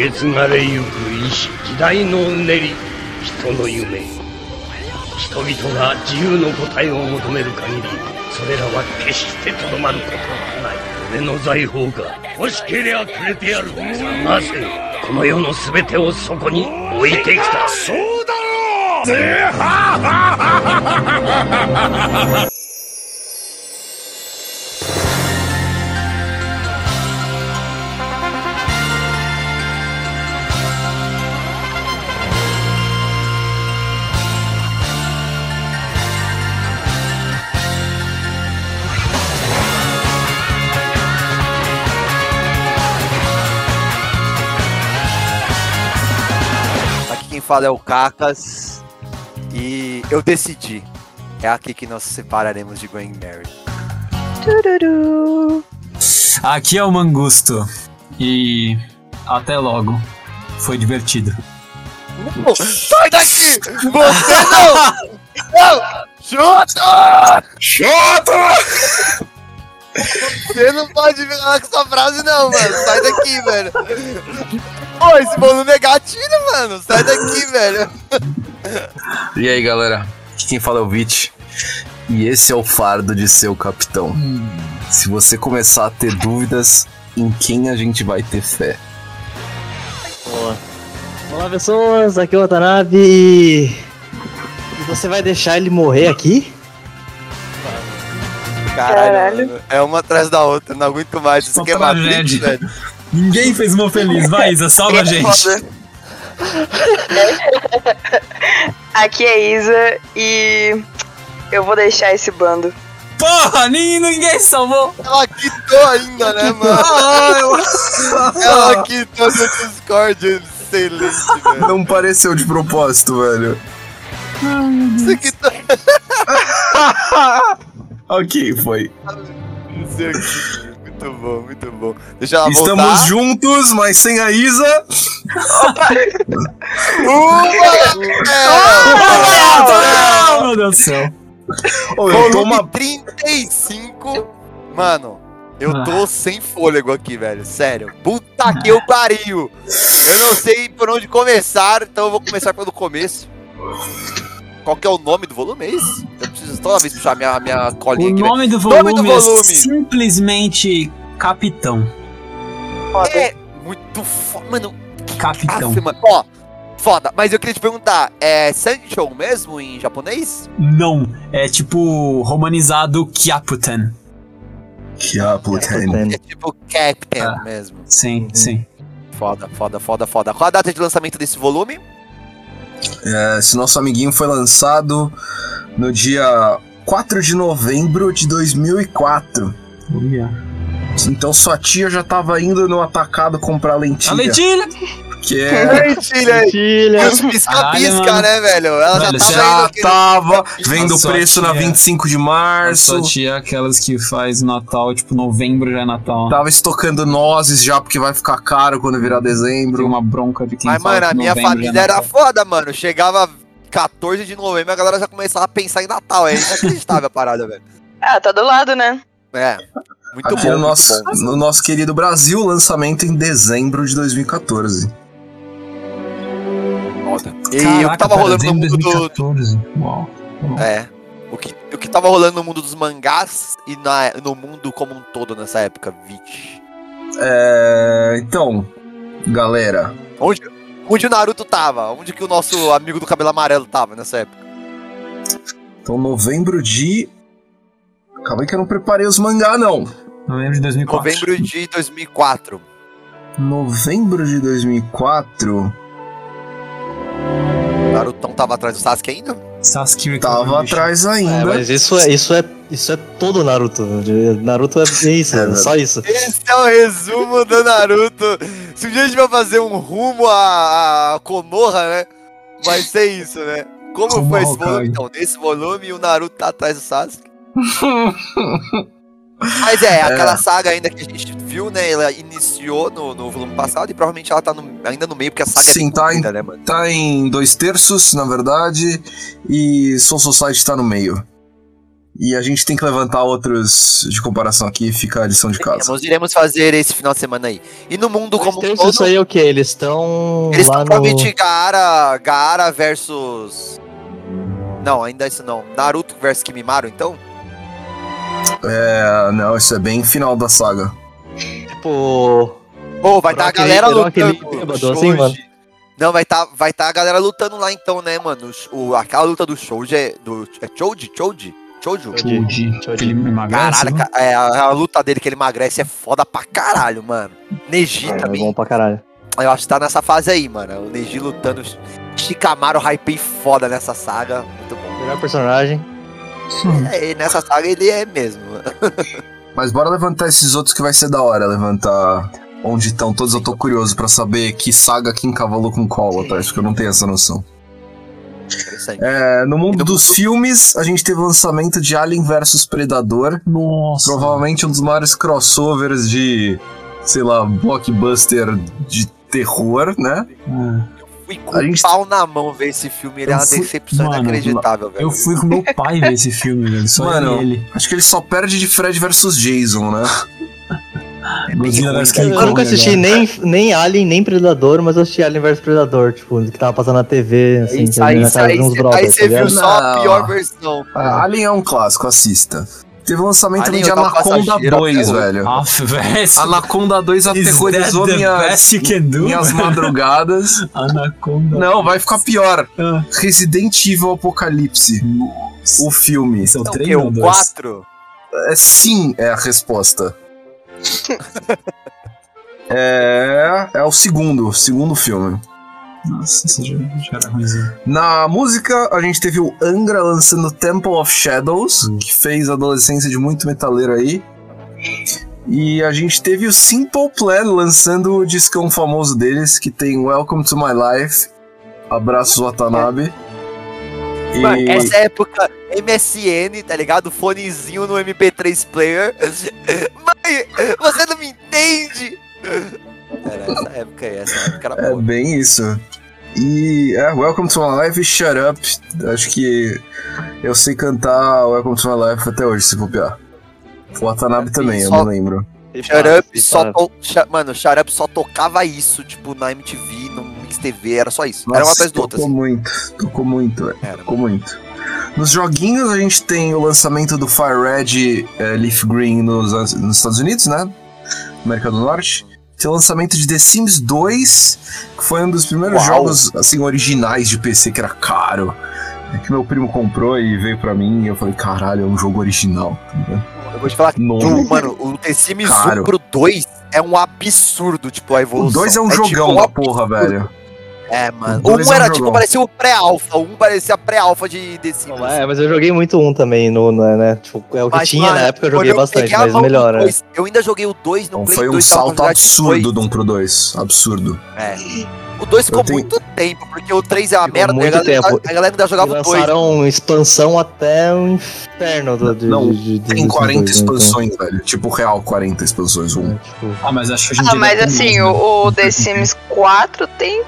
受け継がれゆく時代のうねり人の夢人々が自由の答えを求める限りそれらは決してとどまることはない。俺の財宝が欲しけりゃくれてやる。探せこの世の全てをそこに置いてきた。そうだろう。ぜはは fala é o Cacas. E eu decidi. É aqui que nós separaremos de Gwen Mary. Tururu. Aqui é o Mangusto. E até logo. Foi divertido. Não, sai daqui! Você não! Não! Chuta! Chuta! Você não pode vir com essa frase não, mano. Sai daqui, velho. Pô, esse volume é gatilho, mano. Sai daqui, velho. E aí, galera? Quem fala é o Vit. E esse é o fardo de seu capitão. Hum. Se você começar a ter dúvidas, em quem a gente vai ter fé? Boa. Olá, pessoas. Aqui é o Watanabe. E você vai deixar ele morrer aqui? Caralho, Caralho. é uma atrás da outra, não aguento mais. Isso aqui é Matrix, velho. Ninguém fez uma feliz. Vai, Isa, salva a gente. Aqui é Isa e eu vou deixar esse bando. Porra, ninguém salvou. Ela quitou ainda, né, mano? Ah, Ela quitou no Discord. Excelente, velho. Não pareceu de propósito, velho. Você quitou. ok, foi. Muito bom, muito bom. Deixa ela Estamos voltar. juntos, mas sem a Isa. Uma! Oh, meu Deus do céu. Ô, eu tô uma... 35. Mano, eu tô sem fôlego aqui, velho. Sério. Puta que eu pariu. Eu não sei por onde começar, então eu vou começar pelo começo. Qual que é o nome do volume? É isso? Eu preciso toda vez puxar minha, minha colinha O aqui. nome do volume, nome do volume. é simplesmente Capitão. É muito foda. Mano, Capitão. Mano. Ó, foda. Mas eu queria te perguntar, é Sancho mesmo em japonês? Não, é tipo romanizado Kyaputan. Capitão. É tipo Captain Ah. mesmo. Sim, sim. Foda, foda, foda, foda. Qual a data de lançamento desse volume? É, esse nosso amiguinho foi lançado no dia 4 de novembro de 2004. Então sua tia já tava indo no atacado comprar lentilha. A lentilha! Que é... Lentilha. Os pisca-pisca, né, velho? Ela Velho, já tava Já aqui tava vendo o preço na tia- 25 de março. tia é aquelas que faz Natal, tipo, novembro já é Natal. Tava estocando nozes já, porque vai ficar caro quando virar Tem dezembro. uma bronca de quem Mas, mano, a minha é família era foda, mano. Chegava 14 de novembro, a galera já começava a pensar em Natal. É inacreditável a parada, velho. Ah, tá do lado, né? É. Muito Aqui bom, no muito nosso, bom. no nosso querido Brasil, lançamento em dezembro de 2014. E o que Caraca, tava rolando no mundo do, 2014. Uau. É. O que, o que tava rolando no mundo dos mangás e na, no mundo como um todo nessa época, Vich? É, então, galera, Onde, onde o Naruto tava? Onde que o nosso amigo do cabelo amarelo tava nessa época? então novembro de. Calma aí que eu não preparei os mangá, não. Novembro de 2004. Novembro de 2004. Novembro de 2004 O Narutão tava atrás do Sasuke ainda? Sasuke tava atrás É, ainda. mas isso é, isso é, isso é todo Naruto. Naruto é isso, É, é, só isso. Esse é o resumo do Naruto. Se um dia a gente vai fazer um rumo a, a Konoha, né? Vai ser isso, né? Como Como foi esse volume? Então, nesse volume o Naruto tá atrás do Sasuke. Mas é, aquela saga ainda que a gente viu, né? Ela iniciou no, no volume passado e provavelmente ela tá no- ainda no meio, porque a saga Sim, é tá muito comprida, né, mano? Tá em dois terços, na verdade, e Soul Society tá no meio. E a gente tem que levantar outros de comparação aqui, fica a lição de casa. Nós iremos fazer esse final de semana aí. E no mundo Dois como um todo, isso aí é o que? Eles estão eles estão no... provavelmente Gaara, Gaara versus... Não, ainda isso não. Naruto versus Kimimaro, então? É, não, isso é bem final da saga. Tipo... Pô, vai estar a Rock Lee- galera lutando. bêbado, assim, mano. Não, vai estar vai tá a galera lutando lá então, né, mano? O, aquela luta do Shouji é... Do, é Choji? Choji? Chojo? Choji. Choji. Ele emagrece, Caralho, né? é, a, a luta dele que ele emagrece é foda pra caralho, mano. Neji É, é também. bom pra caralho. Eu acho que tá nessa fase aí, mano. O Neji lutando. Shikamaru hypei foda nessa saga. Muito bom. Melhor personagem. É, e nessa saga ele é mesmo. Mas bora levantar esses outros que vai ser da hora, levantar onde estão todos. Eu tô curioso pra saber que saga que encavalou com qual, tá? Acho que eu não tenho essa noção. É, no mundo dos mundo- filmes, a gente teve o lançamento de Alien vs Predador. Nossa. Provavelmente um dos maiores crossovers de, sei lá, blockbuster de terror, né? É. Fui com o gente- pau na mão ver esse filme. Ele é Eu uma fui- decepção Mano, inacreditável, velho. Eu fui com meu pai ver esse filme, velho. Só Mano, ele. Acho que ele só perde de Fred vs Jason, né? King Eu nunca assisti agora. nem, nem Alien, nem Predador, mas eu assisti Alien vs Predador, tipo, que tava passando na TV, assim, aí, na isso casa aí, de uns cê- brothers, aí você tá viu só a pior versão. Ah, Alien é um clássico, assista. Teve o lançamento Alien de tava Anaconda passageiro 2, até hoje. velho. Velho. Anaconda 2 Is that aterrorizou the minhas, minhas madrugadas. Anaconda. Não, vai ficar pior. Ah, Resident Evil Apocalipse, Nossa. o filme. Esse é o Então, o 3 quê? ou O 2? 4? É, sim, é a resposta. é, é o segundo, o segundo filme. Nossa, esse já, já era ruimzinho. Na música, a gente teve o Angra lançando Temple of Shadows, que fez a adolescência de muito metaleiro aí. E a gente teve o Simple Plan lançando o discão famoso deles, que tem Welcome to My Life, Abraços Watanabe. E... Mano, essa época MSN, tá ligado? Fonezinho no MP3 player. Mãe, você não me entende! Era essa época aí, essa época era É boa. bem isso. E é, Welcome to My Life e Shut Up. Acho que eu sei cantar Welcome to My Life até hoje, se copiar. O Watanabe também, eu não lembro. Shut Up só to... Mano, Shut Up só tocava isso, tipo, na MTV, no Mix TV, era só isso. era uma atrás do outro, tocou assim. muito, tocou muito, velho. Era. Tocou muito. Nos joguinhos a gente tem o lançamento do Fire Red eh, Leaf Green nos, nos Estados Unidos, né? América do Norte. Tem o lançamento de The Sims 2, que foi um dos primeiros Uau. jogos assim originais de PC que era caro. É que meu primo comprou e veio pra mim e eu falei, caralho, é um jogo original. tá? Eu vou te falar que, o- mano, o The Sims Caro. 1 pro 2 é um absurdo, tipo, a evolução. O 2 é um tipo, jogão um da porra, velho. É, mano. Um dois é um era, tipo, parecia o pré-alpha. Um parecia pré-alpha de The Sims. É, mas eu joguei muito um também, no, no- né? Tipo, é o que Mas, tinha mano, na época, eu joguei bastante, peguei a mas melhor, né? Eu ainda joguei o 2 no Então Play foi um 2, tava com salto absurdo do 1 pro 2. Absurdo. É. O 2 ficou Eu tenho- muito tempo, porque o 3 é uma Ficou merda. muito a, galera, tempo. a galera ainda jogava o 2. lançaram expansão até o inferno do, de, Não, de, de, Tem desses 40 dois, né, então. expansões, velho. Tipo, real, 40 expansões. Um. É, tipo, Ah, mas acho que Ah, mas assim, né? o, o The Sims 4 tem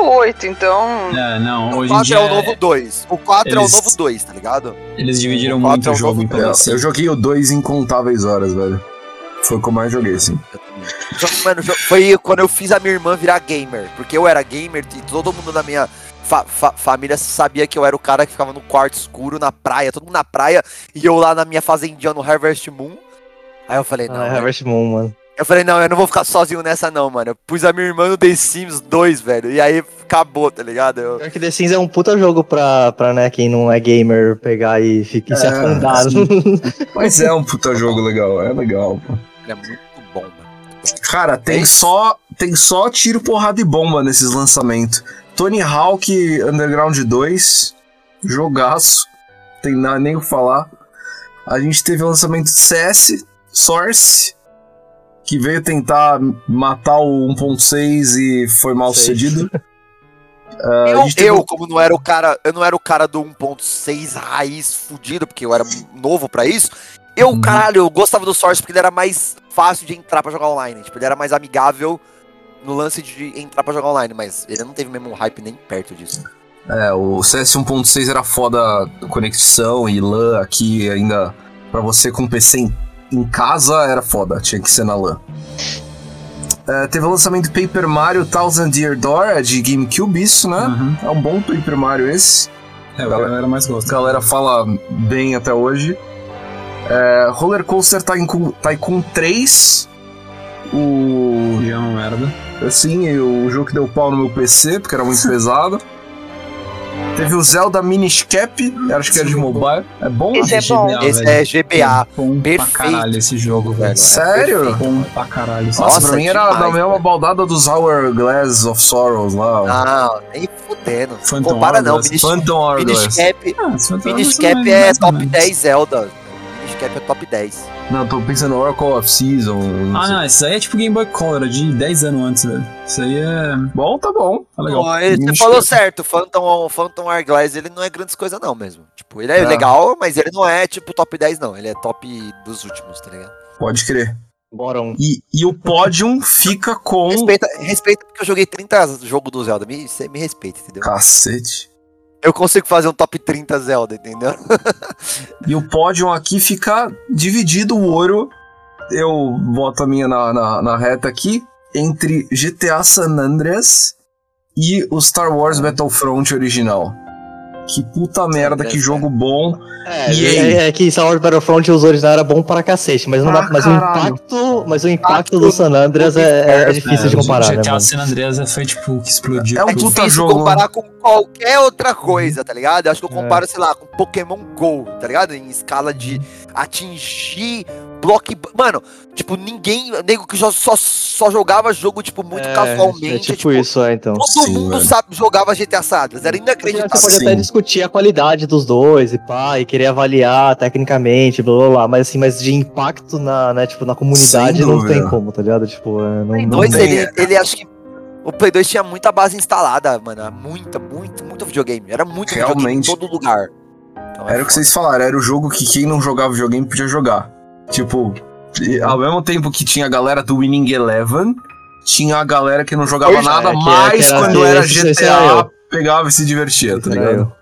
38, então. É, não, O hoje em 4 dia é o novo 2. O 4 é o eles- novo 2, tá ligado? eles dividiram o muito é o jogo em dois. Eu, joguei o 2 incontáveis horas, velho. Foi o que eu mais joguei, assim. Jo- Mano, foi quando eu fiz a minha irmã virar gamer. Porque eu era gamer e todo mundo na minha fa- fa- família sabia que eu era o cara que ficava no quarto escuro, na praia, todo mundo na praia, e eu lá na minha fazendinha no Harvest Moon. Aí eu falei, não. ah, eu- Harvest Moon, mano. Eu falei, não, eu não vou ficar sozinho nessa, não, mano. Eu pus a minha irmã no The Sims 2, velho. E aí acabou, tá ligado? Eu... Pior que The Sims é um puta jogo pra, pra né, quem não é gamer pegar e, fica, e se É, afundar. Mas é um puta jogo legal, é legal. pô. Ele é muito bom, mano. Cara, tem só, tem só tiro, porrada e bomba nesses lançamentos. Tony Hawk Underground 2, jogaço. Tem nada nem o que falar. A gente teve o lançamento de CS, Source, que veio tentar matar o 1.6 e foi mal sucedido. A Eu, teve como não era o cara, eu não era o cara do 1.6 raiz fudido, porque eu era novo pra isso. Eu, Uhum. caralho, eu gostava do Source porque ele era mais fácil de entrar pra jogar online. Tipo, ele era mais amigável no lance de entrar pra jogar online, mas ele não teve mesmo um hype nem perto disso. É, o CS 1.6 era foda conexão e LAN aqui ainda pra você com PC em, casa era foda, tinha que ser na LAN. É, teve o lançamento do Paper Mario Thousand Year Door, é de GameCube, isso, né? Uhum. É um bom Paper Mario esse. É, que a galera mais A gosta. galera fala bem até hoje. É, Roller Coaster Tycoon, Tycoon 3. O. E é uma merda. Assim, o jogo que deu pau no meu PC, porque era muito pesado. Teve o Zelda Minish Cap, acho que era de mobile. É bom? Esse é bom. GBA, Esse velho. é GBA. Bom pra Perfeito. caralho esse jogo, velho. Sério? Bom pra caralho. Nossa, Nossa, pra mim era demais, da mesma velho. baldada dos Hourglass of Sorrows lá. Não, nem fudendo. Não Phantom compara não. Hourglass. Minish, Phantom Hourglass. Minish Cap, Ah, esse Phantom Minish Hourglass Cap é é top menos. 10 Zelda. Minish Cap é top 10. Não, tô pensando no Oracle of Season. Ah, não, isso aí é tipo Game Boy Color, de 10 anos antes, velho. Isso aí é. Bom, tá bom. Tá legal. Ele- Você falou certo, Phantom, Phantom Hourglass, ele não é grandes coisas não mesmo. Tipo, ele é, É. legal, mas ele não é tipo top 10 não. Ele é top dos últimos, tá ligado? Pode crer. Bora um. E, e o Podium fica com. Respeita, respeita porque eu joguei 30 jogos do Zelda. Me, você me respeita, entendeu? Cacete. Eu consigo fazer um top 30 Zelda, entendeu? E o pódio aqui fica dividido o ouro. Eu boto a minha na, na, na reta aqui. Entre GTA San Andreas e o Star Wars Battlefront original. Que puta merda, que jogo bom. É, E aí? é, é que Star Wars Battlefront os originais era bom pra cacete, mas, não dá, mas o impacto, mas o impacto do San Andreas é, é difícil de comparar, né, mano? San Andreas foi tipo o que explodiu. É um É puta difícil jogo. comparar com qualquer outra coisa, tá ligado? Eu acho que eu É. comparo, sei lá, com Pokémon GO, tá ligado? Em escala de atingir block. Mano, tipo, ninguém. Nego que só, só, só jogava jogo, tipo, muito É, casualmente. É tipo, isso, é, então. Todo Sim, mundo sabe, jogava GTA Sadras. Era Você inacreditável. pode Sim. até discutir a qualidade dos dois e pá, e querer avaliar tecnicamente, blá blá blá, mas assim, mas de impacto na, né, tipo, na comunidade Sem não tem como, tá ligado? Tipo, é, não, Play não 2, tem, ele, é. ele acho que. O Play 2 tinha muita base instalada, mano. Muita, muito, muito videogame. Era muito videogame em Realmente. todo lugar. Então, é Era o que vocês falaram, era o jogo que quem não jogava videogame podia jogar. Tipo, ao mesmo tempo que tinha a galera do Winning Eleven, tinha a galera que não jogava Hoje, nada, é, mas era- quando era esse GTA pegava e se divertia, tá ligado? eu.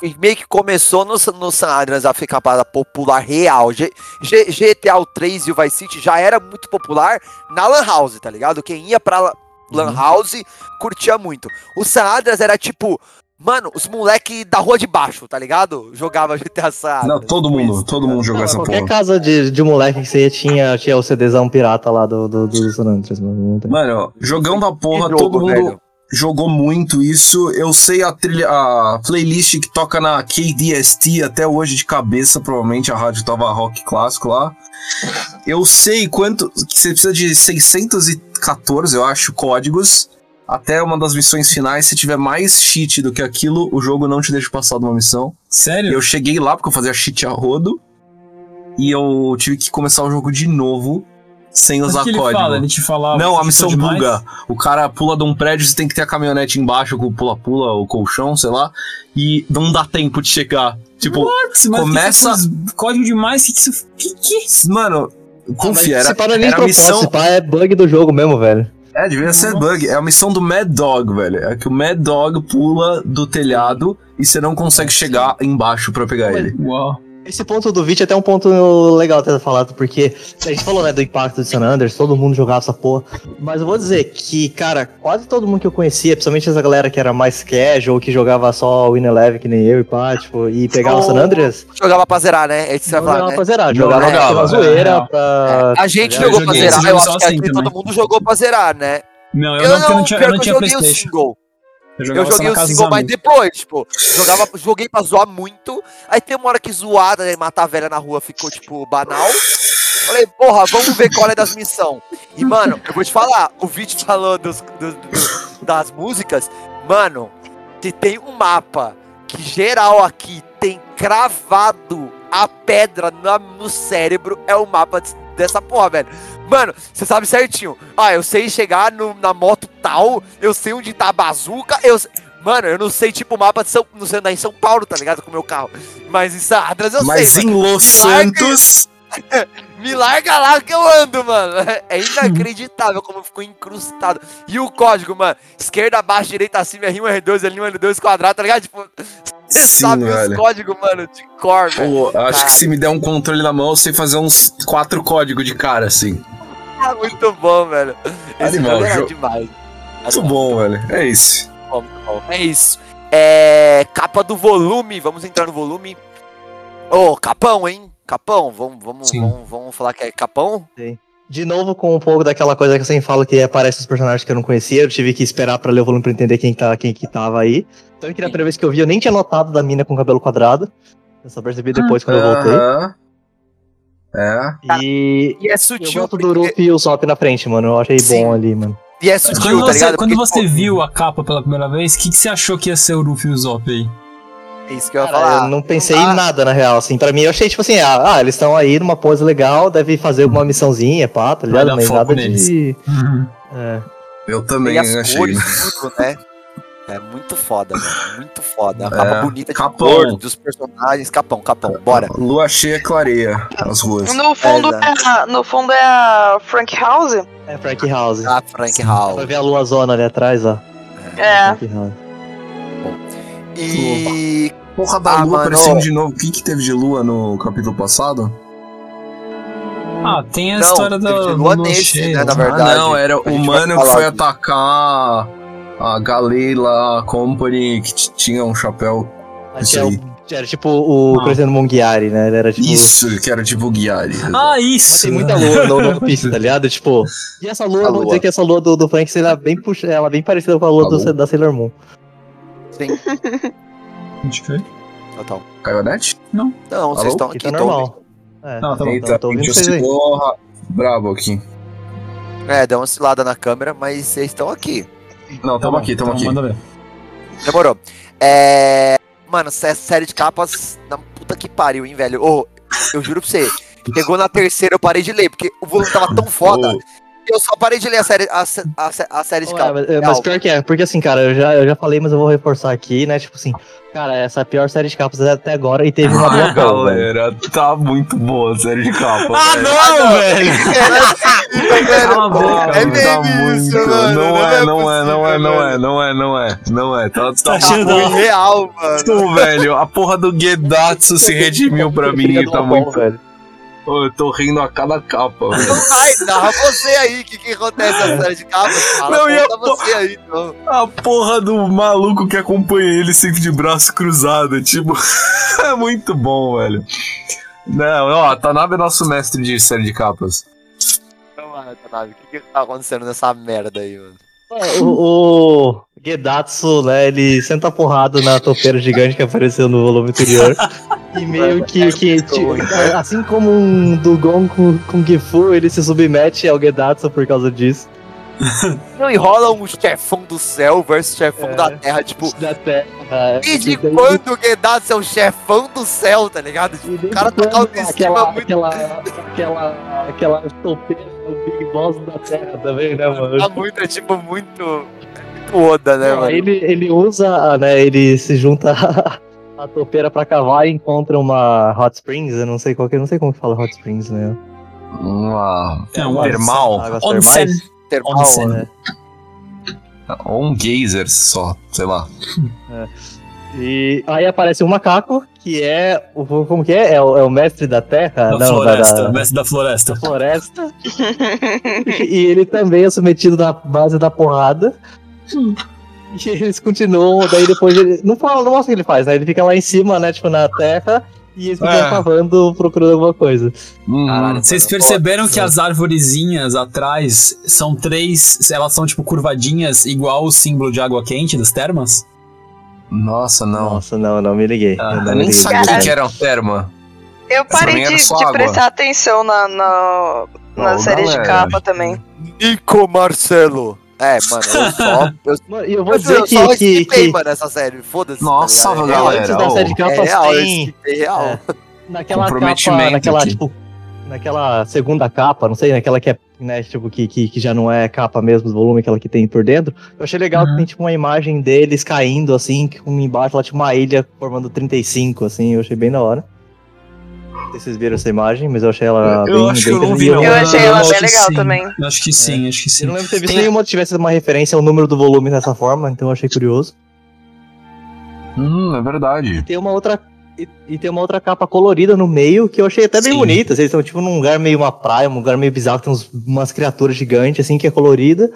E meio que começou no, no San Andreas a ficar para popular real. G, G- GTA o 3 e o Vice City já era muito popular na Lan House, tá ligado? Quem ia pra La- Lan Uhum. House curtia muito. O San Andreas era tipo, mano, os moleque da rua de baixo, tá ligado? Jogava GTA San. Não, todo mundo, isso. todo mundo jogou Não, essa qualquer porra. casa de, de moleque que você ia, tinha, tinha o CDzão pirata lá do, do, do San Andreas, mano. Mano, jogão da porra, Que todo jogo, mundo velho. jogou muito isso. Eu sei a trilha, a playlist que toca na KDST até hoje de cabeça, provavelmente a rádio tava rock clássico lá. Eu sei quanto que você precisa de 614, eu acho, códigos. Até uma das missões finais, se tiver mais cheat do que aquilo, o jogo não te deixa passar de uma missão. Sério? Eu cheguei lá porque eu fazia cheat a rodo. E eu tive que começar o jogo de novo, sem Mas o usar que ele código. fala? Ele te falava. Não, a missão demais? buga. O cara pula de um prédio, você tem que ter a caminhonete embaixo com o pula-pula, o colchão, sei lá. E não dá tempo de chegar. Tipo, começa- que Código demais, que que isso. Que que? mano, confia, se era, para nem era a propósito, missão. se pá, é bug do jogo mesmo, velho. É, devia ser bug. É a missão do Mad Dog, velho. É que o Mad Dog pula do telhado e você não consegue chegar embaixo pra pegar ele. Uau. Esse ponto do Vit é até um ponto legal ter falado, porque a gente falou, né, do impacto de San Andreas, todo mundo jogava essa porra. Mas eu vou dizer que, cara, quase todo mundo que eu conhecia, principalmente essa galera que era mais casual, que jogava só Win Eleven, que nem eu e pá, tipo, e pegava o San Andreas, Jogava pra zerar, né? É isso que vai falar, jogava né? pra zerar, Não jogava jogava, pela é, zoeira, real. pra... A gente jogou pra zerar, eu acho que assim todo mundo jogou pra zerar, né? Não, eu, não, porque eu não tinha, eu pior não que tinha joguei o Playstation. single. Eu joguei o single, amigos. depois, tipo, jogava, joguei pra zoar muito. Aí tem uma hora que zoada, né, matar a velha na rua ficou, tipo, banal. Falei, porra, vamos ver qual é das missões. E, mano, eu vou te falar, o vídeo falou dos, das músicas. Mano, se tem um mapa que geral aqui tem cravado a pedra na- no cérebro, é o mapa des- dessa porra, velho. Mano, você sabe certinho. Ah, eu sei chegar no- na moto tal, eu sei onde tá a bazuca, eu sei- Mano, eu não sei, tipo, o mapa de São... Não sei andar em São Paulo, tá ligado? Com o meu carro. Mas em Sadras eu Mas sei. em mano. Los Me larga- Santos. Me larga lá que eu ando, mano. É inacreditável como ficou incrustado. E o código, mano. Esquerda, abaixo, direita, acima, R1, R2, L1, L2, quadrado, tá ligado? Tipo, você Sim, sabe velho. os códigos, mano, de cor, velho. Pô, acho que se me der um controle na mão, eu sei fazer uns quatro códigos de cara, assim. Ah, muito bom, velho. Esse Animal, jogo era jo- demais. Muito bom, velho. É isso. bom, muito bom. É isso. É. Capa do volume. Vamos entrar no volume. Ô, capão, hein? Capão, vamos, vamos, Sim. vamos, vamos falar que é capão? De novo, com um pouco daquela coisa que eu sempre falo que aparece os personagens que eu não conhecia, eu tive que esperar pra ler o volume pra entender quem, tá, quem que tava aí. Tanto que na primeira vez que eu vi, eu nem tinha notado da mina com cabelo quadrado. Eu só percebi depois quando eu voltei. É. E E é eu sutil, gosto do porque- Ruff e o Sop na frente, mano. Eu achei Sim. bom ali, mano. E é sutil, Quando tá você, ligado? quando Porque, você viu a capa pela primeira vez, o que, que você achou que ia ser o Ruffy e o Zop aí? É isso que eu ia Cara, falar. eu não pensei Ah, em nada, na real, assim. Pra mim, eu achei, tipo assim, ah, ah, eles estão aí numa pose legal, deve fazer alguma missãozinha, pá, tá ligado? Mas nada neles. de... Uhum. É. Eu também achei. cores tudo, né? É muito foda, mano. Muito foda. A É, capa bonita de capão. cor, dos personagens. Capão, capão. Bora. Lua cheia clareia as ruas. No fundo, É, é, a- no fundo é a Frank House? É Frank House. Ah, Frank Vai Hall. ver a lua zona ali atrás, ó. É. Frank House. E. Porra da Ah, lua mano, aparecendo de novo. O que, que teve de lua no capítulo passado? Ah, tem a Não, história da lua lua nesse, cheia. né, na verdade. ah, não, era o vai mano que foi atacar a Galeila Company que tinha um chapéu. Isso que é aí. o- era tipo o Ah. Crescendo Mongiari, né? Ele era tipo. Isso, que era tipo Guiari. Ah, Mas isso! tem muita lua no, no One Piece, tá ligado? Tipo. E essa lua, A vamos lua. dizer que essa lua do, do Frank ela é bem puxa, ela é bem parecida com a lua A do- da Sailor Moon. Sim, Onde foi? total. Caiu a net? Não, vocês Alô? estão Aqui tá normal. É, Não, tá bom. Eita, tô ouvindo vocês aí. brabo aqui. É, dá uma oscilada na câmera, mas vocês estão aqui. Não, Tá tamo bom, aqui, tamo então aqui. Manda ver. Demorou. É. Mano, sé- série de capas na puta que pariu, hein, velho. Ô, eu juro pra você. Chegou na terceira, eu parei de ler, porque o volume tava tão foda. Ô, Eu só parei de ler a série, a, a, a série de Ué, capas. mas, mas pior que é, porque assim, cara, eu já, eu já falei, mas eu vou reforçar aqui, né? Tipo assim, cara, essa é a pior série de capas até agora e teve uma boa Ah, velho. galera, tá muito boa a série de capa. Ah, velho. não, velho! Cala a boca, É Tá isso, muito- mano. Não é, não é, não é, possível, não é, velho. não é, não é, não é. Tá, Tá tá Tá real, mano. Pô, velho, a porra do Gedatsu se redimiu pra mim e tá muito. velho. Pô, eu tô rindo a cada capa, velho. Vai, narra você aí, o que, que acontece na série de capas. Não, e a você aí, então. A porra do maluco que acompanha ele sempre de braço cruzado, tipo. é muito bom, velho. Não, ó, Tanabe é nosso mestre de série de capas. Então, mano, Tanabe, o que, que tá acontecendo nessa merda aí, mano? É, O, o Gedatsu, né, ele senta a porrada na topeira gigante que apareceu no volume anterior. e meio que, que tipo, assim como um Dugon com, com Gifu, ele se submete ao Gedatsu por causa disso. Não enrola um chefão do céu versus chefão É. da terra, tipo. Da terra. E de E daí- quando o Gedatsu é o chefão do céu, tá ligado? Tipo, o cara tá com aquela, muito. aquela, aquela, aquela topeira do Big Boss da terra também, né, mano? Tá muito, é tipo, muito. É muito Oda, né, Não, mano? ele, ele usa, né, ele se junta a topeira pra cavar e encontra uma Hot Springs, eu não sei qual que, eu não sei como que fala Hot Springs, né? Uma. É um termal. Onsen. Termal, Onsen. né? Ou um geyser só, sei lá. E aí aparece um macaco, que é, o como que é? É o, é o mestre da terra? Da Não, floresta, da, mestre da floresta. da floresta. e ele também é submetido na base da porrada. E eles continuam, daí depois ele. Não fala, não mostra o que ele faz, né? Ele fica lá em cima, né? Tipo, na terra, e eles ficam É. cavando, procurando alguma coisa. Hum, Caralho. Vocês Mano, perceberam que as arvorezinhas atrás são três. Elas são tipo curvadinhas, igual o símbolo de água quente das termas? Nossa, não. Nossa, não, não me liguei. Ah, Eu não Eu nem sabia que era terma. Eu parei de, de prestar atenção na, na, na Não, série de galera. capa também. Nico Marcelo. É, mano, eu só. Eu, Mano, eu vou eu, dizer eu que. só que, skipei, que mano, essa série. Foda-se. Nossa, tá ligado? galera. É, antes da série de é capas real, eu tem. skipei real. É. Naquela capa, naquela, aqui. tipo, naquela segunda capa, não sei, naquela que é, né, tipo, que, que, que já não é capa mesmo do volume, aquela que tem por dentro. Eu achei legal que Uhum. tem, tipo, uma imagem deles caindo, assim, com embaixo lá, tipo, uma ilha formando 35, assim, eu achei bem da hora. Sei se vocês viram essa imagem, mas eu achei ela Eu bem, acho que eu não vi, não. Eu achei ela bem legal sim. também. Eu Acho que sim, acho que sim. Eu não lembro de ter visto Tem- nenhuma que tivesse uma referência ao número do volume dessa forma, então eu achei curioso. Hum, é E verdade. tem uma outra. E, e tem uma outra capa colorida no meio que eu achei até bem Sim. bonita. Vocês estão tipo num lugar meio uma praia, um lugar meio bizarro, tem uns, umas criaturas gigantes, assim, que é colorida.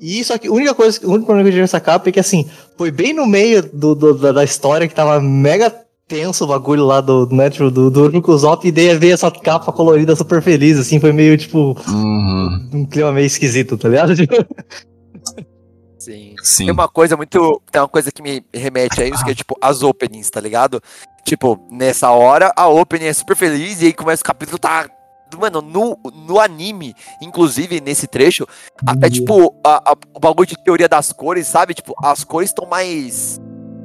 E só que a única coisa, o único problema que eu tive nessa capa é que assim, foi bem no meio do, do- da, da história que tava mega tenso o bagulho lá do, né, tipo, do, do Urukuzop, e daí veio essa capa colorida super feliz, assim, foi meio tipo Uhum. um clima meio esquisito, tá ligado? Sim. Sim. Tem uma coisa muito. Tem uma coisa que me remete a isso, que é tipo as openings, tá ligado? Tipo, nessa hora, a opening é super feliz e aí começa o capítulo, tá. Mano, no, no anime, inclusive nesse trecho, até tipo, a- a- o bagulho de teoria das cores, sabe? Tipo, as cores estão mais.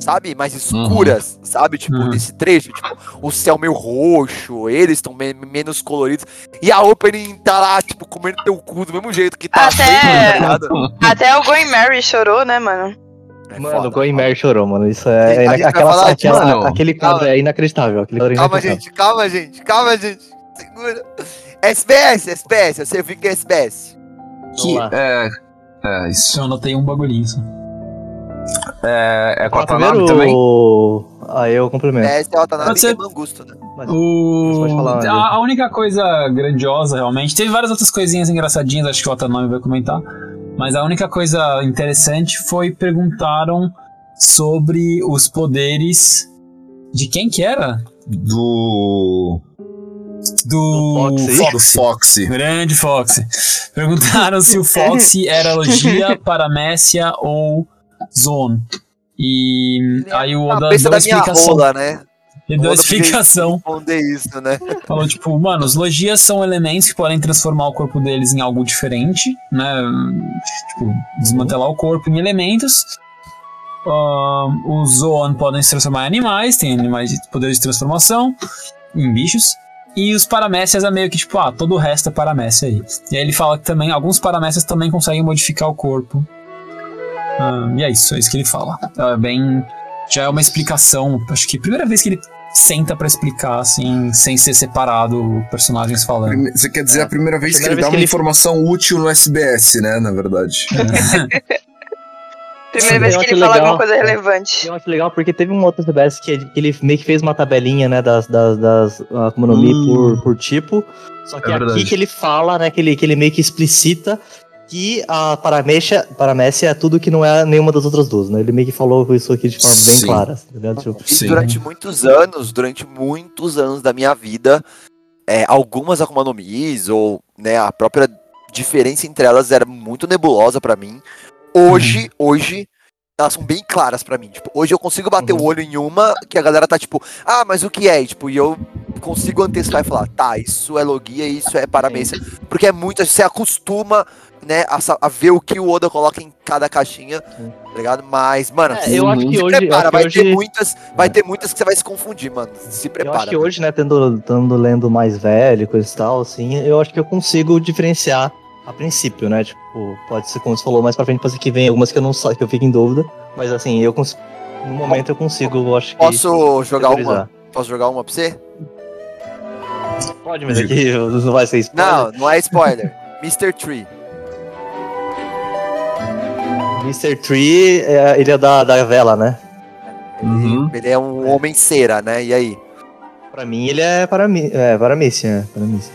Sabe? Mais escuras, sabe? Tipo, Uhum. nesse trecho. Tipo, o céu meio roxo, eles estão me- menos coloridos. E a opening tá lá, tipo, comendo teu cu do mesmo jeito que tá. Até- feito, tá ligado? Até o Going Mary chorou, né, mano? É mano, foda, o Going foda. Mary chorou, mano. Isso é. É aquela, falar aquela- mano. aquele quadro Calma. é inacreditável. Aquele quadro é Calma, inacreditável. gente, calma, gente, calma, gente. Segura. SBS, SBS, eu sei o que é SBS. Que, é, é, isso. Eu anotei um bagulhinho só. É, é com a Ah, Tanabe primeiro, também? Aí eu cumprimento. É o Watanabe Pode que é ser. Mangusto, né? Mas- O... Pode falar, a, a única coisa grandiosa, realmente. Teve várias outras coisinhas engraçadinhas, acho que o Otanami vai comentar. Mas a única coisa interessante foi perguntaram sobre os poderes. De quem que era? Do. Do, Do Foxy. Do Foxy. Grande Foxy. Perguntaram se o Foxy era Logia, Paramécia ou Zone. E aí o Oda deu a da minha explicação. rola, né? Ele deu a explicação. Responder isso, né? Falou, tipo, mano, os logias são elementos que podem transformar o corpo deles em algo diferente, né? Tipo, desmantelar o corpo em elementos. Ahn, os Zoan podem se transformar em animais, tem animais de poderes de transformação, em bichos. E os paramécias é meio que tipo, ah, todo o resto é paramécia aí. E aí ele fala que também, alguns paramécias também conseguem modificar o corpo. Ahn, e é isso, é isso que ele fala. Então é bem. Já é uma explicação, acho que é a primeira vez que ele senta pra explicar, assim, sem ser separado personagens falando. Prime- Você quer dizer a primeira vez que Primeira ele vez dá que uma ele- informação útil no SBS, né? Na verdade. Primeira Sim, vez que ele fala legal. alguma coisa relevante. Eu acho legal porque teve um outro CBS que ele, que ele meio que fez uma tabelinha, né, das, das, das Akuma no Mi Hum. por, por tipo. Só que É aqui que ele fala, né, que ele, que ele meio que explicita que a Paramécia, Paramécia é tudo que não é nenhuma das outras duas, né? Ele meio que falou isso aqui de forma bem Sim. clara, tá ligado? Tipo, E Sim. durante muitos anos, durante muitos anos da minha vida, é, algumas Akuma no Mis, ou né, a própria diferença entre elas era muito nebulosa pra mim. Hoje, hoje, elas são bem claras pra mim. Tipo, hoje eu consigo bater Uhum. o olho em uma que a galera tá tipo, ah, mas o que é? E, Tipo, e eu consigo antecipar e falar, tá, isso é logia, isso é paramência. Porque é muito, você acostuma, né, a, a ver o que o Oda coloca em cada caixinha, Sim. tá ligado? Mas, mano, É, eu acho que se hoje- prepara, vai hoje- ter muitas, vai ter muitas que você vai se confundir, mano. Se eu prepara. acho que hoje, né, tendo, tendo lendo mais velho, coisa e tal, assim, eu acho que eu consigo diferenciar a princípio, né? Tipo, pode ser como você falou mais pra frente, pode ser que venha algumas que eu não sei, que eu fico em dúvida. Mas assim, eu consigo. No momento eu consigo, eu acho que. Posso jogar uma? Posso jogar uma pra você? Pode, mas aqui não vai ser spoiler. Não, não é spoiler. Mr. Tree. Mr. Tree, é, ele é da, da vela, né? Ele, Uhum. ele é um homem cera, né? E aí? Pra mim, ele é para mim, é para mim, sim, é para mim. sim.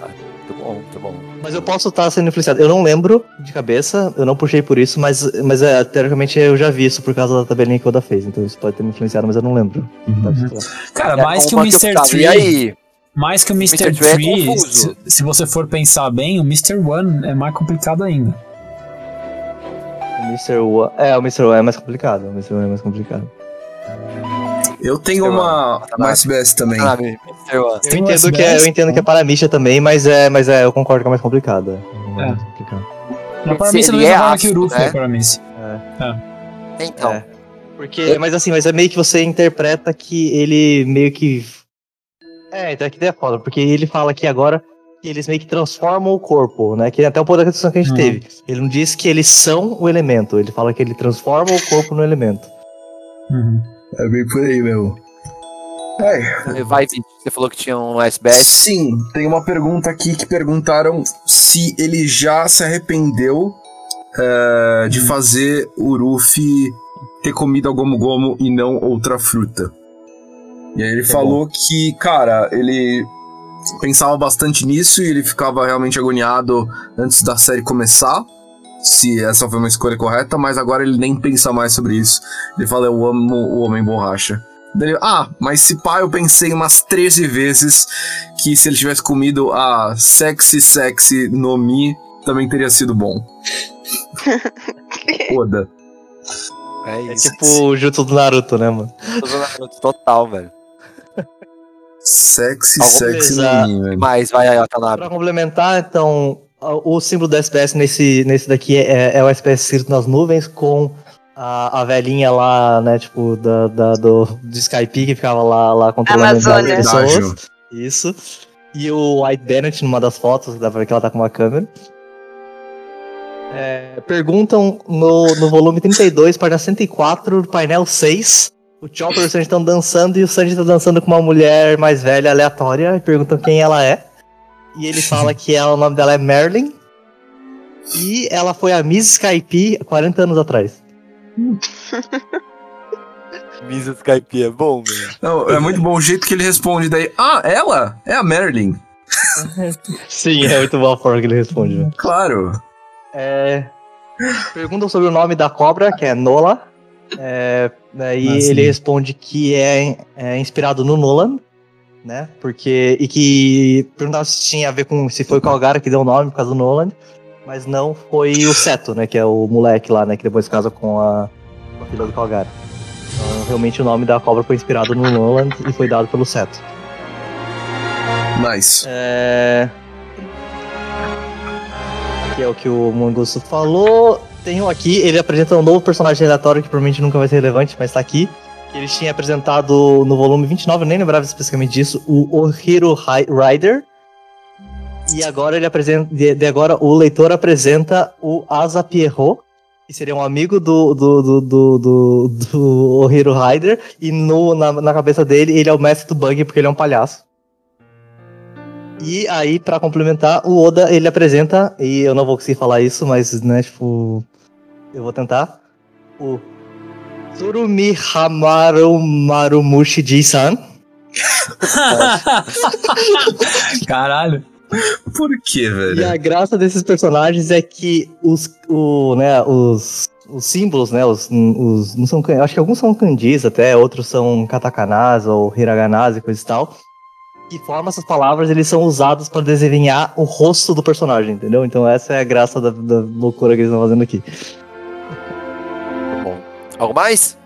Muito bom, muito bom. Mas eu posso estar sendo influenciado. Eu não lembro de cabeça, eu não puxei por isso, mas, mas é, teoricamente eu já vi isso por causa da tabelinha que o Oda fez. Então isso pode ter me influenciado, mas eu não lembro. Uhum. Cara, É mais que o Mr. Tree. E aí? Mais que o Mr. Mr. Tree é se, se você for pensar bem, o Mr. One é mais complicado ainda. O Mr. One, é, o Mr. One é mais complicado. O Mr. One é mais complicado. Eu tenho uma, Watanabe. uma SBS também. Ah. Eu entendo, que é, eu entendo que é para Misha também, mas é, mas é, eu concordo que é mais complicado. É, É. mais complicado. Na Paramis Ele não é é forma que o ácido, Ruffy né? é Paramis. Então, É. Porque, mas assim, mas é meio que você interpreta que ele meio que. É, então é que é foda, porque ele fala aqui agora que eles meio que transformam o corpo, né? Que é até um pouco da discussão que a gente Uhum. teve. Ele não diz que eles são o elemento, ele fala que ele transforma o corpo no elemento. Uhum. É bem por aí mesmo. É, Vai, você falou que tinha um SBS. Sim, tem uma pergunta aqui que perguntaram se ele já se arrependeu é, de fazer o Ruffy ter comido a Gomu Gomu e não outra fruta. E aí ele falou que, cara, ele pensava bastante nisso e ele ficava realmente agoniado antes da série começar. Se essa foi uma escolha correta, mas agora ele nem pensa mais sobre isso. Ele fala: Eu amo o Homem Borracha. Daí, ah, mas se pá, eu pensei umas 13 vezes que se ele tivesse comido a Sexy Sexy no Mi, também teria sido bom. Foda. É É isso. tipo o Jutsu do Naruto, né, mano? Total, velho. Sexy Sexy coisa- no Mi, velho. Mas vai aí, Watanabe. Pra complementar, então, o símbolo do SPS nesse, nesse daqui é, é o SPS escrito nas nuvens com a, a velhinha lá, né, tipo, da, da- do, do Skype que ficava lá, lá controlando Amazônia. as pessoas. Isso. E o White Bennett numa das fotos, dá pra ver que ela tá com uma câmera. É, perguntam no, no volume 32, página 104, painel 6. O Chopper e o Sanji estão dançando e o Sanji tá dançando com uma mulher mais velha, aleatória, e perguntam quem ela é. E ele fala que ela, o nome dela é Merlin. E ela foi a Miss Skype 40 anos atrás. Misa Skype é bom, velho. Não, é muito bom o jeito que ele responde daí. Ah, ela? É a Marilyn. Sim, é muito boa a forma que ele responde, velho. Claro. É, perguntam sobre o nome da cobra, que é Nola. É, daí Ah, sim. ele responde que é, é inspirado no Nolan, né? Porque. E que perguntavam se tinha a ver com. se foi o Calgara que deu o nome por causa do Nolan. Mas não foi o Seto, né? Que é o moleque lá, né? Que depois casa com a, com a filha do Calgara. Então, realmente o nome da cobra foi inspirado no Nolan e foi dado pelo Seto. Nice. É... Que é o que o Mangusto falou. Tem um aqui, ele apresenta um novo personagem aleatório que provavelmente nunca vai ser relevante, mas tá aqui. Eles tinham apresentado no volume 29, eu nem lembrava especificamente disso, o Ohiro Hi- Rider. E agora ele apresenta. De, agora o leitor apresenta o Asa Pierrot, que seria um amigo do, do, do, do, do, do Ohiro Rider. E no, na, na cabeça dele, ele é o mestre do bug porque ele é um palhaço. E aí, pra complementar, o Oda ele apresenta, e eu não vou conseguir falar isso, mas, né, tipo, eu vou tentar. O Tsurumi Hamaru Marumushi Ji-san. Caralho. Por que, E velho? a graça desses personagens é que os, o, né, os, os símbolos, né, os, os não são, acho que alguns são kanjis até, outros são katakanas ou hiraganas e coisa e tal. Que formam essas palavras, eles são usados para desenhar o rosto do personagem, entendeu? Então essa é a graça da, da loucura que eles estão fazendo aqui. Algo mais?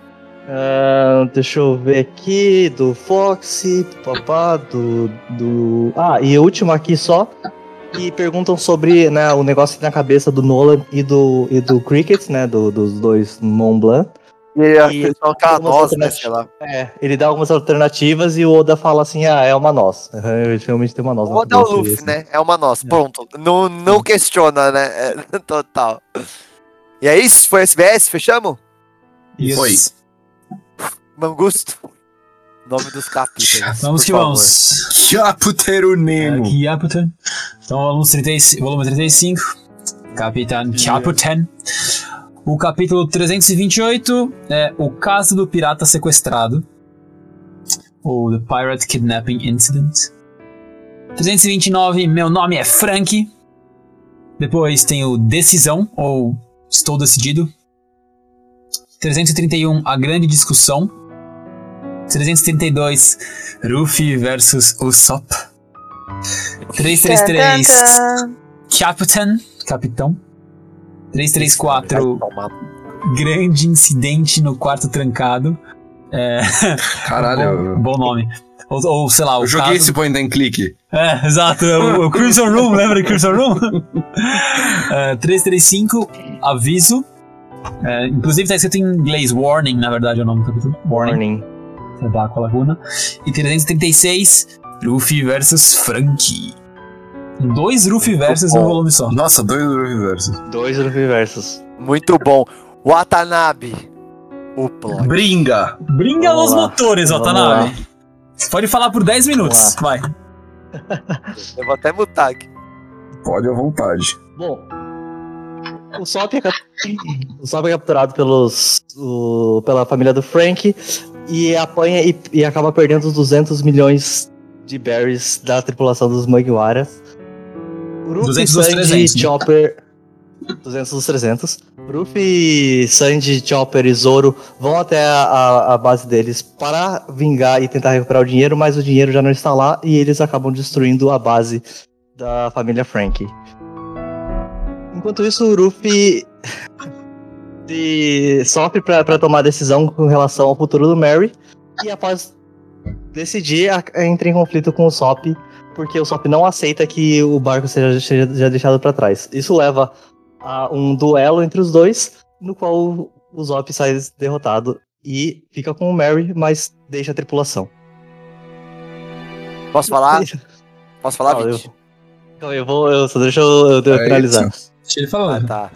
Ah, deixa eu ver aqui, do Foxy, papá, do, do... Ah, e o último aqui só, que perguntam sobre né, o negócio na cabeça do Nolan e do, e do Cricket, né, do- dos dois Mont Blanc. E a E questão canosa, né? Sei lá. É, ele dá algumas alternativas e o Oda fala assim, ah, é uma noz. Realmente tem uma noz. na Vou dar o Luffy, assim. né? É uma nossa. Pronto. Não, não questiona, né? É, total. E é isso? Foi SBS? Fechamos? Isso. Foi. Mangusto. Nome dos capítulos. Vamos que vamos. Caputero Nemo. Caputen. Então, volume 35, volume 35. Capitão Caputen. O capítulo 328 é O Caso do Pirata Sequestrado. Ou The Pirate Kidnapping Incident. 329, Meu Nome é Frank. Depois tem o Decisão, ou Estou Decidido. 331, A Grande Discussão. 332, Ruffy versus Usopp. 333, Captain, Capitão. 334, Vai tomar. Grande Incidente no Quarto Trancado. É, Caralho. bom, bom nome. Ou, ou, sei lá, o Eu joguei caso... esse point and click. É, exato. O, o Crimson Room, lembra do Crimson Room? É, 335, aviso. É, inclusive tá escrito em inglês, warning, na verdade é o nome do capítulo. Warning. Warning. da Aqua Laguna. E 336, Luffy versus Frankie. Dois Luffy versus num volume só. Nossa, dois universos. Dois universos. Muito bom. Watanabe. O plot. Bringa. Bringa Vamos nos lá. motores, Watanabe. Você pode falar por 10 minutos. Vai. Eu vou até mutar aqui. Pode à vontade. Bom, o Sop é, o Sop é capturado pelos, o- pela família do Frank e apanha e, e acaba perdendo os 200 milhões de berries da tripulação dos Mugiwaras. Ruffy, 200 dos Sanji, 300, né? Chopper... 200 dos 300. Ruffy, Sanji, Chopper e Zoro vão até a, a- a base deles para vingar e tentar recuperar o dinheiro, mas o dinheiro já não está lá e eles acabam destruindo a base da família Frank. Enquanto isso, o Ruffy se sofre pra, pra tomar decisão com relação ao futuro do Mary. E após decidir, a- entra em conflito com o Sop, porque o Sop não aceita que o barco seja, seja, seja deixado pra trás. Isso leva a um duelo entre os dois, no qual o, o Zop sai derrotado e fica com o Mary, mas deixa a tripulação. Posso falar? Posso falar, Não, eu-? Então eu vou, eu só deixa eu, eu É finalizar. Deixa ele falar. Ah, tá.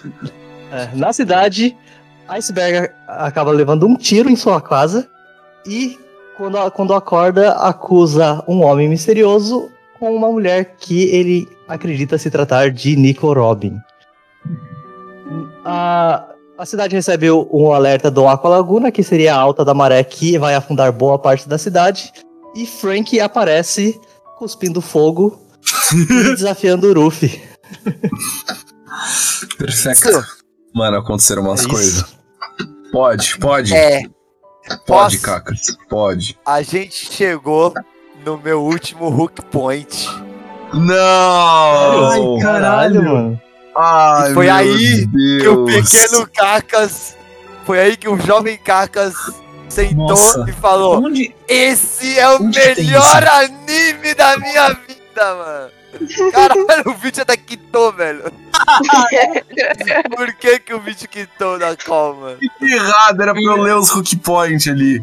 É, na cidade, Iceberg acaba levando um tiro em sua casa e, quando, quando acorda, acusa um homem misterioso com uma mulher que ele acredita se tratar de Nico Robin. A, a cidade recebe o- um alerta do Aqua Laguna, que seria a alta da maré que vai afundar boa parte da cidade, e Frank aparece cuspindo fogo e desafiando o Ruffy. Perfeito. Mano, aconteceram umas É coisas. Pode, pode. É, pode, posso? Cacas. Pode. a gente chegou no meu último hook point. Não! Ai, caralho, mano. Ai, E foi aí Deus. Que o pequeno Cacas. Foi aí que o jovem Cacas sentou Nossa. e falou: Onde? Esse é o melhor anime da minha vida, mano. Caralho, o vídeo até quitou, velho. Por que, que o vídeo quitou da call, mano? Que errado, era pra eu ler os hook point ali.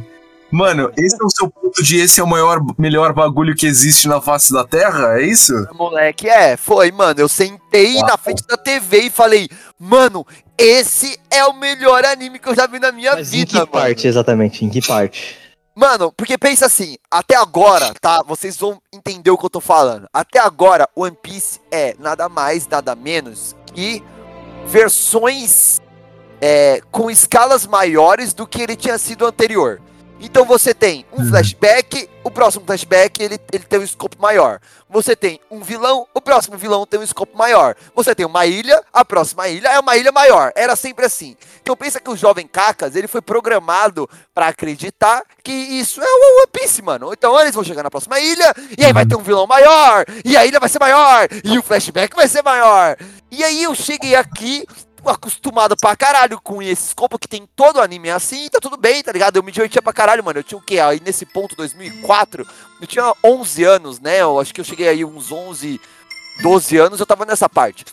Mano, esse é o seu ponto de esse é o maior, melhor bagulho que existe na face da Terra? É isso? Moleque, é, foi, mano. Eu sentei Uau. na frente da TV e falei, mano, esse é o melhor anime que eu já vi na minha Mas em vida, que mano. parte, exatamente? Em que parte? Mano, porque pensa assim, até agora, tá? Vocês vão entender o que eu tô falando. Até agora, One Piece é nada mais, nada menos que versões é, com escalas maiores do que ele tinha sido anterior. Então você tem um Uhum. flashback, o próximo flashback ele, ele tem um escopo maior. Você tem um vilão, o próximo vilão tem um escopo maior. Você tem uma ilha, a próxima ilha é uma ilha maior. Era sempre assim. Então pensa que o jovem Cacas, ele foi programado pra acreditar que isso é o One Piece, mano. Então eles vão chegar na próxima ilha, e aí vai ter um vilão maior, e a ilha vai ser maior, e o flashback vai ser maior. E aí eu cheguei aqui acostumado pra caralho com esse escopo que tem todo o anime assim, tá tudo bem, tá ligado? Eu me divertia pra caralho, mano. Eu tinha o quê? Aí nesse ponto, 2004, eu tinha 11 anos, né? Eu acho que eu cheguei aí uns 11, 12 anos, eu tava nessa parte.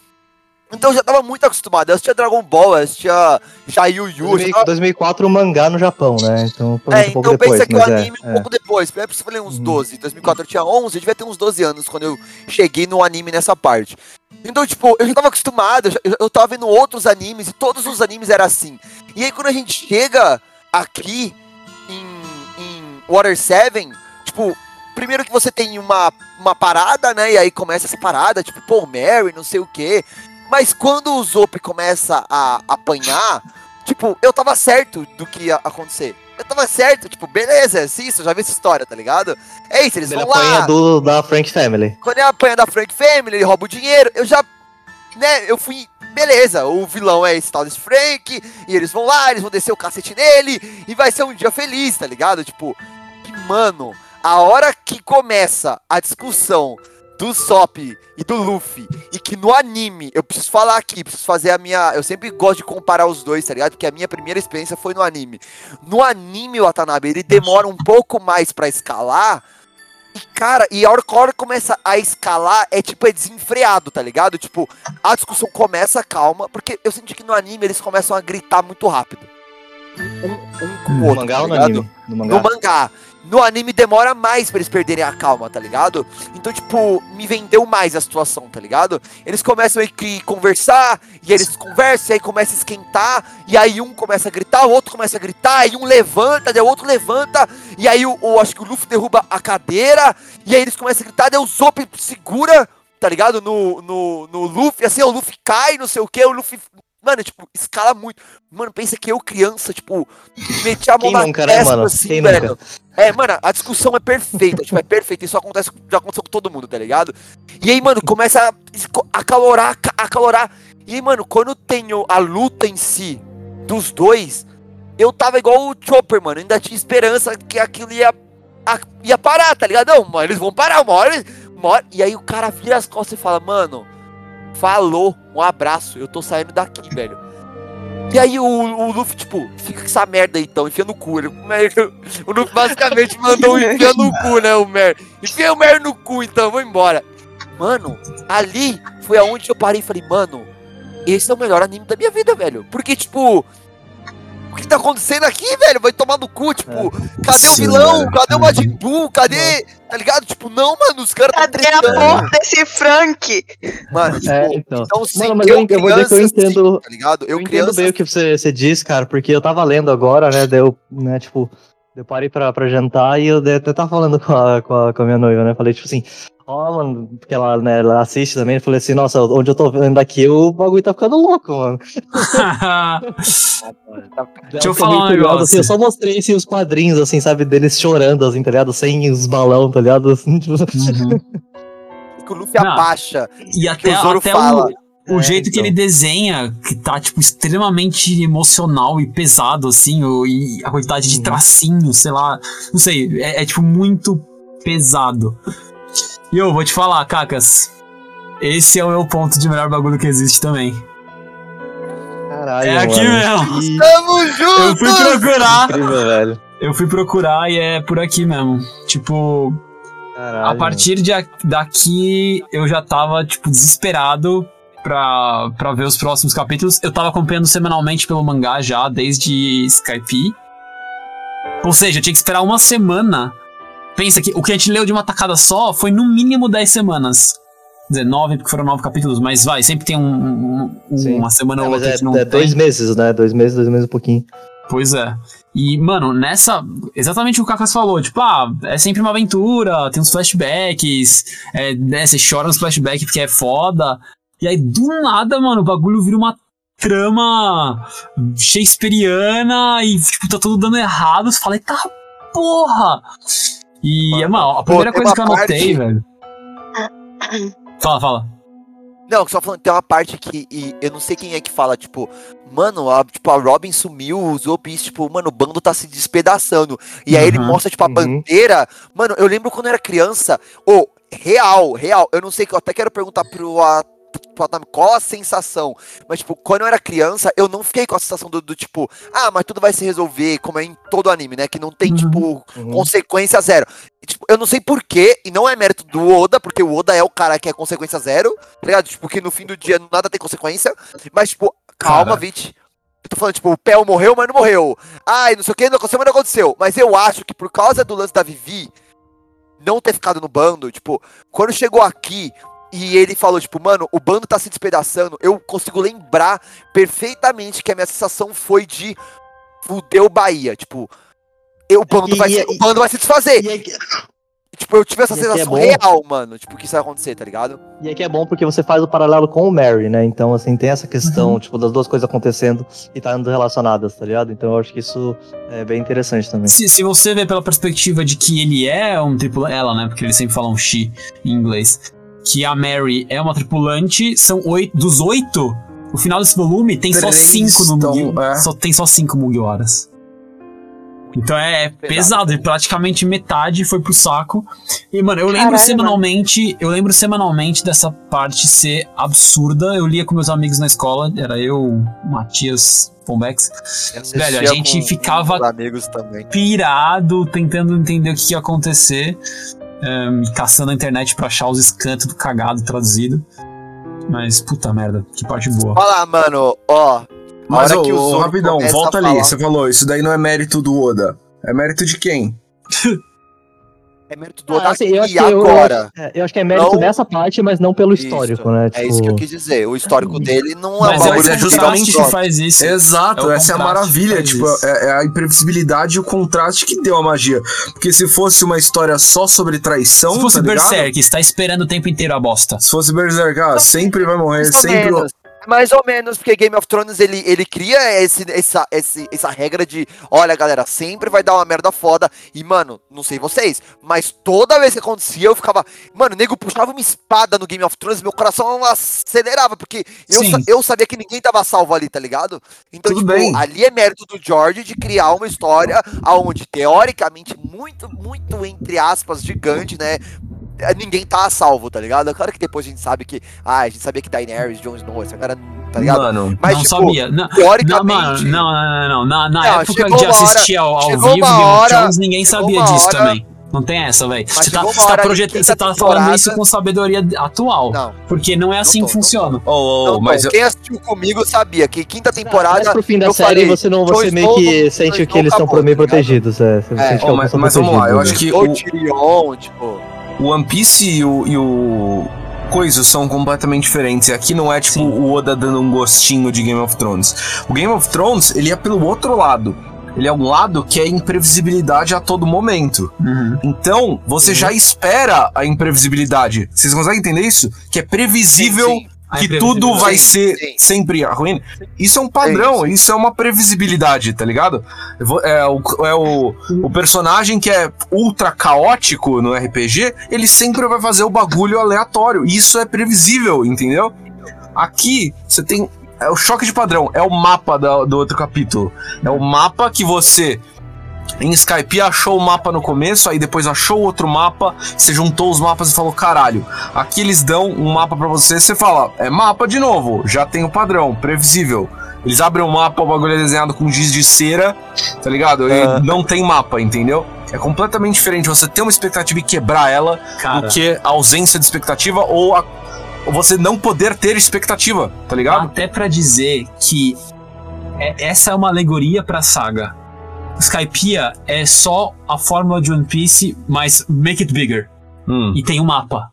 Então eu já tava muito acostumado. Eu assistia Dragon Ball, eu assistia Jaiyu Yu. eu já tava- 2004 o mangá no Japão, né? Então foi é, um pouco então depois. pensa que o é, anime um é. pouco depois. É que eu falei uns Uhum. 12. Em 2004 eu tinha 11, eu devia ter uns 12 anos quando eu cheguei no anime nessa parte. Então, tipo, eu já tava acostumado, eu, já- eu, tava vendo outros animes e todos os animes eram assim. E aí quando a gente chega aqui em, em Water 7, tipo, primeiro que você tem uma, uma parada, né? E aí começa essa parada, tipo, pô, Mary, não sei o quê. Mas quando o Zop começa a apanhar, tipo, eu tava certo do que ia acontecer. Eu tava certo, tipo, beleza, é isso, eu já vi essa história, tá ligado? É isso, eles Ele vão apanha lá. do, da Frank Family. Quando ele apanha da Frank Family, ele rouba o dinheiro, eu já. Né, eu fui. Beleza, o vilão é esse tal desse Frank, e eles vão lá, eles vão descer o cacete nele, e vai ser um dia feliz, tá ligado? Tipo, que, mano, a hora que começa a discussão do Sop e do Luffy, e que no anime, eu preciso falar aqui, preciso fazer a minha. Eu sempre gosto de comparar os dois, tá ligado? Porque a minha primeira experiência foi no anime. No anime, o Watanabe, ele demora um pouco mais pra escalar. E, cara, e a hora que a hora começa a escalar, é tipo, é desenfreado, tá ligado? Tipo, a discussão começa calma, porque eu senti que no anime eles começam a gritar muito rápido. Um, um com o No outro, mangá tá ou no anime? No mangá. no mangá. No anime demora mais pra eles perderem a calma, tá ligado? Então, tipo, me vendeu mais a situação, tá ligado? Eles começam a conversar, e eles conversam, e aí começa a esquentar, e aí um começa a gritar, o outro começa a gritar, e um levanta, daí o outro levanta, e aí o, o acho que o Luffy derruba a cadeira, e aí eles começam a gritar, daí o Zop segura, tá ligado? No, no, no Luffy, assim, o Luffy cai, não sei o que, o Luffy Mano, tipo, escala muito. Mano, pensa que eu, criança, tipo, meti a mão Quem na nunca, né, testa, mano? assim, Quem velho. nunca? É, mano, a discussão é perfeita, tipo, é perfeita. Isso acontece, já aconteceu com todo mundo, tá ligado? E aí, mano, começa a acalorar, ca- acalorar. E aí, mano, quando tenho a luta em si dos dois, eu tava igual o Chopper, mano. Ainda tinha esperança que aquilo ia, a- ia parar, tá ligado? Não, mano, eles vão parar uma hora, uma hora. E aí o cara vira as costas e fala, mano, falou, um abraço, eu tô saindo daqui, velho. E aí o, o Luffy, tipo, fica com essa merda aí, então, enfia no cu. Ele, o Luffy basicamente mandou um enfia no cu, né, o Mer. Enfia o Mer no cu, então, vou embora. Mano, ali foi aonde eu parei e falei, mano, esse é o melhor anime da minha vida, velho. Porque, tipo, o que tá acontecendo aqui, velho? Vai tomar no cu, tipo, cadê o Sim, vilão? velho. Cadê o Majin Buu? Cadê, tá ligado? Tipo, não, mano, os caras Cadê a porra desse Frank? Mano, tipo, É, então. então, sim, Mano, mas eu, eu vou dizer que eu entendo. sim, tá ligado? Eu, Eu, entendo criança, bem o que você, você diz, cara, porque eu tava lendo agora, né? Daí eu, né, tipo, eu parei pra, pra jantar e eu até tava falando com a, com, a, com a minha noiva, né? Falei, tipo assim, ó, mano, porque ela, né, ela assiste também, eu falei assim, nossa, onde eu tô vendo aqui, o bagulho tá ficando louco, mano. Deixa eu falar um curioso, negócio. assim, eu só mostrei assim, os quadrinhos, assim, sabe, deles chorando, assim, tá ligado? Sem os balão, tá ligado? Assim, tipo, Uhum. que o Luffy Não. abaixa. E até, o Zoro até fala. o, o É, jeito que então. ele desenha, que tá, tipo, extremamente emocional e pesado, assim, o- e a quantidade de Uhum. tracinhos, sei lá. Não sei, é, é, tipo, muito pesado. E eu vou te falar, Cacas. Esse é o meu ponto de melhor bagulho que existe também. caralho, É aqui mano. mesmo. Que Tamo Eu junto! fui procurar. incrível, velho. Eu fui procurar e é por aqui mesmo. Tipo, Caralho, a partir de daqui eu já tava, tipo, desesperado pra, pra ver os próximos capítulos. Eu tava acompanhando semanalmente pelo mangá já, desde Skype. Ou seja, eu tinha que esperar uma semana. Pensa que o que a gente leu de uma tacada só foi no mínimo 10 semanas. Quer dizer, 9, porque foram 9 capítulos, mas vai, sempre tem um, um- um- uma semana É, ou outra é, que não é tem. dois meses, né? Dois meses, dois meses e pouquinho. Pois é. E, mano, nessa. Exatamente o que o Kakas falou. Tipo, ah, é sempre uma aventura, tem uns flashbacks, é, né, você chora nos flashbacks porque é foda. E aí, do nada, mano, o bagulho vira uma trama shakespeariana e, tipo, tá tudo dando errado. Você fala, eita porra! E, Mano, mano, a primeira coisa que eu anotei, parte- velho. Fala, fala. Não, só falando, tem uma parte que e eu não sei quem é que fala, tipo, mano, a, tipo, a Robin sumiu, os Obis, tipo, mano, o bando tá se despedaçando. E aí ele Uhum. mostra, tipo, a Uhum. bandeira. Mano, eu lembro quando eu era criança, ô, real, real, eu não sei, eu até quero perguntar pro, a, pro Atami qual a sensação. Mas, tipo, quando eu era criança, eu não fiquei com a sensação do, do, tipo, ah, mas tudo vai se resolver, como é em todo anime, né? Que não tem, Uhum. tipo, Uhum. consequência zero. E, tipo, eu não sei porquê, e não é mérito do Oda, porque o Oda é o cara que é consequência zero, tá ligado? Tipo, que no fim do dia nada tem consequência. Mas, tipo, calma. Vit. Eu tô falando, tipo, o Pel morreu, mas não morreu. Ai, não sei o que, não aconteceu, mas não aconteceu. Mas eu acho que por causa do lance da Vivi não ter ficado no bando, tipo, quando chegou aqui e ele falou, tipo, mano, o bando tá se despedaçando, eu consigo lembrar perfeitamente que a minha sensação foi de fudeu Bahia. Tipo, eu, o, bando E- vai, e- se- o bando vai se desfazer. E é, Tipo, eu tive essa aqui é sensação bom. real, mano. Tipo, que isso vai acontecer, tá ligado? e é que é bom porque você faz o paralelo com o Mary, né? Então, assim, tem essa questão, Uhum. tipo, das duas coisas acontecendo e tá indo relacionadas, tá ligado? Então eu acho que isso é bem interessante também. Se, se você vê pela perspectiva de que ele é um tripulante, ela, né? Porque eles sempre falam she em inglês. Que a Mary é uma tripulante, são oito. Dos oito, no final desse volume tem só Três cinco no estão- Mugi, é. só Tem só cinco Mugiwaras. Então é, é pesado, e praticamente metade foi pro saco. E, mano, eu lembro Caralho, semanalmente. Eu lembro semanalmente dessa parte ser absurda. Eu lia com meus amigos na escola, era eu, Matias, Pombex. Velho, a gente com- ficava- com amigos também. pirado, tentando entender o que ia acontecer, ehm, caçando a internet pra achar os scans do cagado traduzido. Mas, puta merda, que parte boa. Olha lá, mano, ó. Mas, ô, ô, rapidão, volta ali. falar- Você falou, isso daí não é mérito do Oda. É mérito de quem? é mérito do Ah, Oda assim, eu acho e que eu- agora. É, eu acho que é mérito Não- dessa parte, mas não pelo Isso, histórico, né? É isso que eu quis dizer. O histórico dele não é Mas um é, bagulho é o que contraste justamente- que faz isso. Exato, É essa é a maravilha. Tipo, isso. é, é a imprevisibilidade e o contraste que deu a magia. Porque se fosse uma história só sobre traição. Se fosse tá? Berserk, está esperando o tempo inteiro a bosta. Se fosse Berserk, ah, sempre vai morrer, ou sempre. menos. Mais ou menos, porque Game of Thrones ele, ele cria esse, essa, esse, essa regra de: olha, galera, sempre vai dar uma merda foda. E, mano, não sei vocês, mas toda vez que acontecia eu ficava. Mano, o nego puxava uma espada no Game of Thrones, meu coração acelerava, porque eu, sa- eu sabia que ninguém tava salvo ali, tá ligado? Então, Tudo tipo, bem. ali é mérito do George de criar uma história aonde, teoricamente, muito, muito, entre aspas, gigante, né? É, Ninguém tá a salvo, tá ligado? É claro que depois a gente sabe que. Ah, a gente sabia que Daenerys, Jon Snow, esse cara, tá ligado? Mano, Mas, não tipo, sabia. Não, não, teoricamente. mano, não, não, não, não. Na, na Não, época de assistir ao, ao vivo Game of Thrones, ninguém sabia disso hora- também. Não tem essa, velho. Mas Você tá, uma você tá, projet... ali, você tá falando isso com sabedoria atual. Não, Porque não é assim tô, que não funciona. oh, oh, não, mas não. eu- Quem assistiu comigo sabia que quinta temporada. pro fim da série, falei, você não, você meio que Jon sente que eles estão meio tá protegidos. É, você É. sente que Oh, alguns mas- mas vamos lá, eu acho que o- Tyrion, tipo. O One Piece e o, e o Coisa são completamente diferentes. E aqui não é tipo Sim. o Oda dando um gostinho de Game of Thrones. O Game of Thrones, ele é pelo outro lado. Ele é um lado que é imprevisibilidade a todo momento. Uhum. Então, você já espera a imprevisibilidade. Vocês conseguem entender isso? Que é previsível Sim, sim. Que tudo vai ser sim. sempre ruim. Isso é um padrão, Sim, isso é uma previsibilidade, tá ligado? É, o, é o, o personagem que é ultra caótico no RPG, ele sempre vai fazer o bagulho aleatório. Isso é previsível, entendeu? Aqui, você tem. É o choque de padrão, é o mapa da- do outro capítulo. É o mapa que você em Skype achou o mapa no começo, aí depois achou outro mapa, você juntou os mapas e falou: caralho, aqui eles dão um mapa pra você, você fala: é mapa de novo, já tem o padrão, previsível. Eles abrem o mapa, o bagulho é desenhado com giz de cera, tá ligado? E Ah. não tem mapa, entendeu? É completamente diferente você ter uma expectativa e quebrar ela Cara, do que a ausência de expectativa ou, a- você não poder ter expectativa, tá ligado? até pra dizer que é- essa é uma alegoria pra saga. Skypiea é só a fórmula de One Piece, mas make it bigger. Hum. E tem um mapa.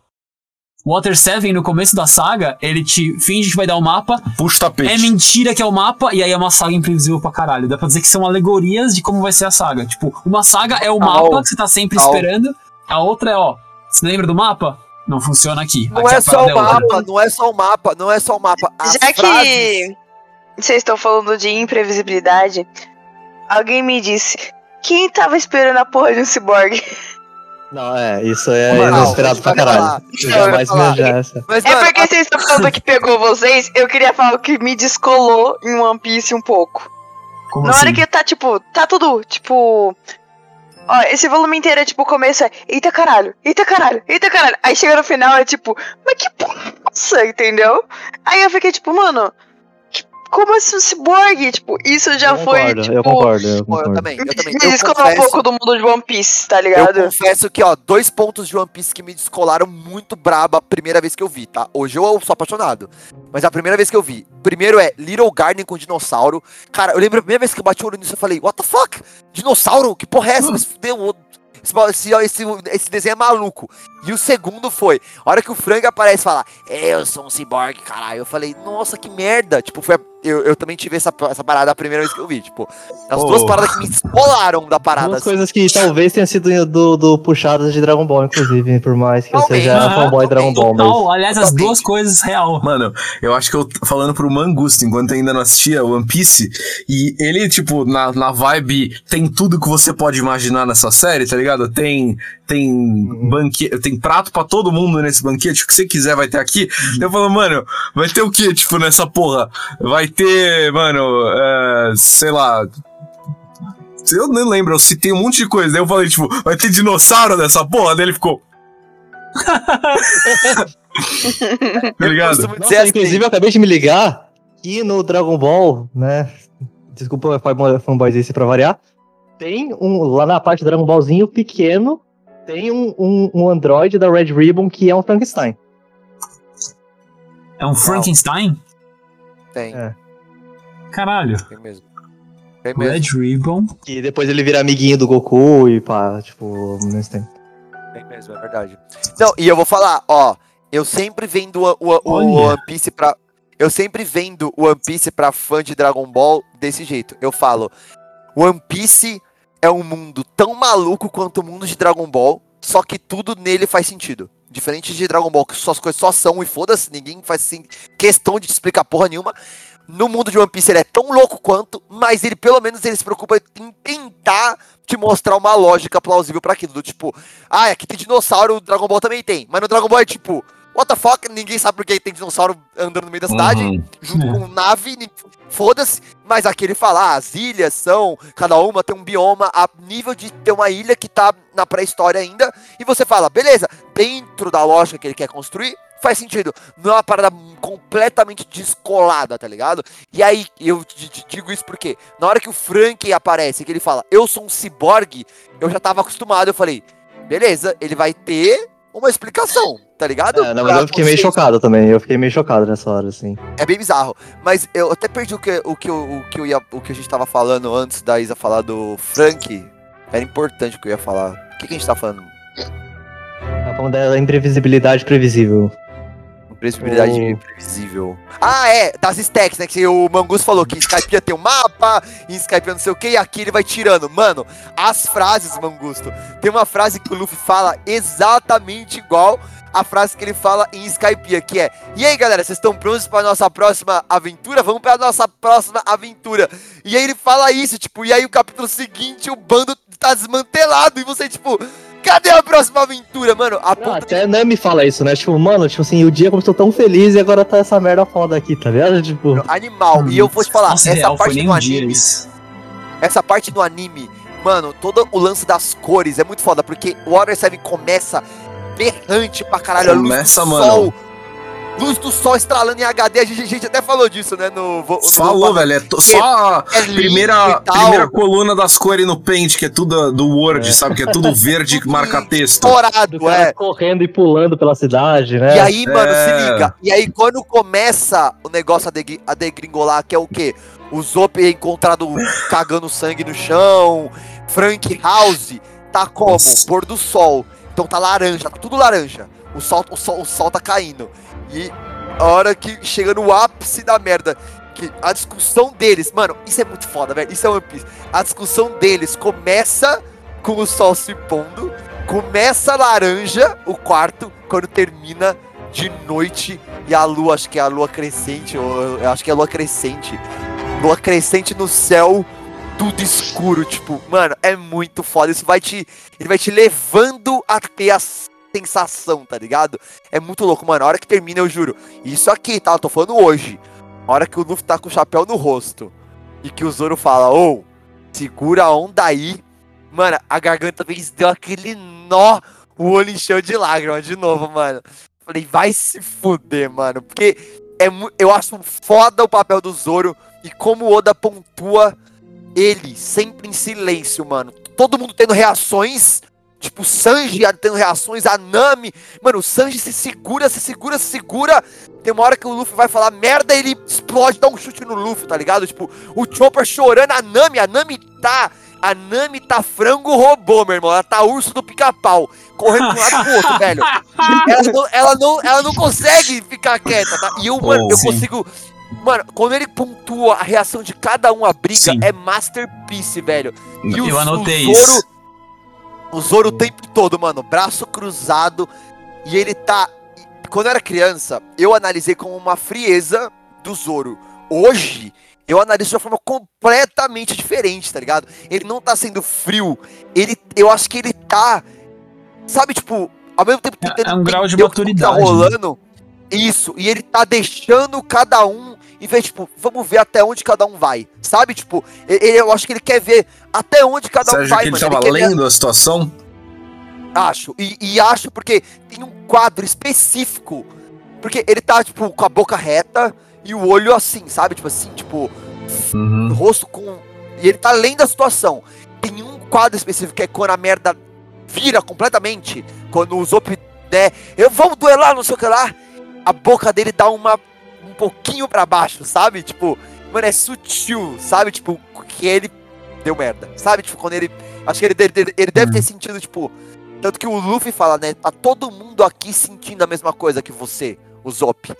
Water 7, no começo da saga, ele te finge que vai dar o mapa, Puxa o tapete. é mentira que é o mapa, e aí é uma saga imprevisível pra caralho. Dá pra dizer que são alegorias de como vai ser a saga. Tipo, uma saga é o Au. mapa que você tá sempre Au. esperando, a outra é, ó, você lembra do mapa? Não funciona aqui. Não Aqui é só o outra. mapa, não é só o mapa, não é só o mapa. As Já frases- que vocês estão falando de imprevisibilidade, alguém me disse. Quem tava esperando a porra de um ciborgue? Não, é, isso é Mano, inesperado pra caralho. jamais me essa. Mas, É mano, porque vocês estão falando que pegou vocês, eu queria falar o que me descolou em One Piece um pouco. Como Na assim? hora que tá, tipo, tá tudo, tipo. Ó, esse volume inteiro é tipo, começa, eita caralho, eita caralho, eita caralho. Aí chega no final, é tipo, mas que porra, entendeu? Aí eu fiquei tipo, mano, como assim um ciborgue? Tipo, isso já eu foi, concordo, tipo. eu concordo, eu Pô, eu concordo. também, eu também. Me Eu um pouco do mundo de One Piece, tá eu ligado? confesso que, ó, dois pontos de One Piece que me descolaram muito braba a primeira vez que eu vi, tá? Hoje eu sou apaixonado. Mas a primeira vez que eu vi. Primeiro é Little Garden com dinossauro. Cara, eu lembro a primeira vez que eu bati o olho nisso, eu falei, what the fuck? Dinossauro? Que porra é essa? Mas fudeu, esse, esse, esse, desenho é maluco. E o segundo foi, a hora que o Frank aparece e fala, eu sou um ciborgue, caralho. Eu falei, nossa, que merda. Tipo, foi a- eu, eu também tive essa, essa parada a primeira vez que eu vi. Tipo, as duas Oh. paradas que me descolaram da parada. Duas assim. coisas que talvez tenham sido do, do puxadas de Dragon Ball, inclusive, por mais que eu Talvez. seja Aham, fanboy de Dragon Ball, mas. Total, aliás, as duas coisas real. Mano, eu acho que eu tô falando pro Mangusto, enquanto ainda não assistia One Piece, e ele, tipo, na, na vibe, tem tudo que você pode imaginar nessa série, tá ligado? Tem, tem banquete, tem prato pra todo mundo nesse banquete, o que você quiser vai ter aqui. Eu falo, mano, vai ter o que, tipo, nessa porra? Vai ter, mano, é, sei lá. Eu nem lembro, eu citei um monte de coisa. Daí eu falei, tipo, vai ter dinossauro nessa porra? Daí ele ficou. ligado? costumo Nossa, assim, inclusive, eu acabei de me ligar que no Dragon Ball, né? Desculpa o fanboyzice pra variar. Tem um. Lá na parte do Dragon Ballzinho pequeno, tem um, um, um android da Red Ribbon que é um Frankenstein. É um Frankenstein? tem, É. Caralho. tem mesmo. Tem mesmo. Red Ribbon. E depois ele vira amiguinho do Goku e pá, tipo, nesse tempo. Tem mesmo, é verdade. Não, e eu vou falar, ó, eu sempre vendo o, o, o. One Piece pra. Eu sempre vendo o One Piece pra fã de Dragon Ball desse jeito. Eu falo, One Piece é um mundo tão maluco quanto o mundo de Dragon Ball, só que tudo nele faz sentido. Diferente de Dragon Ball, que só as coisas só são e foda-se, ninguém faz assim, questão de te explicar porra nenhuma. No mundo de One Piece ele é tão louco quanto, mas ele pelo menos ele se preocupa em tentar te mostrar uma lógica plausível pra aquilo. Do tipo, ah, aqui tem dinossauro, o Dragon Ball também tem. Mas no Dragon Ball é tipo, what the fuck, ninguém sabe por que tem dinossauro andando no meio da cidade, Uhum. junto É. com nave, foda-se. Mas aqui ele fala, ah, as ilhas são, cada uma tem um bioma a nível de ter uma ilha que tá na pré-história ainda. E você fala, beleza, dentro da lógica que ele quer construir, faz sentido. Não é uma parada completamente descolada, tá ligado? E aí, eu digo isso porque, na hora que o Frank aparece, que ele fala, eu sou um ciborgue, eu já tava acostumado, eu falei, beleza, ele vai ter uma explicação, tá ligado? É, não, mas Pra eu fiquei meio chocado também. Eu fiquei meio chocado nessa hora, assim. É bem bizarro. Mas eu até perdi o que, o que, eu- o que, eu ia, o que a gente tava falando antes da Isa falar do Frank. Era importante o que eu ia falar. O que, que a gente tá falando? Tá falando da imprevisibilidade previsível. Imprevisibilidade Oh. imprevisível. Ah, é, das stacks, né? Que o Mangus falou que em Skype ia ter um mapa, em Skype ia não sei o que, e aqui ele vai tirando. Mano, as frases, Mangusto. Tem uma frase que o Luffy fala exatamente igual a frase que ele fala em Skype, que é: E aí, galera, vocês estão prontos para nossa próxima aventura? Vamos para nossa próxima aventura. E aí ele fala isso, tipo, e aí o capítulo seguinte o bando tá desmantelado e você, tipo, cadê a próxima aventura, mano? A Não, até Nami fala isso, né? Tipo, mano, tipo assim, o dia começou tão feliz e agora tá essa merda foda aqui, tá ligado? Tipo, animal. E eu vou te falar, essa real, parte do anime, essa parte do anime, mano, todo o lance das cores é muito foda, porque o Water 7 começa berrante pra caralho, a luz Começa, do mano. sol. Luz do sol estralando em HD, a gente, a gente até falou disso, né? No, no Falou, velho. É to- só a É lindo primeira, primeira coluna das cores no Paint, que é tudo do Word, sabe? Que é tudo verde que marca texto. do Estourado, cara é. correndo e pulando pela cidade, né? E aí, mano, se É. liga. E aí, quando começa o negócio a, degri- a degringolar, que é o quê? O Zop é encontrado cagando sangue no chão. Frank House tá como? Nossa. Pôr do sol. Então tá laranja, tá tudo laranja. O sol, o sol, o sol tá caindo. E a hora que chega no ápice da merda. Que a discussão deles, mano, isso é muito foda, velho. Isso é One Piece. A discussão deles começa com o sol se pondo, começa laranja o quarto, quando termina de noite e a lua, acho que é a lua crescente, ou eu acho que é a lua crescente. Lua crescente no céu, tudo escuro, tipo, mano, é muito foda. Isso vai te. Ele vai te levando a ter a sensação, tá ligado? É muito louco, mano. A hora que termina, eu juro. Isso aqui, tá? Eu tô falando hoje. A hora que o Luffy tá com o chapéu no rosto e que o Zoro fala, ô, segura a onda aí. Mano, a garganta fez, deu aquele nó, o olho encheu de lágrimas de novo, mano. Falei, vai se fuder, mano. Porque é, eu acho foda o papel do Zoro e como o Oda pontua ele sempre em silêncio, mano. Todo mundo tendo reações. Tipo, o Sanji tendo reações, a Nami. Mano, o Sanji se segura, se segura, se segura. Tem uma hora que o Luffy vai falar merda, ele explode, dá um chute no Luffy, tá ligado? Tipo, o Chopper chorando, a Nami, a Nami tá. A Nami tá frango robô, meu irmão. Ela tá urso do pica-pau. Correndo de um lado pro outro, velho. Ela não, ela, não, ela não consegue ficar quieta, tá? E eu, mano, Oh, eu sim. consigo. Mano, quando ele pontua a reação de cada um à briga, Sim. é masterpiece, velho. E Eu o- anotei o Zoro, isso. o Zoro o tempo todo, mano, braço cruzado. E ele tá. Quando eu era criança, eu analisei como uma frieza do Zoro. Hoje, eu analiso de uma forma completamente diferente, tá ligado? Ele não tá sendo frio. Ele, eu acho que ele tá. Sabe, tipo, ao mesmo tempo É um grau de que Tá maturidade, né? rolando. Isso, e ele tá deixando cada um e ver, tipo, vamos ver até onde cada um vai. Sabe, tipo, ele, eu acho que ele quer ver até onde cada Você um acha vai, que ele mano. tava ver- lendo a situação? Acho. E, e acho porque tem um quadro específico. Porque ele tá, tipo, com a boca reta e o olho assim, sabe? Tipo assim, tipo, o Uhum. rosto com. E ele tá lendo a situação. Tem um quadro específico que é quando a merda vira completamente. Quando o Zop, né? Eu vou duelar, não sei o que lá. A boca dele dá uma. Um pouquinho pra baixo, sabe? Tipo, mano, é sutil, sabe? Tipo, que ele deu merda. Sabe? Tipo, quando ele. Acho que ele, ele, ele deve ter sentido, tipo. Tanto que o Luffy fala, né? Tá todo mundo aqui sentindo a mesma coisa que você, o Zop.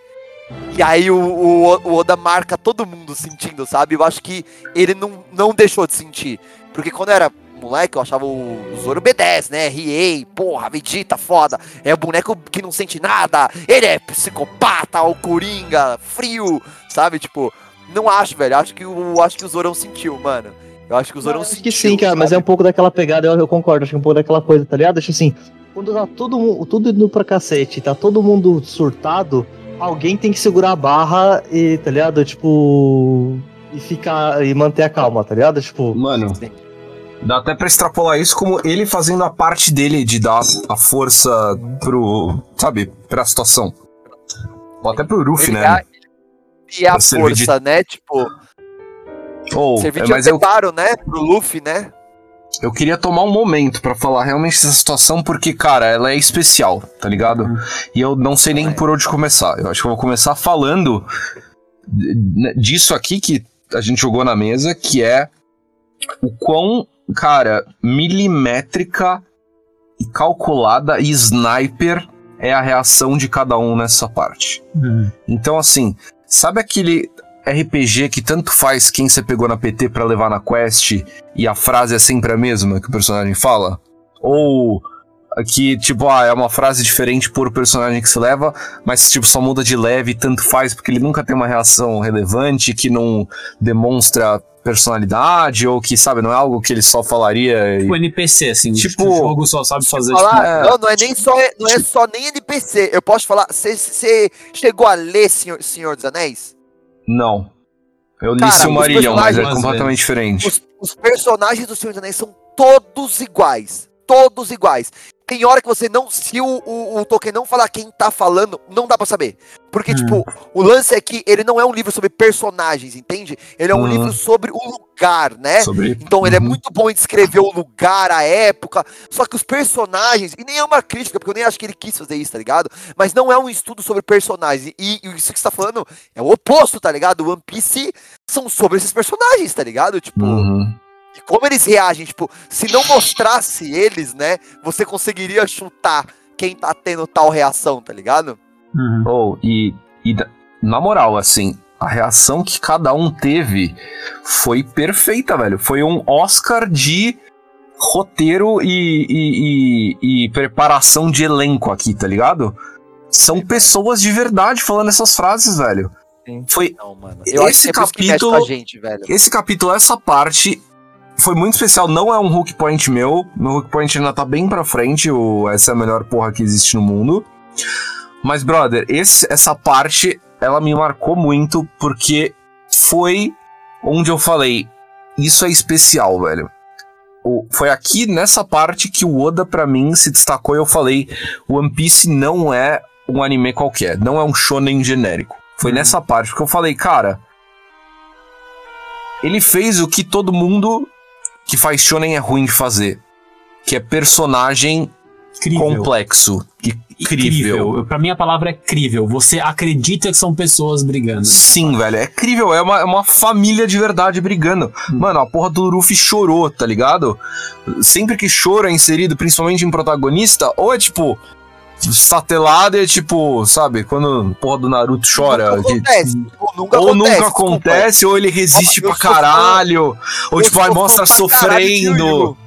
E aí o, o, o Oda marca todo mundo sentindo, sabe? Eu acho que ele não, não deixou de sentir. Porque quando era moleque, eu achava o, o Zoro B10, né? Riei, porra, Vegeta, foda. É o boneco que não sente nada. Ele é psicopata, o Coringa, frio, sabe? Tipo, não acho, velho. Acho que o, acho que o Zorão sentiu, mano. Eu acho que o Zorão acho sentiu. que sim, cara, mas é um pouco daquela pegada, eu, eu concordo, acho que é um pouco daquela coisa, tá ligado? Acho assim, quando tá todo mundo, tudo indo pra cacete, tá todo mundo surtado, alguém tem que segurar a barra e, tá ligado? Tipo. E ficar. E manter a calma, tá ligado? Tipo. Mano, dá até pra extrapolar isso como ele fazendo a parte dele de dar a força pro. Sabe, pra situação. Ou até pro Luffy, Ele né? é- E a Pra servir de- força, né? Tipo, Ou, servir é, de mas eu, preparo, né? Pro Luffy, né? eu queria tomar um momento pra falar realmente dessa situação, porque, cara, ela é especial, tá ligado? E eu não sei nem por onde começar. Eu acho que eu vou começar falando disso aqui que a gente jogou na mesa, que é o quão, cara, milimétrica e calculada e sniper é a reação de cada um nessa parte. Uhum. Então, assim, sabe aquele RPG que tanto faz quem você pegou na PT pra levar na quest e a frase é sempre a mesma que o personagem fala? Ou que, tipo, ah, é uma frase diferente por personagem que se leva, mas, tipo, só muda de leve e tanto faz porque ele nunca tem uma reação relevante, que não demonstra personalidade, ou que, sabe, não é algo que ele só falaria e... Tipo NPC, assim. Tipo- Tipo, o jogo só sabe fazer. Falar, é. não, não é nem só, não é só nem NPC. Eu posso falar, você chegou a ler Senhor, Senhor dos Anéis? Não. Eu li Cara, Silmarillion, mas é completamente diferente. Os, os personagens do Senhor dos Anéis são todos iguais. Todos iguais. Tem hora que você não. Se o, o, o Tolkien não falar quem tá falando, não dá pra saber. Porque, Hum. tipo, o lance é que ele não é um livro sobre personagens, entende? Ele é um livro sobre o lugar, né? Sobre... Então ele é Uhum. muito bom em descrever o lugar, a época. Só que os personagens, e nem é uma crítica, porque eu nem acho que ele quis fazer isso, tá ligado? Mas não é um estudo sobre personagens. E, e isso que você tá falando é o oposto, tá ligado? O One Piece são sobre esses personagens, tá ligado? Tipo, Uhum. E como eles reagem, tipo, se não mostrasse eles, né, você conseguiria chutar quem tá tendo tal reação, tá ligado? Uhum. Oh, e, e na moral, assim, a reação que cada um teve foi perfeita, velho. Foi um Oscar de roteiro e, e- e- e preparação de elenco aqui, tá ligado? São pessoas de verdade falando essas frases, velho. Sim. Foi Não, mano. Esse que mexe com capítulo- a gente, velho. esse capítulo, essa parte foi muito especial. Não é um hook point meu. Meu hook point ainda tá bem pra frente. O, essa é a melhor porra que existe no mundo. Mas, brother, esse, essa parte ela me marcou muito porque foi onde eu falei: Isso é especial, velho. O- foi aqui nessa parte que o Oda, pra mim, se destacou e eu falei: One Piece não é um anime qualquer, não é um shonen genérico. Foi nessa parte que eu falei, cara, ele fez o que todo mundo que faz shonen é ruim de fazer, que é personagem Incrível. complexo e Incrível. Pra mim a palavra é crível. Você acredita que são pessoas brigando. Sim, velho, é incrível, é uma, é uma família de verdade brigando. Mano, a porra do Luffy chorou, tá ligado? Sempre que choro é inserido, principalmente em protagonista, ou é tipo, estatelado e é tipo, sabe, quando porra do Naruto chora. Nunca que- acontece. Ou nunca ou acontece. nunca acontece, ou ele resiste Eu pra fã- caralho, ou Eu tipo, aí mostra sofrendo,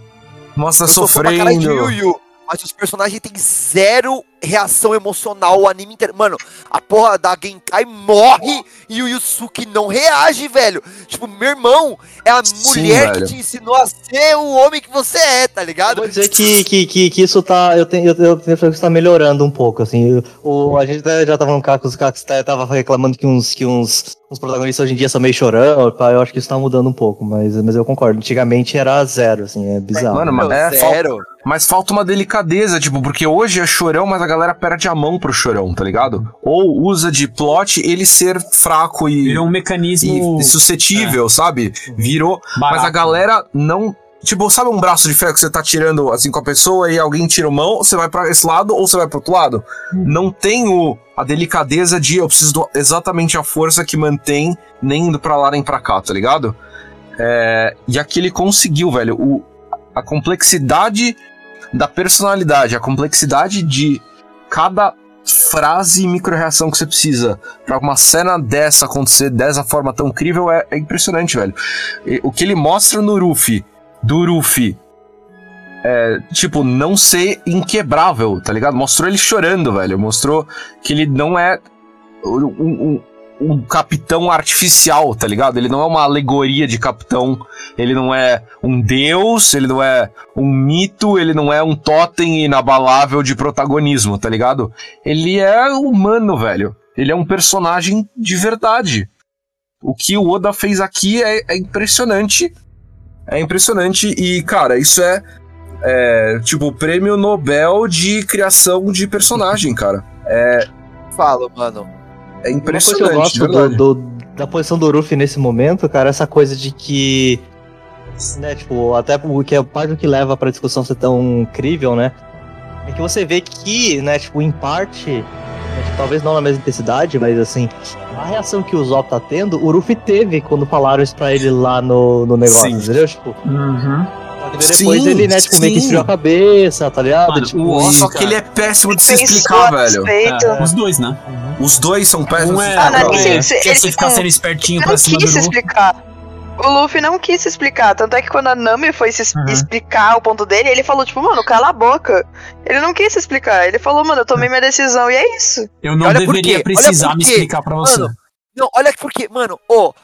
mostra sofrendo. Mas os personagens têm zero reação emocional o anime inteiro. Mano, a porra da Genkai morre e o Yusuke não reage, velho. Tipo, meu irmão, é a Sim, mulher velho. que te ensinou a ser o homem que você é, tá Eu ligado? vou dizer que, que, que, que isso tá. Eu tenho, eu, eu tenho a impressão que isso tá melhorando um pouco, assim. O, a gente até já tava no Cacos, os Cacos tá- tava reclamando que uns, que uns, uns protagonistas hoje em dia são meio chorão, pá, eu acho que isso tá mudando um pouco, mas, mas eu concordo. Antigamente era zero, assim, é bizarro. Mano, mas é, falta, zero. mas falta uma delicadeza, tipo, porque hoje é chorão, mas a galera perde a mão pro chorão, tá ligado? Ou usa de plot ele ser fraco e, Virou um mecanismo e suscetível, sabe? Virou. barato. Mas a galera não. Tipo, sabe um braço de ferro que você tá tirando assim com a pessoa e alguém tira a mão, você vai pra esse lado ou você vai pro outro lado? Não tem o, a delicadeza de eu preciso do- exatamente a força que mantém nem indo pra lá nem pra cá, tá ligado? É, e aqui ele conseguiu, velho. O, a complexidade da personalidade, a complexidade de cada frase e micro-reação que você precisa para uma cena dessa acontecer dessa forma tão incrível é, é impressionante, velho. E, o que ele mostra no Ruffy, do Ruffy, é, tipo, não ser inquebrável, tá ligado? Mostrou ele chorando, velho. Mostrou que ele não é um, um, um capitão artificial, tá ligado? Ele não é uma alegoria de capitão, ele não é um deus, ele não é um mito, ele não é um totem inabalável de protagonismo, tá ligado? Ele é humano, velho. Ele é um personagem de verdade. O que o Oda fez aqui é, é impressionante. É impressionante e, cara, isso é, é tipo prêmio Nobel de criação de personagem, cara. É, Falo, mano. É Uma coisa impressionante. que eu gosto do, do- da posição do Ruffy nesse momento, cara, essa coisa de que. Né, tipo, até o que é parte do que leva pra discussão ser tão incrível, né? É que você vê que, né, tipo, em parte, né, tipo, talvez não na mesma intensidade, mas assim, a reação que o Zop tá tendo, o Ruffy teve quando falaram isso pra ele lá no, no negócio, Sim. entendeu? Tipo, Uhum. Depois Sim, ele, né, tipo, meio que sim. esfriou a cabeça, tá ligado? Mano, tipo, o Só que ele é péssimo de se explicar, velho. É, os dois, né? Os dois são péssimos. Um é, Ah, não, é sim, sim, quer ele você ficar não- sendo espertinho Ele pra não cima do quis se Luffy. explicar. O Luffy não quis se explicar. Tanto é que quando a Nami foi se Uhum. explicar o ponto dele, ele falou, tipo, mano, cala a boca. Ele não quis se explicar. Ele falou, mano, eu tomei minha decisão e é isso. Eu não Olha por deveria precisar me explicar pra você. Mano, Não, olha porque, mano, ô,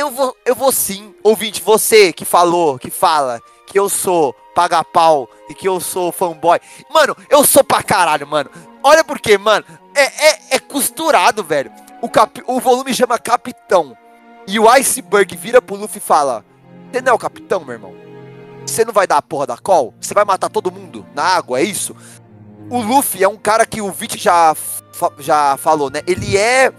eu vou, eu vou sim, ouvinte, você que falou, que fala que eu sou paga-pau e que eu sou fanboy. Mano, eu sou pra caralho, mano. Olha por quê, mano. É, é, é costurado, velho. O, cap, o volume chama Capitão. E o Iceberg vira pro Luffy e fala: Você não é o capitão, meu irmão? Você não vai dar a porra da call? Você vai matar todo mundo na água, é isso? O Luffy é um cara que o Vit já, já falou, né? Ele é.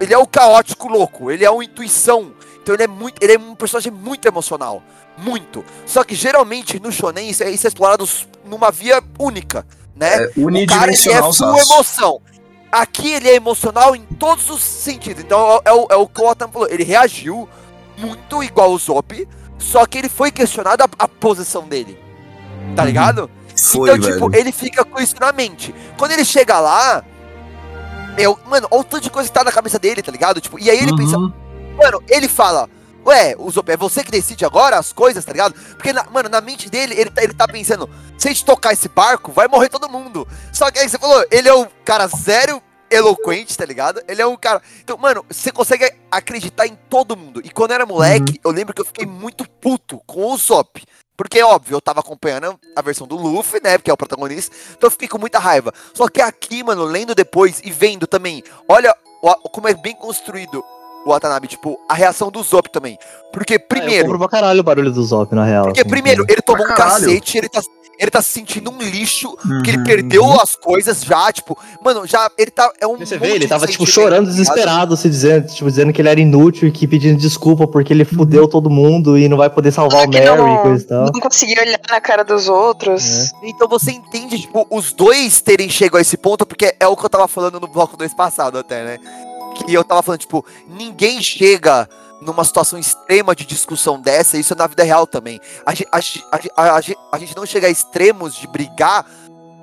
Ele é o caótico louco, ele é uma intuição. Então ele é muito. Ele é um personagem muito emocional. Muito. Só que geralmente no Shonen isso é, isso é explorado numa via única, né? É O cara ele é emoção. Aqui ele é emocional em todos os sentidos. Então é, o- é o que o Otam falou. Ele reagiu muito igual o Zop, só que ele foi questionado a, a posição dele. Tá Uhum. ligado? Foi, então, velho. tipo, ele fica com isso na mente. Quando ele chega lá, eu, mano, olha o tanto de coisa que tá na cabeça dele, tá ligado? Tipo, e aí ele pensa, Uhum. mano, ele fala, ué, é você que decide agora as coisas, tá ligado? Porque, na- mano, na mente dele, ele tá, ele tá pensando, se a gente tocar esse barco, vai morrer todo mundo. Só que aí você falou, ele é um cara zero eloquente, tá ligado? Ele é um cara. Então, mano, você consegue acreditar em todo mundo. E quando eu era moleque, eu lembro que eu fiquei muito puto com o Zop. Porque, óbvio, eu tava acompanhando a versão do Luffy, né? Que é o protagonista. Então eu fiquei com muita raiva. Só que aqui, mano, lendo depois e vendo também, olha o- como é bem construído o Watanabe, tipo, a reação do Zop também. Porque, Ah, eu primeiro, pra caralho o barulho do Zop, na real. porque assim, primeiro, ele tomou um cacete, ele tá, ele tá se sentindo um lixo, porque ele Uhum. perdeu as coisas já, tipo, mano, já, ele tá, é um Você vê, ele tava, tipo, chorando tá desesperado, se dizendo, tipo, dizendo que ele era inútil e que pedindo desculpa porque ele fudeu todo mundo e não vai poder salvar o Que Mary não- e coisa e tal. Não conseguia olhar na cara dos outros. Então você entende, tipo, os dois terem chego a esse ponto, porque é o que eu tava falando no bloco 2 passado até, né? Que eu tava falando, tipo, ninguém chega numa situação extrema de discussão dessa, isso é na vida real também. A, a, a, a, a, ge- a gente não chega a extremos de brigar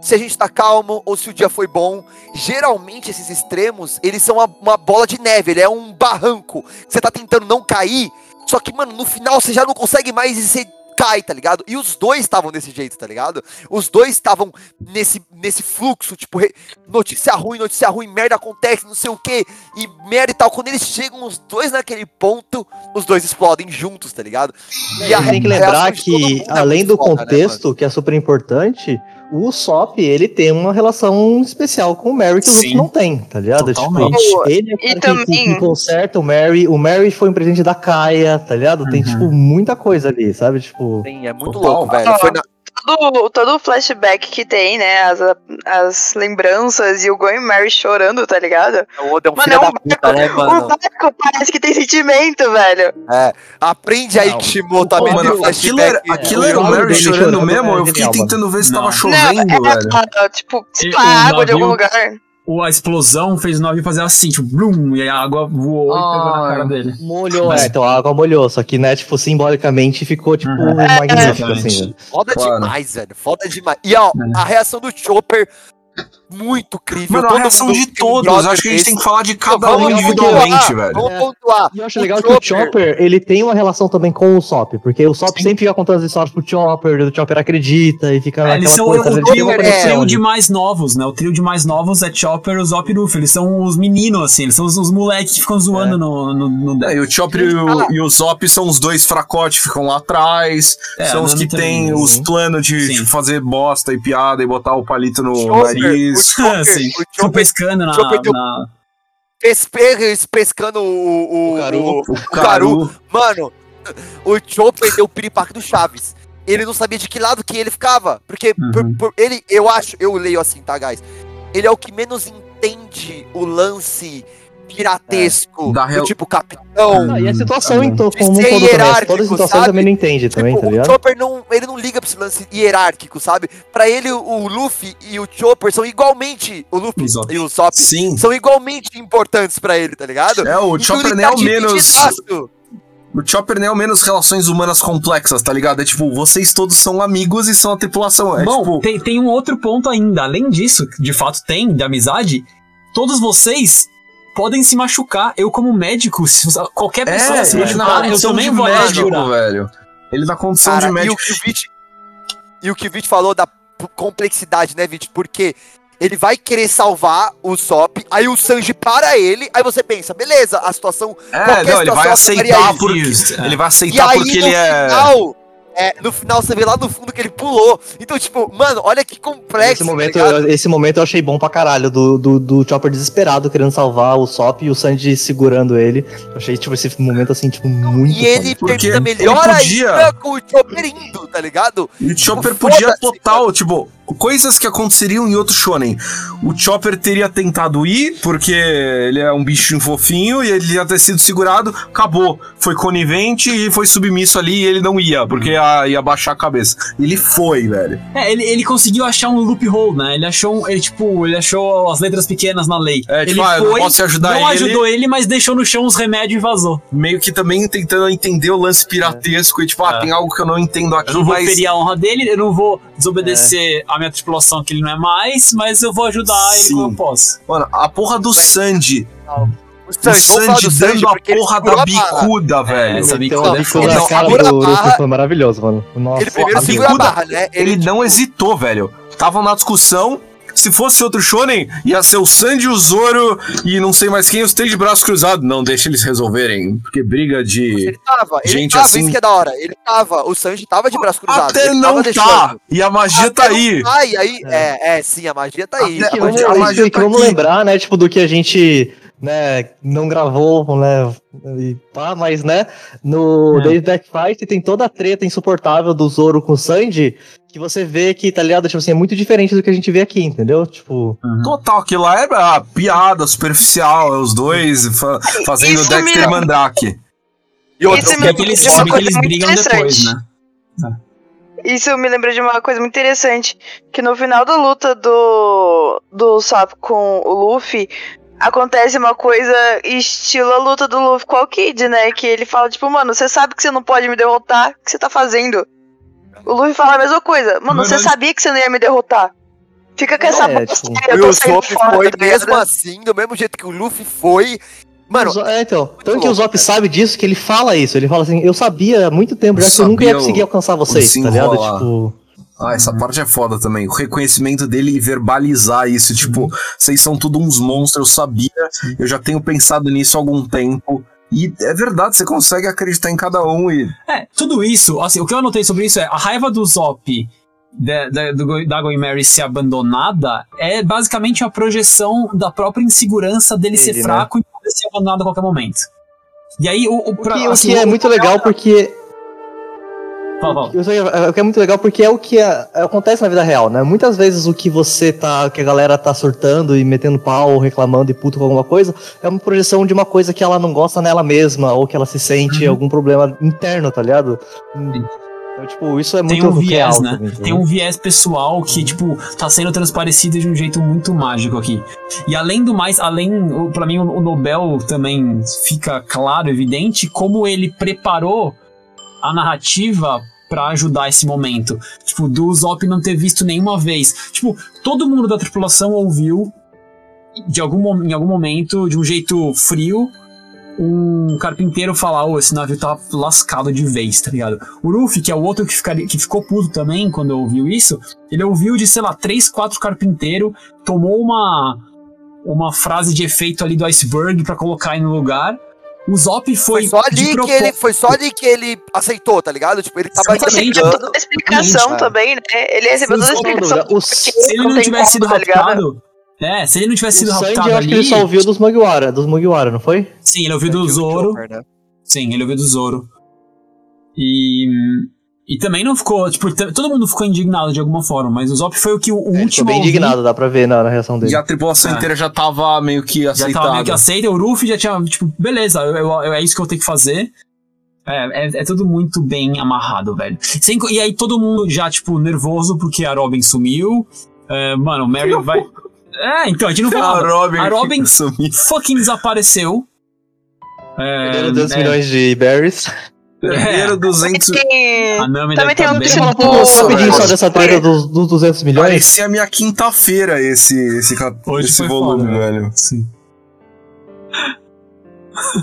se a gente tá calmo ou se o dia foi bom. Geralmente esses extremos, eles são uma, uma bola de neve, ele é um barranco. Você tá tentando não cair, só que, mano, no final você já não consegue mais e você cai, tá ligado? E os dois estavam desse jeito, tá ligado? Os dois estavam nesse, nesse fluxo, tipo, notícia ruim, notícia ruim, merda acontece, não sei o que, e merda e tal. Quando eles chegam os dois naquele ponto, os dois explodem juntos, tá ligado? E a tem que lembrar que, é além do foda, né, contexto, que é super importante, o Sop, ele tem uma relação especial com o Mary que o Sim. não tem, tá ligado? Totalmente. Tipo, ele é o cara que, conserta o Mary, o Mary foi um presente da Kaia, tá ligado? Tem, Uhum. tipo, muita coisa ali, sabe? Tipo... Sim, é muito Total. louco, velho. Foi na- Todo, todo o flashback que tem, né? As, as lembranças e o e Mary chorando, tá ligado? O Oda é um Mano, filho é um da puta, né, O mano? barco parece que tem sentimento, velho. Aprende aí. Kishimoto, a mano, o aquilo era, flashback. aquilo É, era o o Mary chorando chorando mesmo? é Eu fiquei genial, mano. tentando ver se tava chovendo, Não, velho. é, tipo, E o água de algum lugar. O- a explosão fez o navio fazer assim, tipo, blum, e a água voou e pegou na cara dele. Molhou, Mas- é, então a água molhou, só que, né, tipo, simbolicamente ficou, tipo, Uhum. magnífico, Exatamente. assim, velho. Foda Claro. demais, velho. Foda demais. E ó, É. a reação do Chopper, muito incrível. Mano, a reação de todos. Acho que a gente desse. tem que falar de cada um individualmente, velho. Vamos É. pontuar. E eu acho legal que o Chopper, ele tem uma relação também com o Sop, porque o Sop sempre fica contando as histórias pro Chopper, o Chopper acredita e fica É, eles são coisa, o, trio, de mais novos, né? O trio de mais novos é Chopper, o Zop e o Luffy. Eles são os meninos, assim, eles são os, os moleques que ficam zoando É. no, no, no É, e o Chopper e o, e o Zop são os dois fracotes, ficam lá atrás. É, são os que tem- têm os planos de, fazer bosta e piada e botar o palito no nariz. O Chopper, Sim. o Ficam Chopper pescando na. Chopper deu- na- pespe- pescando o, o, O Caru. o- O o Caru. Mano, o Chopper deu o piripaque do Chaves. Ele não sabia de que lado que ele ficava. Porque Uhum. por- por- ele, eu acho, eu leio assim, tá, guys? Ele é o que menos entende o lance piratesco. Da do real- tipo capitão. Ah, e a situação Tá De como um todo também, hierárquico, toda a situação sabe? também não entende também, Tipo, tá o ligado? Chopper não, ele não liga pra esse lance hierárquico, sabe? Pra ele, o, o Luffy e o Chopper são igualmente. O Luffy O e o Sim. são igualmente importantes pra ele, tá ligado? É, o Então Chopper ele nem é tá o menos. O Chopper nem é o menos relações humanas complexas, tá ligado? É tipo, vocês todos são amigos e são a tripulação. É Bom, tipo. tem, tem um outro ponto ainda. Além disso, de fato tem, de amizade, todos vocês podem se machucar. Eu, como médico, se qualquer pessoa É, se machucar, eu também vou médico, ajudar. velho. Ele na condição Cara, de e o médico. que o Vit e o que o Vit falou da complexidade, né, Vit? Porque ele vai querer salvar o Sop, aí o Sanji para ele, aí você pensa, beleza, a situação É, qualquer não, ele vai aceitar porque. Isso, é. Ele vai E aceitar aí porque no ele é. final, é, no final você vê lá no fundo que ele pulou. Então, tipo, mano, olha que complexo. Esse momento, tá eu, esse momento eu achei bom pra caralho, do, do, do Chopper desesperado querendo salvar o Sop e o Sanji segurando ele. Eu achei, tipo, esse momento, assim, tipo, muito E ele termina melhor ainda com o Chopper indo, tá ligado? E o Chopper Tipo, podia total, tipo, coisas que aconteceriam em outro shonen. O Chopper teria tentado ir, porque ele é um bichinho fofinho e ele ia ter sido segurado, acabou. Foi conivente e foi submisso ali e ele não ia, porque ia, ia baixar a cabeça. Ele foi, velho. É, ele, ele conseguiu achar um loophole, né? Ele achou, um- ele, tipo, ele achou as letras pequenas na lei. É, ele tipo, ah, eu não foi, posso ajudar não ele. ajudou ele, mas deixou no chão os remédios e vazou. Meio que também tentando entender o lance piratesco e tipo, ah, É. tem algo que eu não entendo aqui, Eu não vou mas. ferir a honra dele, eu não vou desobedecer a minha tripulação que ele não é mais, mas eu vou ajudar ele Sim. como eu posso. Mano, a porra do Sandy. O O Sandy do Sanji, dando a porque ele porra da a barra. bicuda, velho. essa Então, bicuda a é bicuda Não, cara a do. Luffy foi maravilhoso, mano. Nossa. Ele primeiro a segura a bicuda, barra, né? Ele não hesitou, velho. Estavam na discussão. Se fosse outro Shonen, ia ser o Sandy, o Zoro e não sei mais quem, os três de braços cruzados. Não, deixa eles resolverem. Porque briga de. Ele tava, ele Gente tava, assim- isso que é da hora. Ele tava, o Sanji tava de braço cruzado. Até ele não tava tá! deixando. E a magia tá Até não aí. tá, e aí, é. é, sim, a magia tá aí. Até- a magia- a isso magia que tá vamos aqui. lembrar, né, tipo, do que a gente, né, não gravou, né, e pá, mas, né, no É. Days Back Fight tem toda a treta insuportável do Zoro com o Sanji, que você vê que, tá ligado, tipo assim, é muito diferente do que a gente vê aqui, entendeu? Tipo, Total, aquilo lá é ah, piada superficial, é os dois fa- fazendo Isso Dexter e me- Mandrake. E outra, Isso o me Porque que que eles, Uma sabe que eles brigam depois, né? Isso me lembra de uma coisa muito interessante. Que no final da luta do, do Sop com o Luffy, acontece uma coisa estilo a luta do Luffy com o Kid, né? Que ele fala, tipo, mano, você sabe que você não pode me derrotar, o que você tá fazendo? O Luffy fala a mesma coisa. Mano, você Mas- sabia que você não ia me derrotar. Fica com essa É, tipo, E o Zop foi tá mesmo assim, do mesmo jeito que o Luffy foi. Mano, é, então, tanto que o louco, Zop cara. sabe disso, que ele fala isso, ele fala assim, eu sabia há muito tempo já Eu que eu nunca ia conseguir alcançar vocês, tá ligado? Tipo, Ah, essa parte é foda também. O reconhecimento dele e verbalizar isso. Tipo, vocês são tudo uns monstros, eu sabia. Eu já tenho pensado nisso há algum tempo. E é verdade, você consegue acreditar em cada um e. É, tudo isso, assim, o que eu anotei sobre isso é a raiva do Zop da, da, Going Mary ser abandonada é basicamente a projeção da própria insegurança dele ser Dele, né? fraco e poder ser abandonado a qualquer momento. E aí, o, o, o pra- que, o assim, que é muito legal porque Sei, é, o que é muito legal porque é o que é- acontece na vida real, né? Muitas vezes o que você tá, que a galera tá surtando e metendo pau, reclamando e puto com alguma coisa, é uma projeção de uma coisa que ela não gosta nela mesma, ou que ela se sente Uhum. algum problema interno, tá ligado? Então, tipo, isso é Tem muito um viés, real né? também, Tem um viés pessoal que, tipo, tá sendo transparecido de um jeito muito mágico aqui. E além do mais, além, pra mim, o Nobel também fica claro, evidente, como ele preparou a narrativa pra ajudar esse momento. Tipo, do Usopp não ter visto nenhuma vez. Tipo, todo mundo da tripulação ouviu, de algum, em algum momento, de um jeito frio, um carpinteiro falar, ô, esse navio tá lascado de vez, tá ligado? O Ruffy, que é o outro que, ficaria, que ficou puto também quando ouviu isso, ele ouviu de, sei lá, três, quatro carpinteiros, tomou uma, uma frase de efeito ali do iceberg pra colocar aí no lugar. O Zop foi. Foi só de ali que ele. Foi só ali que ele aceitou, tá ligado? Tipo, ele tava. Recebeu entregando. toda a explicação também, né? Ele recebeu toda a explicação. o- Se ele não tem tivesse sido tá ligado? raptado. É, se ele não tivesse sido o Sanji, raptado eu acho que ali. ele só ouviu dos Mugiwara, dos Mugiwara, não foi? Sim, ele ouviu do Aqui o Zoro. Né? Sim, ele ouviu do Zoro. E. E também não ficou. Tipo, todo mundo ficou indignado de alguma forma, mas o Zop foi o que o, o Ele ficou último. bem a ouvir. indignado, dá pra ver na, na reação dele. E a tripulação É. inteira já tava meio que Já aceitada. tava meio que aceita, o Ruffy já tinha, tipo, beleza, eu, eu- eu- é isso que eu tenho que fazer. É, é, é tudo muito bem amarrado, velho. Sem e aí todo mundo já, tipo, nervoso porque a Robin sumiu. É, mano, o Mary vai. É, então, a gente não A falava. Robin, A Robin sumiu. fucking desapareceu. É, Perdendo 200 é, milhões de berries. Perderam 200. Tem- A Nami Também deve tem um um pouco rapidinho só dessa treta dos, dos 200 milhões. Parecia a minha quinta-feira esse, esse, Hoje esse volume, foda, velho. Sim.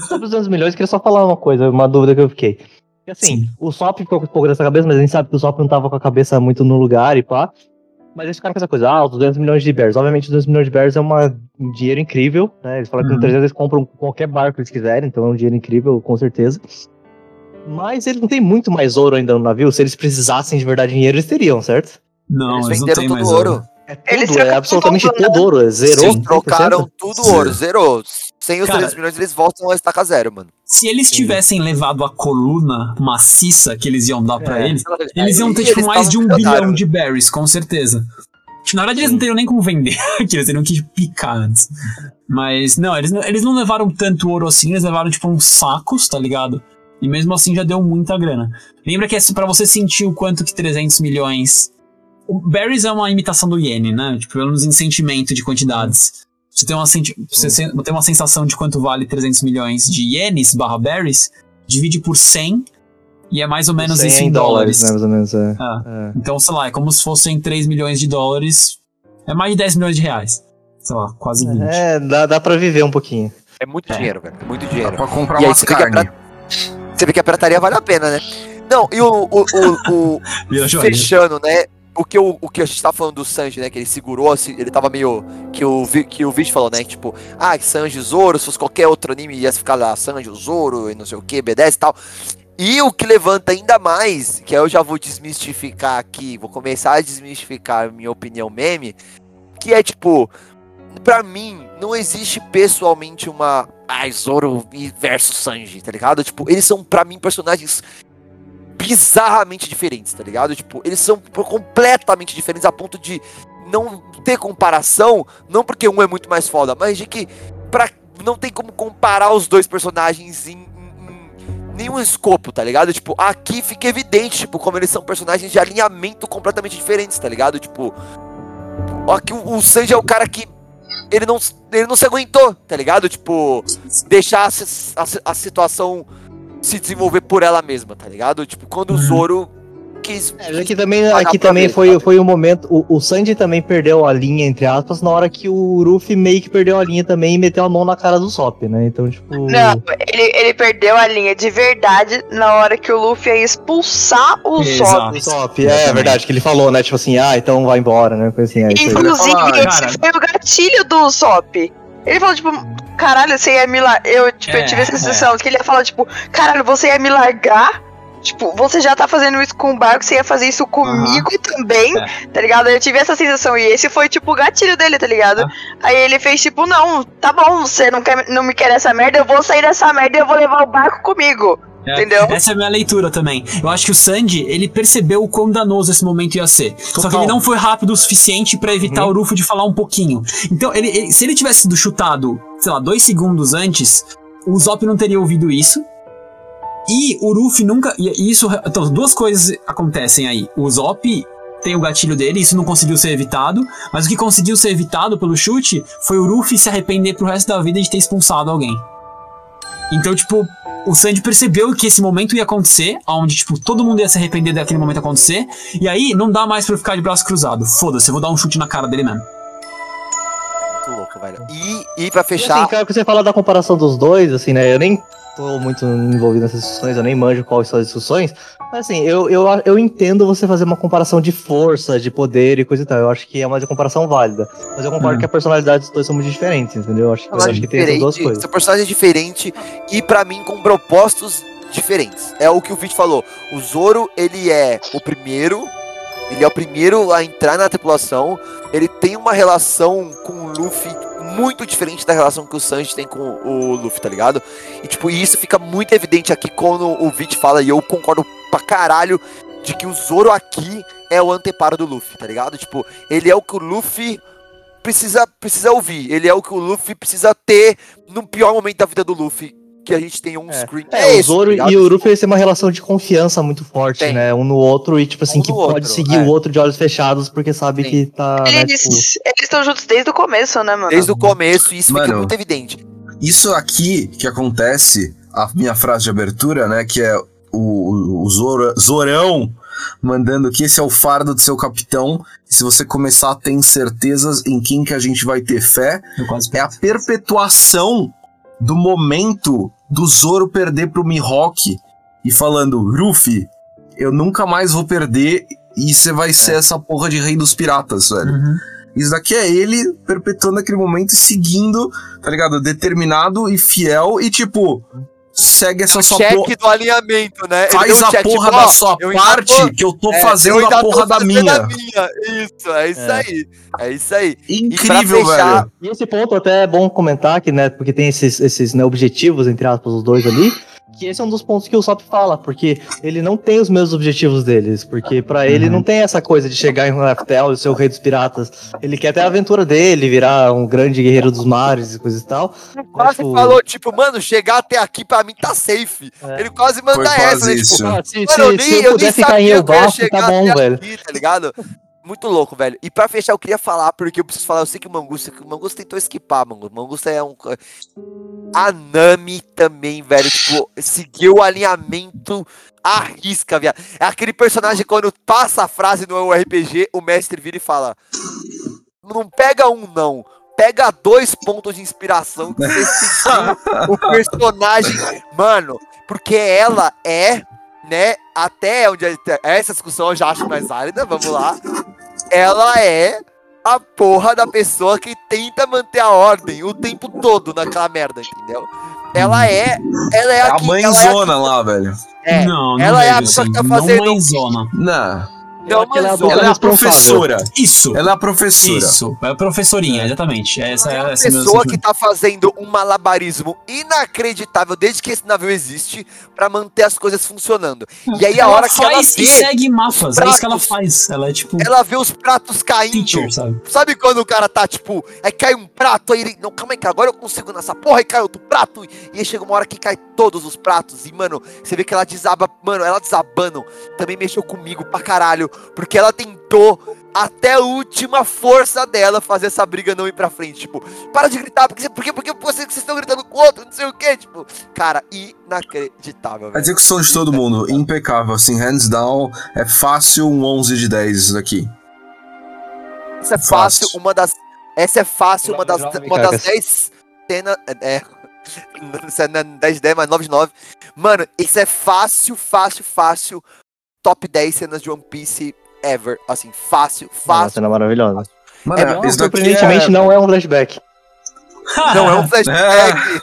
Sobre os 200 milhões, eu queria só falar uma coisa, uma dúvida que eu fiquei. Porque, assim, Sim. o Sop ficou com um pouco dessa cabeça, mas a gente sabe que o Sop não tava com a cabeça muito no lugar e pá. Mas eles ficaram com essa coisa, ah, os 200 milhões de bears. Obviamente, 200 milhões de bears é uma, um dinheiro incrível, né? Eles falaram que Uhum. com 300 eles compram qualquer barco que eles quiserem, então é um dinheiro incrível, com certeza. Mas eles não têm muito mais ouro ainda no navio. Se eles precisassem de verdade dinheiro, eles teriam, certo? Não, Eles eles não venderam têm todo mais o ouro. É Eles tudo, é absolutamente tudo, né? todo ouro. é Zerou. Sim. 100%. Trocaram tudo ouro, zerou. Sem os Cara- 300 milhões, eles voltam a estaca zero, mano. Se eles tivessem levado a coluna maciça que eles iam dar pra É. eles, Eles iam ter, tipo, eles mais de um bilhão de berries, com certeza. Tipo, na verdade, eles não teriam nem como vender aqui, eles teriam que picar antes. Mas, não eles, não, eles não levaram tanto ouro assim, eles levaram, tipo, uns sacos, tá ligado? E mesmo assim já deu muita grana. Lembra que é pra você sentir o quanto que 300 milhões... O berries é uma imitação do iene, né? Tipo, pelo menos em sentimento de quantidades. Você tem uma, senti você sen- tem uma sensação de quanto vale 300 milhões de ienes barra berries, divide por 100 e é mais ou menos 100 isso em dólares. né, mais ou menos. É. Ah. É. Então, sei lá, é como se fossem 3 milhões de dólares. É mais de 10 milhões de reais. Sei lá, quase 20. É, dá, dá pra viver um pouquinho. É muito É. dinheiro, velho. É muito Dá dinheiro. pra comprar E umas você vê que a carnes. Você vê que a pirataria vale a pena, né? Não, e o, o, o, o- fechando, né? O que, o, o que a gente tá falando do Sanji, né? Que ele segurou, assim, ele tava meio. Que o, que o vídeo falou, né? Que tipo, ah, Sanji Zoro, se fosse qualquer outro anime ia ficar lá, Sanji, Zoro e não sei o que, B10 e tal. E o que levanta ainda mais, que aí eu já vou desmistificar aqui, vou começar a desmistificar a minha opinião meme, que é tipo, pra mim, não existe pessoalmente uma. Ai, Zoro versus Sanji, tá ligado? Tipo, eles são, pra mim, personagens bizarramente diferentes, tá ligado? Tipo, eles são completamente diferentes a ponto de não ter comparação, não porque um é muito mais foda, mas de que pra, não tem como comparar os dois personagens em, nenhum escopo, tá ligado? Tipo, aqui fica evidente, tipo, como eles são personagens de alinhamento completamente diferentes, tá ligado? Tipo, aqui o, o Sanji é o cara que ele não, ele não se aguentou, tá ligado? Tipo, deixar a, a a situação se desenvolver por ela mesma, tá ligado? Tipo, quando o Uhum. Zoro quis. É, aqui também, aqui também ver, foi, sabe? foi o momento. O, o Sanji também perdeu a linha, entre aspas, na hora que o Ruffy meio que perdeu a linha também e meteu a mão na cara do Sop, né? Então, tipo. Não, ele, ele perdeu a linha de verdade na hora que o Luffy ia expulsar o. O Sop, é Exatamente. verdade, que ele falou, né? Tipo assim, ah, então vai embora, né? Coisa assim, é. Inclusive, falar, esse cara. foi o gatilho do Zop. Ele falou, tipo, caralho, você ia me largar. Eu, tipo, É, eu tive essa sensação que ele ia falar, tipo, caralho, você ia me largar. Tipo, você já tá fazendo isso com o barco, você ia fazer isso comigo também, É. tá ligado? Eu tive essa sensação. E esse foi, tipo, o gatilho dele, tá ligado? Ah. Aí ele fez, tipo, não, tá bom, você não, quer, não me quer nessa merda, eu vou sair dessa merda e eu vou levar o barco comigo. É, Entendeu? Essa é a minha leitura também. Eu acho que o Sandy, ele percebeu o quão danoso esse momento ia ser. Só que Total. ele não foi rápido o suficiente pra evitar o Rufo de falar um pouquinho. Então, ele, ele- se ele tivesse sido chutado, sei lá, dois segundos antes, o Zop não teria ouvido isso. E o Ruffy nunca. E isso. Então, duas coisas acontecem aí. O Zop tem o gatilho dele, isso não conseguiu ser evitado. Mas o que conseguiu ser evitado pelo chute foi o Ruffy se arrepender pro resto da vida de ter expulsado alguém. Então, tipo, o Sandy percebeu que esse momento ia acontecer, onde, tipo, todo mundo ia se arrepender daquele momento acontecer. E aí não dá mais pra eu ficar de braço cruzado. Foda-se, eu vou dar um chute na cara dele mesmo. Muito louco, velho. E, e pra E fechar. assim, cara, que você fala da comparação dos dois, assim, né? Eu nem tô muito envolvido nessas discussões, eu nem manjo quais são as discussões. Mas assim, eu, eu, eu entendo você fazer uma comparação de força, de poder e coisa e tal. Eu acho que é uma comparação válida. Mas eu concordo Hum. que a personalidade dos dois são muito diferentes, entendeu? Eu acho, eu personagem acho que tem essas duas coisas. São personagens diferentes e pra mim com propósitos diferentes. É o que o Vit falou. O Zoro, ele é o primeiro, ele é o primeiro a entrar na tripulação. Ele tem uma relação com o Luffy muito diferente da relação que o Sanji tem com o Luffy, tá ligado? E tipo, isso fica muito evidente aqui quando o Vit fala e eu concordo pra caralho de que o Zoro aqui é o anteparo do Luffy, tá ligado? Tipo, ele é o que o Luffy precisa, precisa ouvir. Ele é o que o Luffy precisa ter no pior momento da vida do Luffy. Que a gente tem um screen. É, o esse, Zoro ligado? e o eles têm uma relação de confiança muito forte, Tem. né? Um no outro e, tipo assim, Um que pode outro, seguir é. o outro de olhos fechados porque sabe Tem. que tá. né, tipo, Eles estão juntos desde o começo, né, mano? Desde o começo, isso fica Mano. muito evidente. Isso aqui que acontece, a minha frase de abertura, né? Que é o, o, o Zora- Zorão mandando que esse é o fardo do seu capitão. E se você começar a ter incertezas em quem que a gente vai ter fé, é a perpetuação do momento do Zoro perder pro Mihawk e falando, Ruffy, eu nunca mais vou perder e você vai ser essa porra de rei dos piratas, velho. Uhum. Isso daqui é ele perpetuando aquele momento e seguindo, tá ligado? Determinado e fiel e tipo, segue essa sua porra. Do alinhamento, né? Faz um a check, porra tipo, da sua parte tô- que eu tô é, fazendo eu a tô porra da minha. a minha. Isso, é isso É. aí. É isso aí. Incrível, e fechar, velho. E esse ponto até é bom comentar que, né, porque tem esses, esses né, objetivos, entre aspas, os dois ali, que esse é um dos pontos que o Sop fala, porque ele não tem os mesmos objetivos deles, porque pra ele não tem essa coisa de chegar em Raftel e ser o rei dos piratas. Ele quer ter a aventura dele, virar um grande guerreiro dos mares e coisa e tal. quase tipo- falou, tipo, mano, chegar até aqui pra mim tá safe. É. Ele quase manda quase essa, né? isso. Tipo, Ah, se, Mano, se- eu se nem, eu eu nem ficar em sabia Elbaf, tá bom, velho. aqui, tá ligado? Muito louco, velho. E pra fechar, eu queria falar, porque eu preciso falar, eu sei que o Mangusta, o Mangusta tentou esquipar, Mangusta. O Mangusta é um... A Nami também, velho, tipo, seguiu o alinhamento à risca, viado. É aquele personagem quando passa a frase no RPG, o mestre vira e fala, não pega um não, pega dois pontos de inspiração que você seguiu o personagem, mano, porque ela é, né, até onde é- essa discussão eu já acho mais válida, vamos lá. Ela é a porra da pessoa que tenta manter a ordem o tempo todo naquela merda, entendeu? Ela é, ela é, É a ela é, mãezona lá, velho. é, não, não ela é a vejo pessoa assim. que tá Não fazendo- mãezona. Não. Não, Aquela mano, adulta Ela é a responsável. professora. Isso. Ela é a professora. Isso. É a professorinha, exatamente. Essa é é uma essa pessoa que tá fazendo um malabarismo inacreditável desde que esse navio existe pra manter as coisas funcionando. E aí a Ela hora que ela faz e segue mapas. É isso que ela pratos. faz. Ela é tipo ela vê os pratos caindo. teacher, sabe? Sabe quando o cara tá, tipo, aí cai um prato, aí ele. Não, calma aí, cara, agora eu consigo nessa porra, aí cai outro prato. E aí chega uma hora que cai todos os pratos. E, mano, você vê que ela desaba. Mano, ela desabando também mexeu comigo pra caralho. Porque ela tentou, até a última força dela, fazer essa briga não ir pra frente. Tipo, para de gritar, porque, porque, porque vocês, vocês estão gritando com o outro, não sei o quê. Tipo, cara, inacreditável, A velho. execução de todo mundo, impecável, assim, hands down. É fácil um 11 de 10 isso daqui. Essa é fácil, Fácil. uma das. Essa é fácil, uma das, uma das Cacas. 10 cenas. É. Isso é 10 de 10, mas 9 de 9. Mano, isso é fácil, fácil, fácil. Top 10 cenas de One Piece ever. Assim, fácil, Uma fácil. cena maravilhosa. Mano, É, isso daqui surpreendentemente é... não é um flashback. Não é um flashback.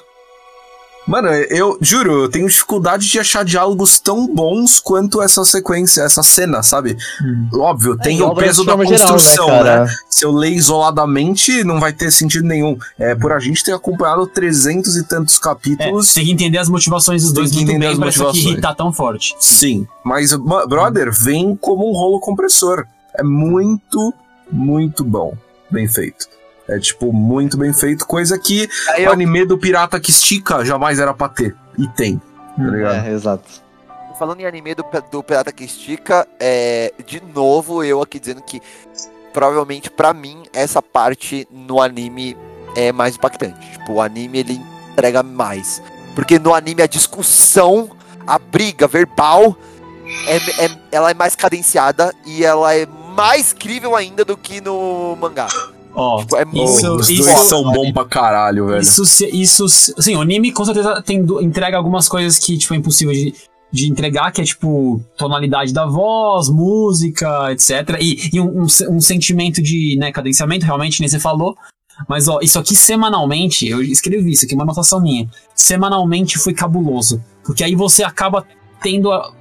Mano, eu juro, eu tenho dificuldade de achar diálogos tão bons quanto essa sequência, essa cena, sabe? Hum. Óbvio, tem É, o peso da forma geral, construção, né, cara? Se eu ler isoladamente, não vai ter sentido nenhum. É, por a gente ter acompanhado 300 e tantos É, capítulos. tem que entender as motivações dos Tem dois que entender bem as motivações. irritar tão forte. Sim, mas, ma- brother, vem como um rolo compressor. É muito, muito bom. Bem feito. É, tipo, muito bem feito. Coisa que Aí o eu, anime do pirata que estica jamais era pra ter. E tem. tá ligado? É, exato. Falando em anime do, do Pirata que Estica, é, de novo eu aqui dizendo que provavelmente pra mim essa parte no anime é mais impactante. Tipo, o anime ele entrega mais. Porque no anime a discussão, a briga verbal, é, é- ela é mais cadenciada e ela é mais crível ainda do que no mangá. Ó, Tipo, é Isso- muito Os isso- dois são bons pra caralho, velho. Isso, isso, assim, o anime com certeza tem, entrega algumas coisas que, tipo, é impossível de, de entregar, que é, tipo, tonalidade da voz, música, etc. E, e um, um um sentimento de, né, cadenciamento, realmente, nem você falou. Mas, ó, isso aqui semanalmente, eu escrevi isso aqui, é uma anotação minha. Semanalmente foi cabuloso. Porque aí você acaba tendo, a-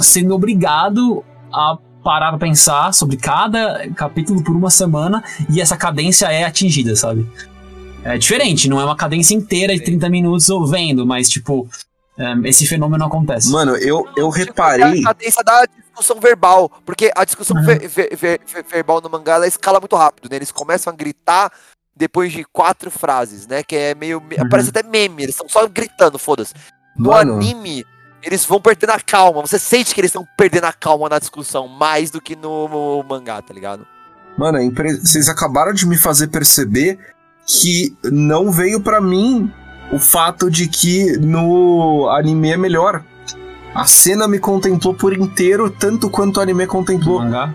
sendo obrigado a parar pra pensar sobre cada capítulo por uma semana e essa cadência é atingida, sabe? É diferente, não é uma cadência inteira de 30 minutos ou vendo, mas tipo, é, esse fenômeno acontece. Mano, eu, eu Tipo, reparei. A cadência da discussão verbal. Porque a discussão Uhum. ver- ver- ver- ver- verbal no mangá ela escala muito rápido, né? Eles começam a gritar depois de quatro frases, né? Que é meio. Uhum. Parece até meme, eles estão só gritando, foda-se. No Mano. anime, eles vão perdendo a calma. Você sente que eles estão perdendo a calma na discussão mais do que no, no mangá, tá ligado? Mano, impre- vocês acabaram de me fazer perceber que não veio pra mim o fato de que no anime é melhor. A cena me contemplou por inteiro, tanto quanto o anime contemplou. mangá.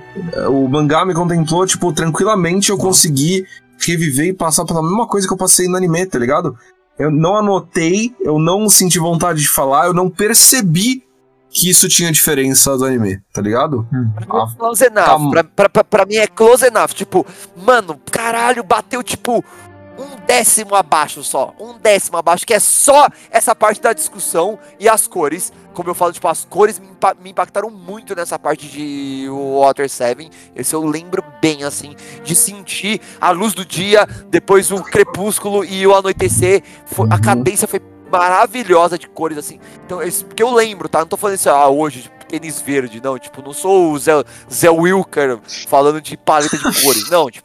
O mangá me contemplou, tipo, tranquilamente eu consegui reviver e passar pela mesma coisa que eu passei no anime, tá ligado? Eu não anotei, eu não senti vontade de falar, eu não percebi que isso tinha diferença do anime, tá ligado? Ah, Close enough. calma. Pra, pra, pra, pra mim é close enough. Tipo, mano, caralho, bateu tipo décimo abaixo só. Um décimo abaixo, que é só essa parte da discussão e as cores. Como eu falo, tipo, as cores me, impa- me impactaram muito nessa parte de Water 7. Esse eu lembro bem, assim, de sentir a luz do dia, depois o crepúsculo e o anoitecer. Foi- A cadência foi maravilhosa de cores, assim. Então, isso que eu lembro, tá? Não tô falando isso, ah, hoje, tipo, tênis verde, não. Tipo, não sou o Zé, Zé Wilker falando de paleta de cores, não. Tipo,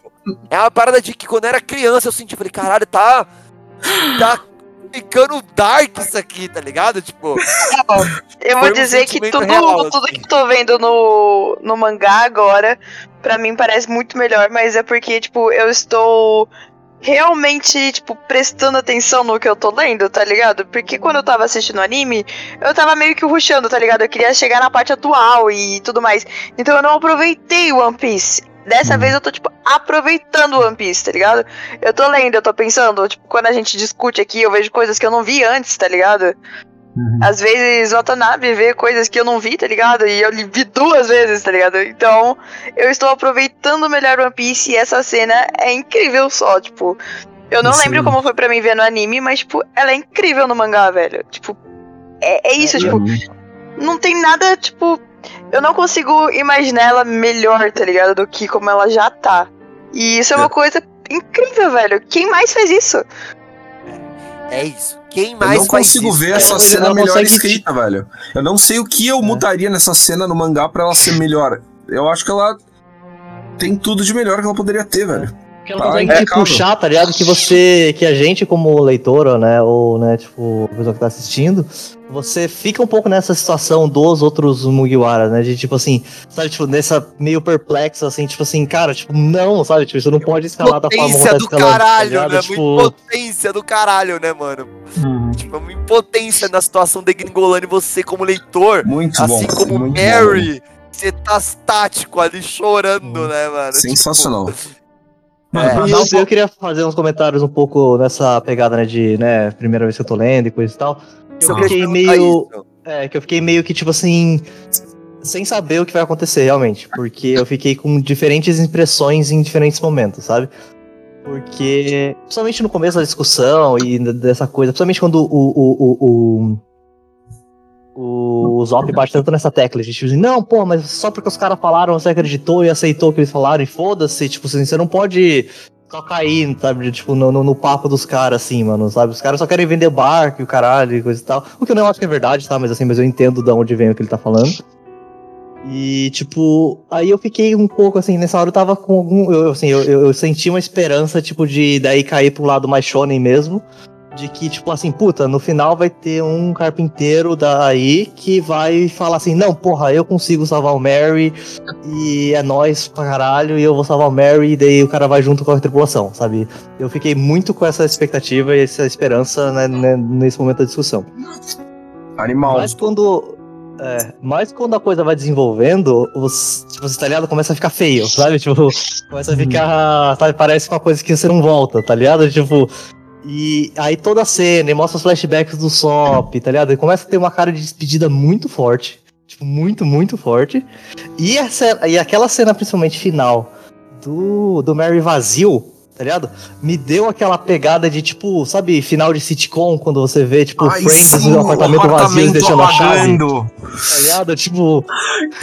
é uma parada de que quando eu era criança eu senti, falei, caralho, tá. Tá ficando dark isso aqui, tá ligado? Tipo, Eu vou um dizer que sentimento tudo, real, tudo assim. que eu tô vendo no, no mangá agora, pra mim parece muito melhor, mas é porque, tipo, eu estou realmente, tipo, prestando atenção no que eu tô lendo, tá ligado? Porque quando eu tava assistindo o anime, eu tava meio que rushando, tá ligado? Eu queria chegar na parte atual e tudo mais. Então eu não aproveitei One Piece. Dessa vez eu tô, tipo, aproveitando o One Piece, tá ligado? Eu tô lendo, eu tô pensando, tipo, quando a gente discute aqui, eu vejo coisas que eu não vi antes, tá ligado? Uhum. Às vezes Watanabe vê coisas que eu não vi, tá ligado? E eu vi duas vezes, tá ligado? Então, eu estou aproveitando melhor One Piece e essa cena é incrível só, tipo. Eu não lembro como foi pra mim ver no anime, mas, tipo, ela é incrível no mangá, velho. Tipo, é, é isso, tipo, não tem nada, tipo. Eu não consigo imaginar ela melhor, tá ligado? Do que como ela já tá. E isso é uma coisa incrível, velho. Quem mais faz isso? é isso. Quem Eu mais não faz consigo isso? ver Ela- essa cena melhor consegue- escrita, velho. Eu não sei o que eu mudaria nessa cena no mangá pra ela ser melhor. Eu acho que ela tem tudo de melhor que ela poderia ter, velho. Que ela Tá consegue te impecável. puxar, tá ligado? Que você, que a gente como leitor, ou, né, ou, né, tipo, a pessoa que tá assistindo, você fica um pouco nessa situação dos outros Mugiwara, né, de tipo assim, sabe, tipo, nessa meio perplexo, assim, tipo assim, cara, tipo, não, sabe, tipo, isso não pode escalar da forma como Impotência tá do escalando, tá caralho, ligado? né? Tipo, Uma impotência do caralho, né, mano? Uhum. Tipo, uma impotência na situação degringolando e você como leitor, Muito assim bom. como muito Mary, você tá estático ali chorando, né, mano? bom. Sensacional. Mano, É. um eu, queria fazer uns comentários um pouco nessa pegada, né, de, né, primeira vez que eu tô lendo e coisa e tal. Eu fiquei meio, isso. É, que eu fiquei meio que, tipo assim, sem saber o que vai acontecer realmente. Porque eu fiquei com diferentes impressões em diferentes momentos, sabe? Porque, principalmente no começo da discussão e dessa coisa, principalmente quando o. o, o, o, o Zop bate tanto nessa tecla, a gente diz, não, pô, mas só porque os caras falaram, você acreditou e aceitou o que eles falaram, e foda-se, tipo assim, você não pode só cair, sabe, tipo, no, no, no papo dos caras, assim, mano, sabe? Os caras só querem vender barco e o caralho e coisa e tal. O que eu não acho que é verdade, tá? Mas assim, mas eu entendo de onde vem o que ele tá falando. E, tipo, aí eu fiquei um pouco assim, nessa hora eu tava com algum. Eu, assim, eu, eu, eu senti uma esperança, tipo, de daí cair pro lado mais shonen mesmo. De que, tipo assim, puta, no final vai ter um carpinteiro daí que vai falar assim, não, porra, eu consigo salvar o Mary e é nós pra caralho e eu vou salvar o Mary e daí o cara vai junto com a tripulação, sabe? Eu fiquei muito com essa expectativa e essa esperança né, né, nesse momento da discussão. Animal. Mas quando. É, mas quando a coisa vai desenvolvendo, os, tipo, os italianos começam a ficar feio, sabe? Tipo, começa a ficar. Sabe, parece uma coisa que você não volta, tá ligado? Tipo. E aí toda a cena, e mostra os flashbacks do Sop, tá ligado? E começa a ter uma cara de despedida muito forte. Tipo, muito, muito forte. E, a cena, e aquela cena, principalmente final, do, do Mary vazio, tá ligado? Me deu aquela pegada de, tipo, sabe, final de sitcom, quando você vê, tipo, Ai, Friends sim, no apartamento, vazio e deixando a chave, tá ligado? Tipo,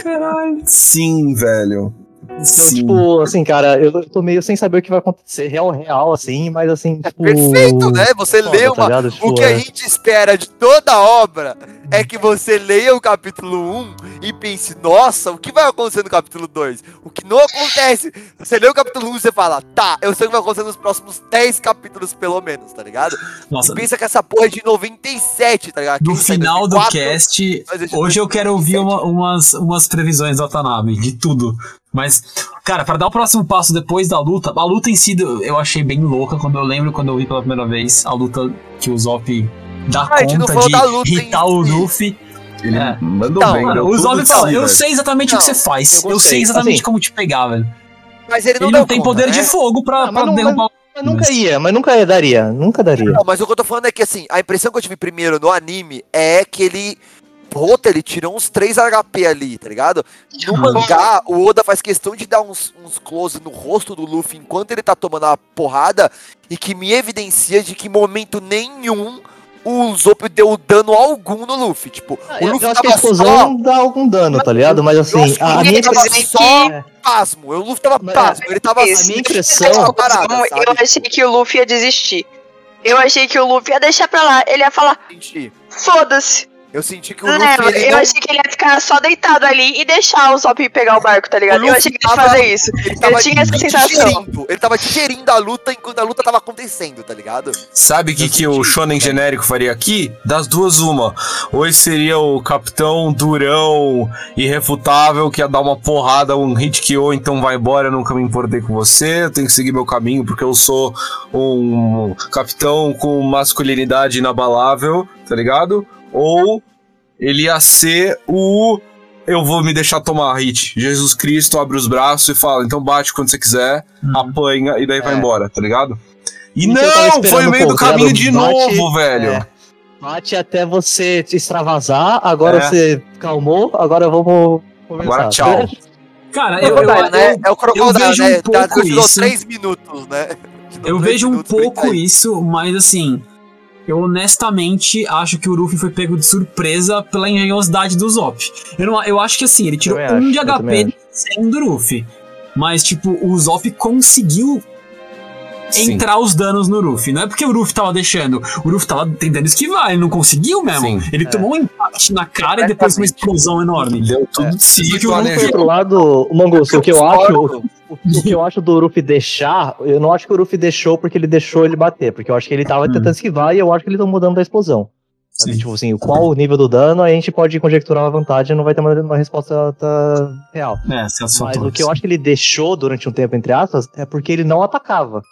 Caralho. Sim, velho. Então, Sim. tipo, assim, cara, eu tô meio sem saber o que vai acontecer, real, real, assim, mas assim, tipo... Perfeito, né? Você foda, lê tá uma. ligado? Tipo, O que é- a gente espera de toda a obra é que você leia o capítulo 1 e pense, nossa, o que vai acontecer no capítulo 2? O que não acontece. Você lê o capítulo 1 e você fala, tá, eu sei o que vai acontecer nos próximos 10 capítulos, pelo menos, tá ligado? Nossa, E pensa que essa porra é de 97, tá ligado? no em final do 2004, cast, hoje eu quero ouvir uma- umas, umas previsões do Watanabe, de tudo. Mas, cara, para dar o próximo passo depois da luta, a luta em si eu achei bem louca quando eu lembro quando eu vi pela primeira vez a luta que o Zop dá Ah, a gente não conta falou de da luta em irritar o. Luffy. Ele É. mandou Não, bem, mano, deu o tudo Zop de fala, si, eu velho. sei exatamente o que Não, você faz. eu Eu, sei exatamente Assim, como te pegar, velho. Mas ele não Ele não tem conta, poder né? de fogo pra, Ah, mas pra não- derrubar Mas nunca ia, mas nunca daria, nunca daria. Não, mas o que eu tô falando é que assim, a impressão que eu tive primeiro no anime é que ele. Puta, ele tirou uns 3 HP ali, tá ligado? No Uhum. mangá, o Oda faz questão de dar uns, uns close no rosto do Luffy enquanto ele tá tomando a porrada e que me evidencia de que em momento nenhum o Zop deu dano algum no Luffy. Tipo, o Eu Luffy acho que a tava só explosão dá algum dano, tá ligado? Mas Eu assim, que a, a minha tava impressão. só É. pasmo. O Luffy tava Mas- pasmo. Ele tava Isso. A minha assim, impressão- parada, eu achei que o Luffy ia desistir. Eu achei que o Luffy ia deixar pra lá. Ele ia falar, foda-se. Eu senti que o Não, Luffy. ele eu não- achei que ele ia ficar só deitado ali e deixar o Zop pegar o barco, tá ligado? Eu achei que ele ia tava- fazer isso. Ele tava tinha essa sensação. digerindo. Ele tava digerindo a luta enquanto a luta tava acontecendo, tá ligado? Sabe o que, que o Shonen genérico faria aqui? Das duas, uma. Hoje seria o capitão durão, irrefutável, que ia dar uma porrada, um hit KO, então vai embora, eu nunca me importei com você, eu tenho que seguir meu caminho porque eu sou um capitão com masculinidade inabalável, tá ligado? Ou ele ia ser o. Eu vou me deixar tomar hit. Jesus Cristo abre os braços e fala: então bate quando você quiser, apanha e daí vai É. embora, tá ligado? E Isso eu não, foi no meio do pouco, tá caminho de Bate- novo, velho. é. Bate até você te extravasar, agora É. você calmou, agora vamos conversar. Agora tchau. Cara, eu, eu, né? eu, É o Crocodile, vejo um né? Pouco isso. 3 minutos, né? Te dou eu vejo um pouco isso, mas assim, eu honestamente acho que o Luffy foi pego de surpresa pela engenhosidade do Zop. Eu, não, eu acho que assim, ele tirou um acho, de HP sem do Luffy. Mas, tipo, o Zop conseguiu Sim. entrar os danos no Luffy. Não é porque o Luffy tava deixando. O Luffy tava tentando esquivar, ele não conseguiu mesmo. Sim. Ele É. tomou um impacto na cara e depois uma explosão enorme. Deu tudo de si, Só que o planejou. outro lado, o Mangus, o que eu acho, o, o que eu acho do Ruffy deixar, eu não acho que o Ruffy deixou porque ele deixou ele bater, porque eu acho que ele tava Hum. tentando esquivar e eu acho que ele tomou dano da explosão. Sim. Tipo assim, qual o nível do dano, a gente pode conjecturar uma vantagem, não vai ter uma, uma resposta tá, real. É, Mas o que eu acho que ele deixou durante um tempo, entre aspas, é porque ele não atacava.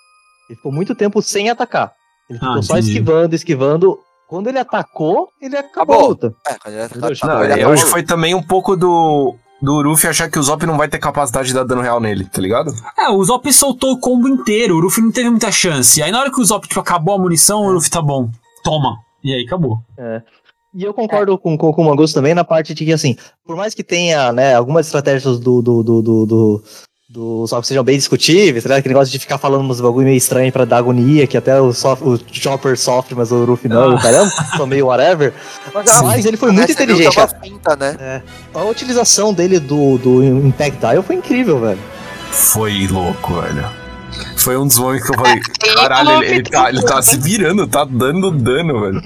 Ele ficou muito tempo sem atacar. Ele ficou Ah, só entendi. esquivando, esquivando. Quando ele atacou, ele acabou, Acabou. a luta. É, quando ele acabou, Não, ele é, hoje foi também um pouco do, do Luffy achar que o Zop não vai ter capacidade de dar dano real nele, tá ligado? É, o Zop soltou o combo inteiro, o Luffy não teve muita chance. Aí na hora que o Zop tipo, acabou a munição, o Luffy tá bom. Toma. E aí acabou. E eu concordo com, com, com o Mangus também na parte de que, assim, por mais que tenha, né, algumas estratégias do, do, do, do, do, do Zop sejam bem discutíveis, tá ligado? Aquele negócio de ficar falando uns bagulho meio estranho pra dar agonia, que até o, sof- o Chopper sofre, mas o Luffy não, Ah. caramba, são meio whatever. Mas, Mas ele foi muito Essa inteligente. finta, né? A utilização dele do, do Impact Dial foi incrível, velho. Foi louco, velho. Foi um dos momentos que eu falei, E caralho, o ele, ele tá, ele tá se virando, tá dando dano, velho.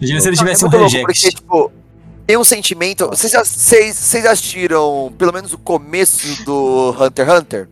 Imagina se ele tivesse é um louco, reject. porque, tipo, tem um sentimento. Vocês já, vocês, vocês assistiram pelo menos o começo do Hunter x Hunter?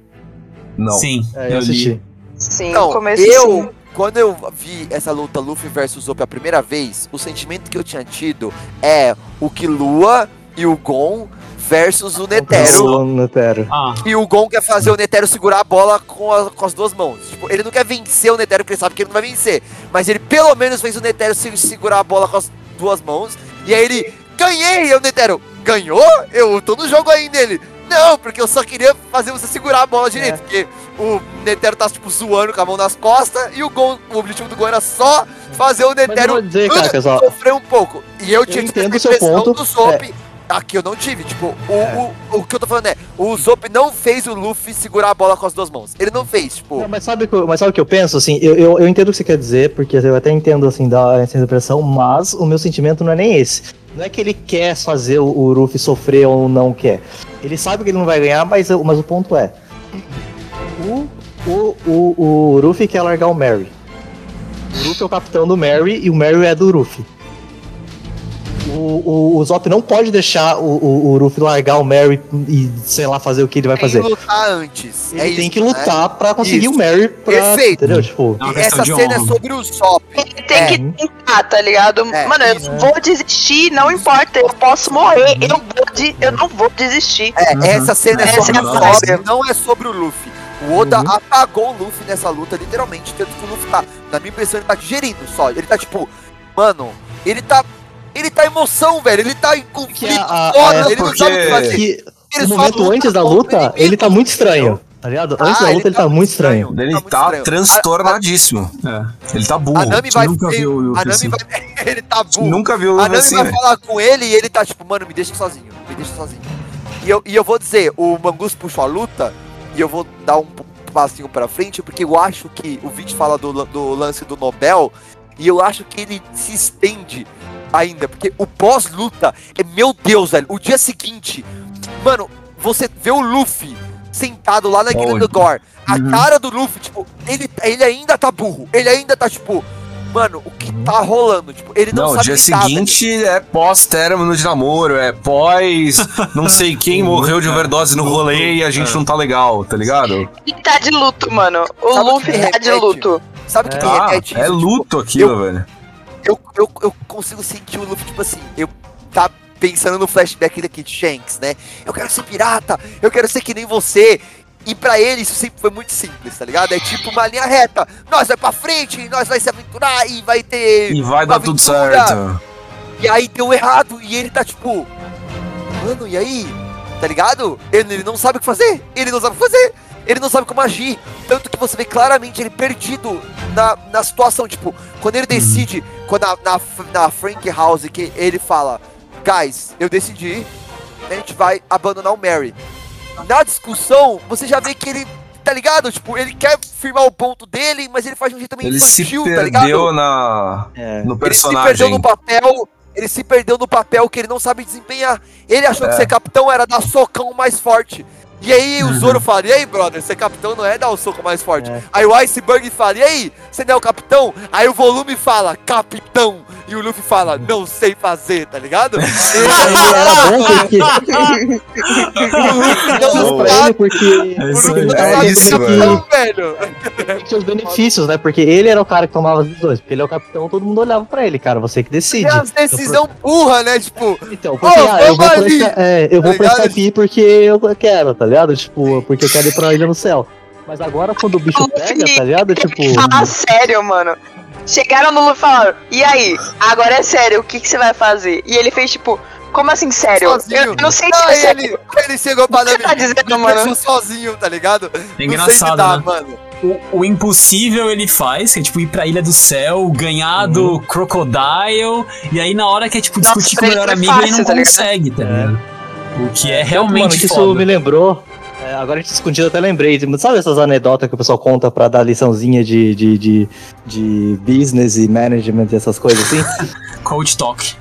Não. Sim, É, eu assisti. Sim, Então, começo eu, sim. quando eu vi essa luta Luffy versus Zop a primeira vez, o sentimento que eu tinha tido é o Killua e o Gon versus o Netero. O Netero. Ah, E o Gon quer fazer o Netero segurar a bola com, a- com as duas mãos. Tipo, ele não quer vencer o Netero porque ele sabe que ele não vai vencer. Mas ele pelo menos fez o Netero se- segurar a bola com as duas mãos. E aí ele, ganhei! E o Netero, ganhou? Eu tô no jogo ainda. Ele, não, porque eu só queria fazer você segurar a bola direito. Porque o Netero tá, tipo, zoando com a mão nas costas. E o Gon, o objetivo do Gon era só fazer o eu Netero dizer, cara, pessoal. sofrer um pouco. E eu tinha tido o seu essa impressão ponto, do Zop. Aqui eu não tive, tipo, o, o, o que eu tô falando é, o Zop não fez o Luffy segurar a bola com as duas mãos. Ele não fez, tipo. Não, mas, sabe, o que eu- mas sabe o que eu penso, assim, eu, eu, eu entendo o que você quer dizer, porque eu até entendo, assim, da essa impressão, mas o meu sentimento não é nem esse. Não é que ele quer fazer o, Ruffy sofrer ou não quer. Ele sabe que ele não vai ganhar, mas, mas o ponto é, o, o, o, o Ruffy quer largar o Mary. O Ruffy é o capitão do Mary e o Mary é do Ruffy. O, o, o Zop não pode deixar o, o, o Ruffy largar o Mary e, sei lá, fazer o que ele vai tem que fazer. lutar antes. Ele é tem isso, que né? lutar pra conseguir Isso. o Mary pra. Perfeito. Entendeu? Tipo. É Essa de cena é sobre o Zop. Ele tem É. que tentar, tá ligado? É, Mano, eu não vou desistir, não importa, eu posso morrer, eu, vou de- eu não vou desistir. É, Uhum. essa cena é Essa sobre é o. Zop, não é sobre o Luffy. O Oda Uhum. apagou o Luffy nessa luta, literalmente. Tanto que o Luffy tá, na minha impressão, ele tá digerindo só. Ele tá tipo, mano, ele tá. Ele tá em emoção, velho. Ele tá em conflito a- a- foda. é ele não sabe o que fazer. que Ele momento luta antes da luta, inimigo, ele tá muito estranho. Tá ligado? Antes Ah, da luta ele tá muito estranho. Ele muito tá estranho. transtornadíssimo. é. Ele tá burro. A Nami vai. nunca viu o a Nami assim. vai. ele tá burro. Nunca viu o A Nami assim, vai velho. falar com ele e ele tá tipo, mano, me deixa sozinho, me deixa sozinho. E eu, e eu vou dizer, o Mangus puxou a luta e eu vou dar um passinho pra frente porque eu acho que o Vit fala do, do lance do Nobel e eu acho que ele se estende ainda, porque o pós-luta é, meu Deus, velho, o dia seguinte, mano, você vê o Luffy sentado lá na Grande Onde? Gore, a Uhum. cara do Luffy, tipo, ele, ele ainda tá burro, ele ainda tá tipo, mano, o que tá rolando? Tipo, ele não, Não, o sabe dia velho. seguinte é pós-término de namoro, é pós não sei quem morreu de overdose no rolê e a gente não tá legal, tá ligado? Ele tá de luto, mano. O Sabe o Luffy tá de luto. Sabe o que É. que Ah, remete é isso? luto aquilo, velho. Tipo, eu, eu, eu consigo sentir o Luffy, tipo assim, eu tá pensando no flashback daqui de Shanks, né? Eu quero ser pirata, eu quero ser que nem você. E pra ele isso sempre foi muito simples, tá ligado? É tipo uma linha reta. Nós vai pra frente, nós vai se aventurar e vai ter. E vai uma dar tudo aventura. certo. E aí deu errado. E ele tá tipo. Mano, e aí? Tá ligado? Ele, ele não sabe o que fazer. Ele não sabe o que fazer. Ele não sabe como agir. Tanto que você vê claramente ele perdido na, na situação. Tipo, quando ele decide. Quando na, na, na Frank House que ele fala: Guys, eu decidi. A gente vai abandonar o Mary. Na discussão, você já vê que ele. Tá ligado? Tipo, ele quer firmar o ponto dele, mas ele faz de um jeito meio Ele se infantil, tá ligado? perdeu na, É. no Ele se perdeu personagem. no papel. Ele se perdeu no papel que ele não sabe desempenhar. Ele achou que É. ser capitão era dar socão mais forte. E aí o Zoro fala, e aí, brother, ser capitão não é dar o soco mais forte. É. Aí o Iceberg fala, e aí, você não é o capitão? Aí o volume fala, capitão. E o Luffy fala, não sei fazer, tá ligado? Ele era bom porque. o Luffy Não, sabe, porque. É o isso Luffy aí. não É sabe isso, capitão, velho. tinha os benefícios, né? Porque ele era o cara que tomava as decisões. Porque ele é o capitão, todo mundo olhava pra ele, cara. Você que decide. E as decisão burra, né? Tipo, Então, porque Ô, ah, eu vou pra, é, eu tá vou pra ligado? Skype porque eu quero, tá ligado? Tipo, porque eu quero ir pra Ilha no Céu. Mas agora quando o bicho pega, tá ligado? Tipo. Falar sério, mano. Chegaram no Luffy e falaram, e aí? Agora é sério, o que, que você vai fazer? E ele fez tipo, como assim sério? sozinho. Eu não sei se é ele, ele chegou pra O que você Nami, tá dizendo, mano? deixou sozinho, tá ligado? É Não sei engraçado, né? mano. O, o impossível ele faz, que é tipo ir pra Ilha do Céu, ganhar do Crocodile, e aí na hora que é tipo Nossa, discutir pra com o ele melhor amigo ele fácil, não tá ligado? consegue, tá ligado? O que é Mano, realmente que isso foda. me lembrou. é, agora a gente escondido até lembrei. Sabe essas anedotas que o pessoal conta pra dar liçãozinha de, de, de, de business e management e essas coisas assim? Coach Talk.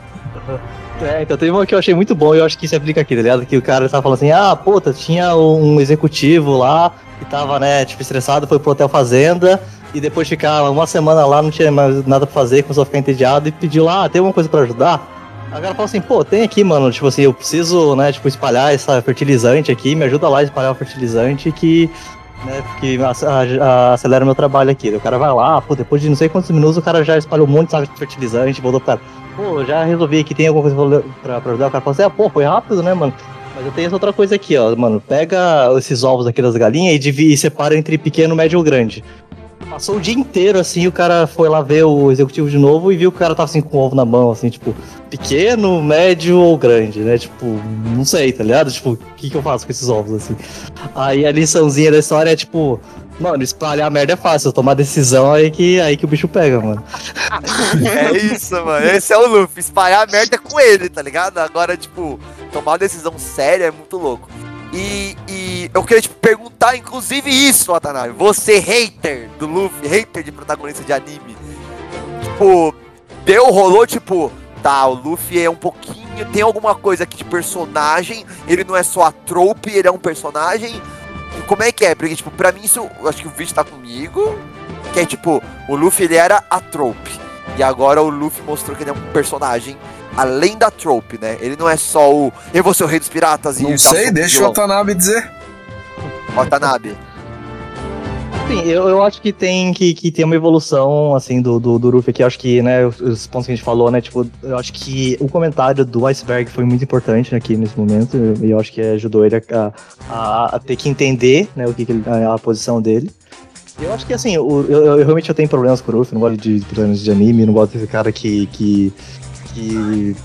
É, então teve uma que eu achei muito bom e eu acho que se aplica aqui, tá ligado? Que o cara tava falando assim, ah, puta, tinha um executivo lá que tava, né, tipo, estressado, foi pro Hotel Fazenda e depois de ficar uma semana lá, não tinha mais nada pra fazer, começou a ficar entediado e pediu lá, ah, tem alguma coisa pra ajudar? Cara falou assim, pô, tem aqui, mano, tipo assim, eu preciso, né, tipo, espalhar essa fertilizante aqui, me ajuda lá a espalhar o fertilizante que né? Que acelera meu trabalho aqui. O cara vai lá, pô, depois de não sei quantos minutos o cara já espalhou um monte de fertilizante, voltou pro cara. Pô, já resolvi aqui, tem alguma coisa pra, pra ajudar? O cara fala assim, ah, pô, foi rápido, né, mano? Mas eu tenho essa outra coisa aqui, ó, mano. Pega esses ovos aqui das galinhas e divide, e separa entre pequeno, médio ou grande. Passou o dia inteiro, assim, o cara foi lá ver o executivo de novo e viu que o cara tava assim com o ovo na mão, assim, tipo, pequeno, médio ou grande, né? Tipo, não sei, tá ligado? Tipo, o que, que eu faço com esses ovos, assim? Aí a liçãozinha da história é tipo, mano, espalhar merda é fácil, tomar decisão aí que, aí que o bicho pega, mano. É isso, mano. Esse é o Luffy. Espalhar a merda com ele, tá ligado? Agora, tipo, tomar decisão séria é muito louco. E, e eu queria te perguntar, inclusive, isso, Watanabe. Você, hater do Luffy, hater de protagonista de anime. Tipo, deu, rolou, tipo, tá, o Luffy é um pouquinho. Tem alguma coisa aqui de personagem. Ele não é só a trope, ele é um personagem. E como é que é? Porque, tipo, pra mim, isso. Eu acho que o vídeo tá comigo. Que é tipo, o Luffy ele era a trope. E agora o Luffy mostrou que ele é um personagem além da trope, né? Ele não é só o. Eu vou ser o rei dos piratas e. Não sei, deixa o o Watanabe dizer. Watanabe. Sim, eu, eu acho que tem que, que tem uma evolução, assim, do, do, do Luffy aqui. Eu acho que, né, os, os pontos que a gente falou, né, tipo, eu acho que o comentário do Iceberg foi muito importante aqui nesse momento. E eu acho que ajudou ele a, a, a ter que entender, né, o que, que ele, a, a posição dele. Eu acho que, assim, eu, eu, eu realmente eu tenho problemas com o Luffy, não gosto de problemas de anime, não gosto desse cara que, que, que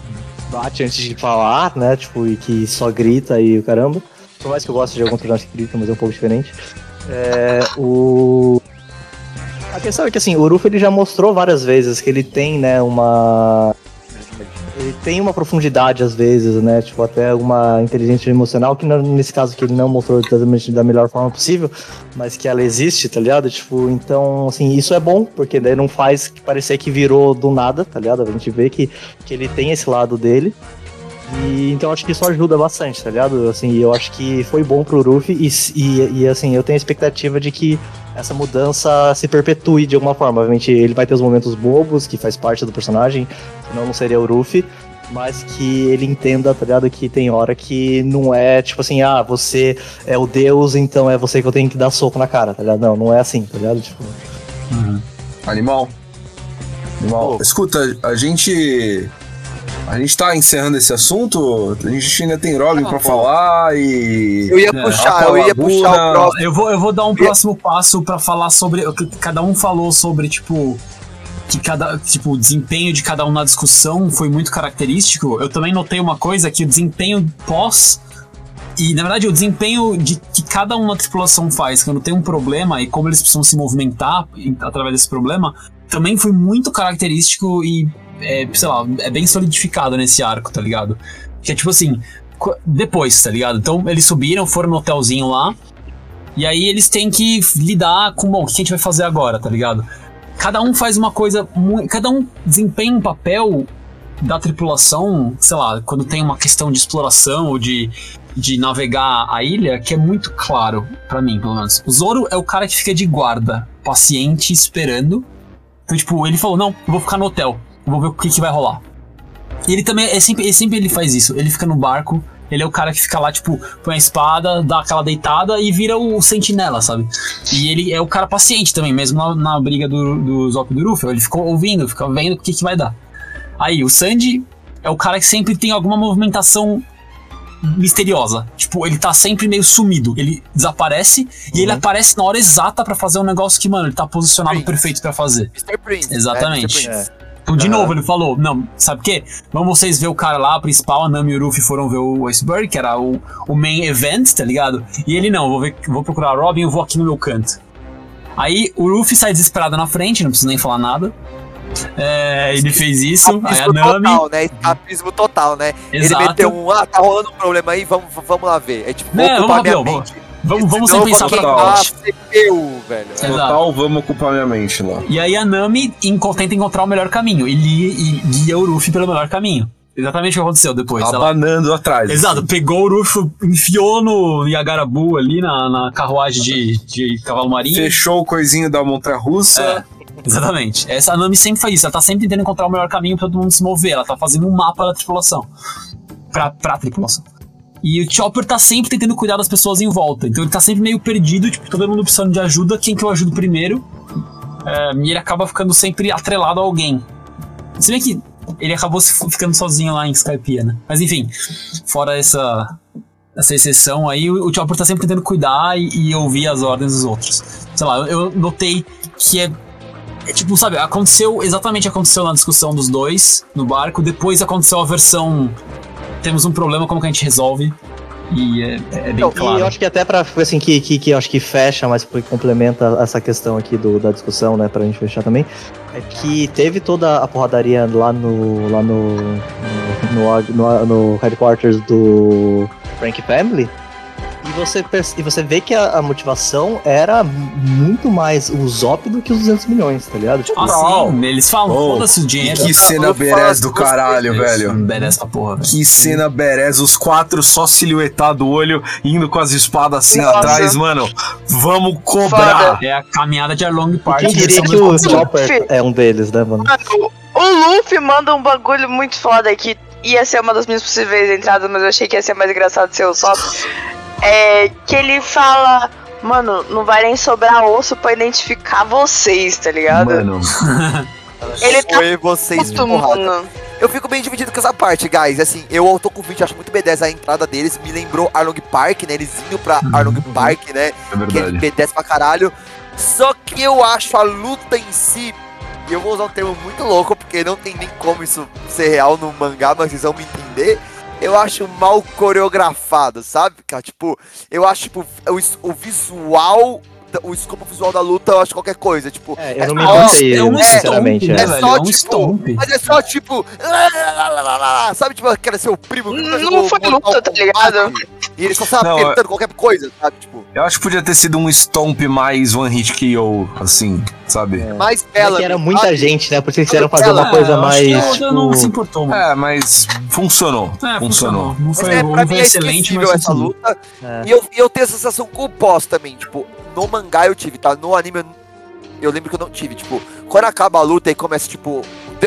bate antes de falar, né, tipo, e que só grita e o caramba. Por mais que eu goste de alguns personagens que gritam, mas é um pouco diferente. É, o... A questão é que assim, o Uruf ele já mostrou várias vezes que ele tem, né, uma. Ele tem uma profundidade às vezes, né? Tipo, até uma inteligência emocional, que nesse caso que ele não mostrou exatamente da melhor forma possível, mas que ela existe, tá ligado? Tipo, então, assim, isso é bom, porque daí não faz parecer que virou do nada, tá ligado? A gente vê que, que ele tem esse lado dele. E então acho que isso ajuda bastante, tá ligado? Assim, eu acho que foi bom pro Ruffy e, e, e, assim, eu tenho a expectativa de que essa mudança se perpetue de alguma forma. Obviamente ele vai ter os momentos bobos, que faz parte do personagem, senão não seria o Ruffy. Mas que ele entenda, tá ligado? Que tem hora que não é tipo assim, ah, você é o deus, então é você que eu tenho que dar soco na cara, tá ligado? Não, não é assim, tá ligado? Tipo, Animal. Animal. Pô. Escuta, a gente. A gente tá encerrando esse assunto. A gente ainda tem Robin Ah, pra pô. falar e. Eu ia É, puxar, eu ia puxar o próximo. Eu vou, eu vou dar um próximo passo pra falar sobre o que cada um falou sobre, tipo, que cada, tipo, o desempenho de cada um na discussão foi muito característico. Eu também notei uma coisa que o desempenho pós e na verdade o desempenho de que cada um na tripulação faz quando tem um problema e como eles precisam se movimentar através desse problema também foi muito característico e é, sei lá, é bem solidificado nesse arco, tá ligado? Que é tipo assim, depois, tá ligado? Então eles subiram, foram no hotelzinho lá, e aí eles têm que lidar com, bom, o que a gente vai fazer agora, tá ligado? Cada um faz uma coisa, cada um desempenha um papel da tripulação, sei lá, quando tem uma questão de exploração ou de, de navegar a ilha, que é muito claro pra mim, pelo menos. O Zoro é o cara que fica de guarda, paciente, esperando. Então, tipo, ele falou, não, eu vou ficar no hotel, vou ver o que, que vai rolar. E ele também, é sempre, é sempre ele faz isso, ele fica no barco, ele é o cara que fica lá, tipo, põe a espada, dá aquela deitada e vira o sentinela, sabe? E ele é o cara paciente também, mesmo na, na briga do, do Zop e do Ruffy. Ele ficou ouvindo, fica vendo o que, que vai dar. Aí, o Sandy é o cara que sempre tem alguma movimentação misteriosa. Tipo, ele tá sempre meio sumido. Ele desaparece e ele aparece na hora exata pra fazer um negócio que, mano, ele tá posicionado Prince. perfeito pra fazer. Mr. Prince. Exatamente. Mr. Prince. Então, de novo, ele falou: Não, sabe o quê? Vamos vocês ver o cara lá, o principal, a Nami e o Ruffy foram ver o Iceberg, que era o, o main event, tá ligado? E ele não, vou, ver, vou procurar a Robin, eu vou aqui no meu canto. Aí o Ruffy sai desesperado na frente, não preciso nem falar nada. É, ele fez isso, aí a Nami. total, né? Escapismo total, né? Exato. Ele meteu um, ah, tá rolando um problema aí, vamos, vamos lá ver. É tipo, vou Né, ocupar vamos minha mente. Vamos, vamos vou pensar pra queimar frente. CPU, velho. Exato. Total, vamos ocupar minha mente lá. E aí a Nami enco- tenta encontrar o melhor caminho. E, li- e guia o Ruffy pelo melhor caminho. Exatamente o que aconteceu depois. Ela- Abanando atrás. Exato, pegou o Ruffy, enfiou no Yagarabu ali na, na carruagem de, de cavalo marinho. Fechou o coisinho da montanha russa. É, exatamente. Essa a Nami sempre faz isso. Ela tá sempre tentando encontrar o melhor caminho pra todo mundo se mover. Ela tá fazendo um mapa da tripulação. Pra, pra tripulação. E o Chopper tá sempre tentando cuidar das pessoas em volta. Então ele tá sempre meio perdido, tipo, todo mundo precisando de ajuda. Quem que eu ajudo primeiro? É, e ele acaba ficando sempre atrelado a alguém. Se bem que ele acabou ficando sozinho lá em Skypiea, né? Mas enfim, fora essa, essa exceção aí, o, o Chopper tá sempre tentando cuidar e, e ouvir as ordens dos outros. Sei lá, eu, eu notei que é, é tipo, sabe, aconteceu, exatamente aconteceu na discussão dos dois no barco, depois aconteceu a versão temos um problema, como que a gente resolve? E é, é bem Então, claro. E eu acho que até pra, assim, que, que, que acho que fecha, mas complementa essa questão aqui do, da discussão, né, pra gente fechar também, é que teve toda a porradaria lá no, lá no, no, no, no, no headquarters do Frank Family, você, perce- e você vê que a, a motivação era muito mais o Zop do que os 200 milhões, tá ligado? Tipo, Ah, sim, eles falam, Oh, foda-se o dinheiro. Que cena eu berés falo do caralho, velho. Merece essa porra, velho. Que cena berés, os quatro só silhuetado o olho, indo com as espadas assim Nossa. atrás, mano. Vamos cobrar! É a caminhada de Arlong Park. quem diria que o 2019. Chopper é um deles, né, mano? Mano, o Luffy manda um bagulho muito foda que ia ser uma das minhas possíveis entradas, mas eu achei que ia ser mais engraçado ser o Sop. É que ele fala, mano, não vai nem sobrar osso pra identificar vocês, tá ligado? Mano, Ele tá Foi vocês puto, mano. Eu fico bem dividido com essa parte, guys. Assim, eu tô com o vídeo, acho muito B10 a entrada deles. Me lembrou Arlong Park, né? Eles indo pra Arlong Park, né? é Que é verdade. B10 pra caralho. Só que eu acho a luta em si. E eu vou usar um termo muito louco, porque não tem nem como isso ser real no mangá, mas vocês vão me entender. Eu acho mal coreografado, sabe? Cara, tipo, eu acho, tipo, o, o visual, o escopo visual da luta, eu acho qualquer coisa. Tipo, É, eu não me só- importei, é um sinceramente. é. né, é velho? só É um tipo, stomp. mas é só tipo, sabe, tipo, aquele seu primo que nunca Não jogou foi luta, tá ligado? E ele só sabe Não, apertando qualquer coisa, sabe? Tipo, Eu acho que podia ter sido um stomp mais one hit KO, assim, sabe? mais É bela. que era muita sabe? gente, né? Por isso que eles quiseram fazer Ela- uma coisa É, eu mais. o Oda não se Tipo, importou, mano. É, mas funcionou. É, funcionou. Não Mas foi, é, não pra foi mim é excelente, mas essa funcionou. luta. É. E eu, e eu tenho essa sensação com o pós também, tipo, no mangá eu tive, tá? No anime eu, eu lembro que eu não tive, tipo, quando acaba a luta e começa, tipo,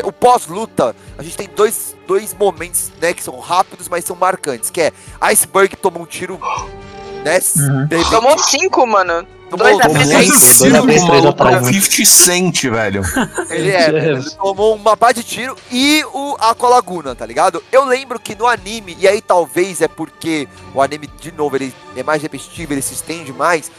o- pós-luta, a gente tem dois, dois momentos, né, que são rápidos, mas são marcantes, que é Iceberg toma um tiro, né, Uhum. repente, Tomou cinco, mano. tomou dois na um frente. Dois na frente, três maluco atrás, é né? 50 Cent, velho. Ele é, ele tomou uma pá de tiro e o Aqualaguna, tá ligado? Eu lembro que no anime, e aí talvez é porque o anime, de novo, ele é mais repetitivo, ele se estende mais.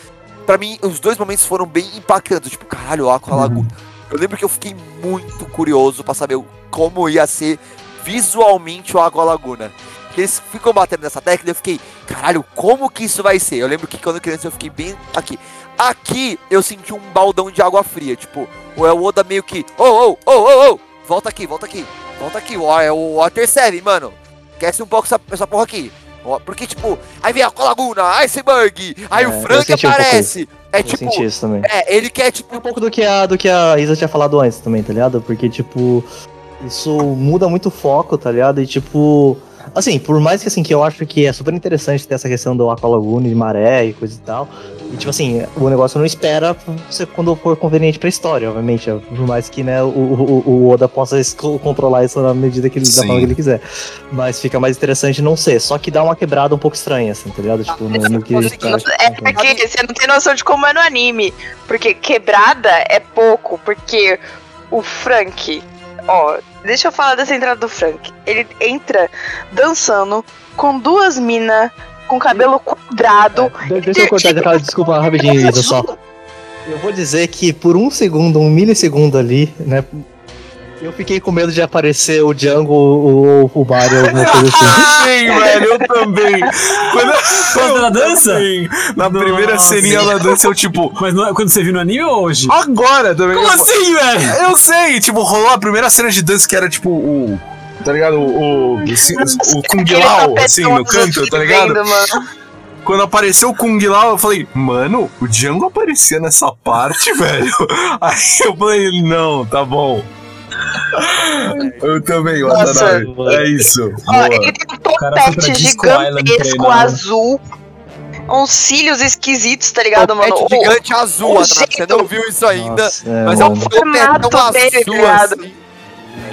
Pra mim, os dois momentos foram bem impactantes. Tipo, caralho, o Aqualaguna. Eu lembro que eu fiquei muito curioso pra saber como ia ser visualmente o Aqualaguna. Que eles ficam batendo nessa tecla e eu fiquei, caralho, como que isso vai ser? Eu lembro que quando criança eu fiquei bem aqui. Aqui eu senti um baldão de água fria, tipo, o El Oda meio que, ô, ô, ô, ô, ô, volta aqui, volta aqui, volta aqui, é o Water 7, mano, esquece um pouco essa, essa porra aqui. Porque, tipo, aí vem a Colaguna, Iceberg, aí É, o Frank senti um aparece. É tipo, isso também. é, ele quer, tipo, um pouco do que a, do que a Isa tinha falado antes também, tá ligado? Porque, tipo, isso muda muito o foco, tá ligado? E, tipo, assim, por mais que, assim, que eu acho que é super interessante ter essa questão do Aqualaguna e maré e coisa e tal. E, tipo assim, o negócio não espera você quando for conveniente pra história, obviamente. Por mais que, né, o, o, o Oda possa controlar isso na medida que ele, da forma que ele quiser. Mas fica mais interessante não ser. Só que dá uma quebrada um pouco estranha, assim, tá ligado? Tipo, no, no que tá- É porque você não tem noção de como é no anime. Porque quebrada é pouco. Porque o Frank, ó, deixa eu falar dessa entrada do Frank. Ele entra dançando com duas minas com cabelo quadrado. De- deixa eu cortar aquela desculpa rapidinho, só. Eu vou dizer que por um segundo, um milissegundo ali, né? Eu fiquei com medo de aparecer o Django ou o Mario, alguma coisa assim. Sim, velho, eu também. Quando, Quando da dança? Sim, na primeira Nossa. ceninha da dança, eu tipo, Mas não é quando você viu no anime ou hoje? agora também. Como eu, assim, velho? Eu sei, tipo, rolou a primeira cena de dança que era tipo o. Tá ligado? O. O, esse- o Kung Lao, tapetão assim, no canto, tá ligado? Quando apareceu o Kung Lao, eu falei, mano, o Django aparecia nessa parte, velho. Aí eu falei, não, tá bom. Eu também. Watanabe. É isso. Ó, ele tem um topete gigantesco treinar. azul. Uns cílios esquisitos, tá ligado, mano? Topete O- gigante azul o atrás. Você jeito- não viu isso ainda. Nossa, é, Mas é um topetão formato dele, azul ligado? assim.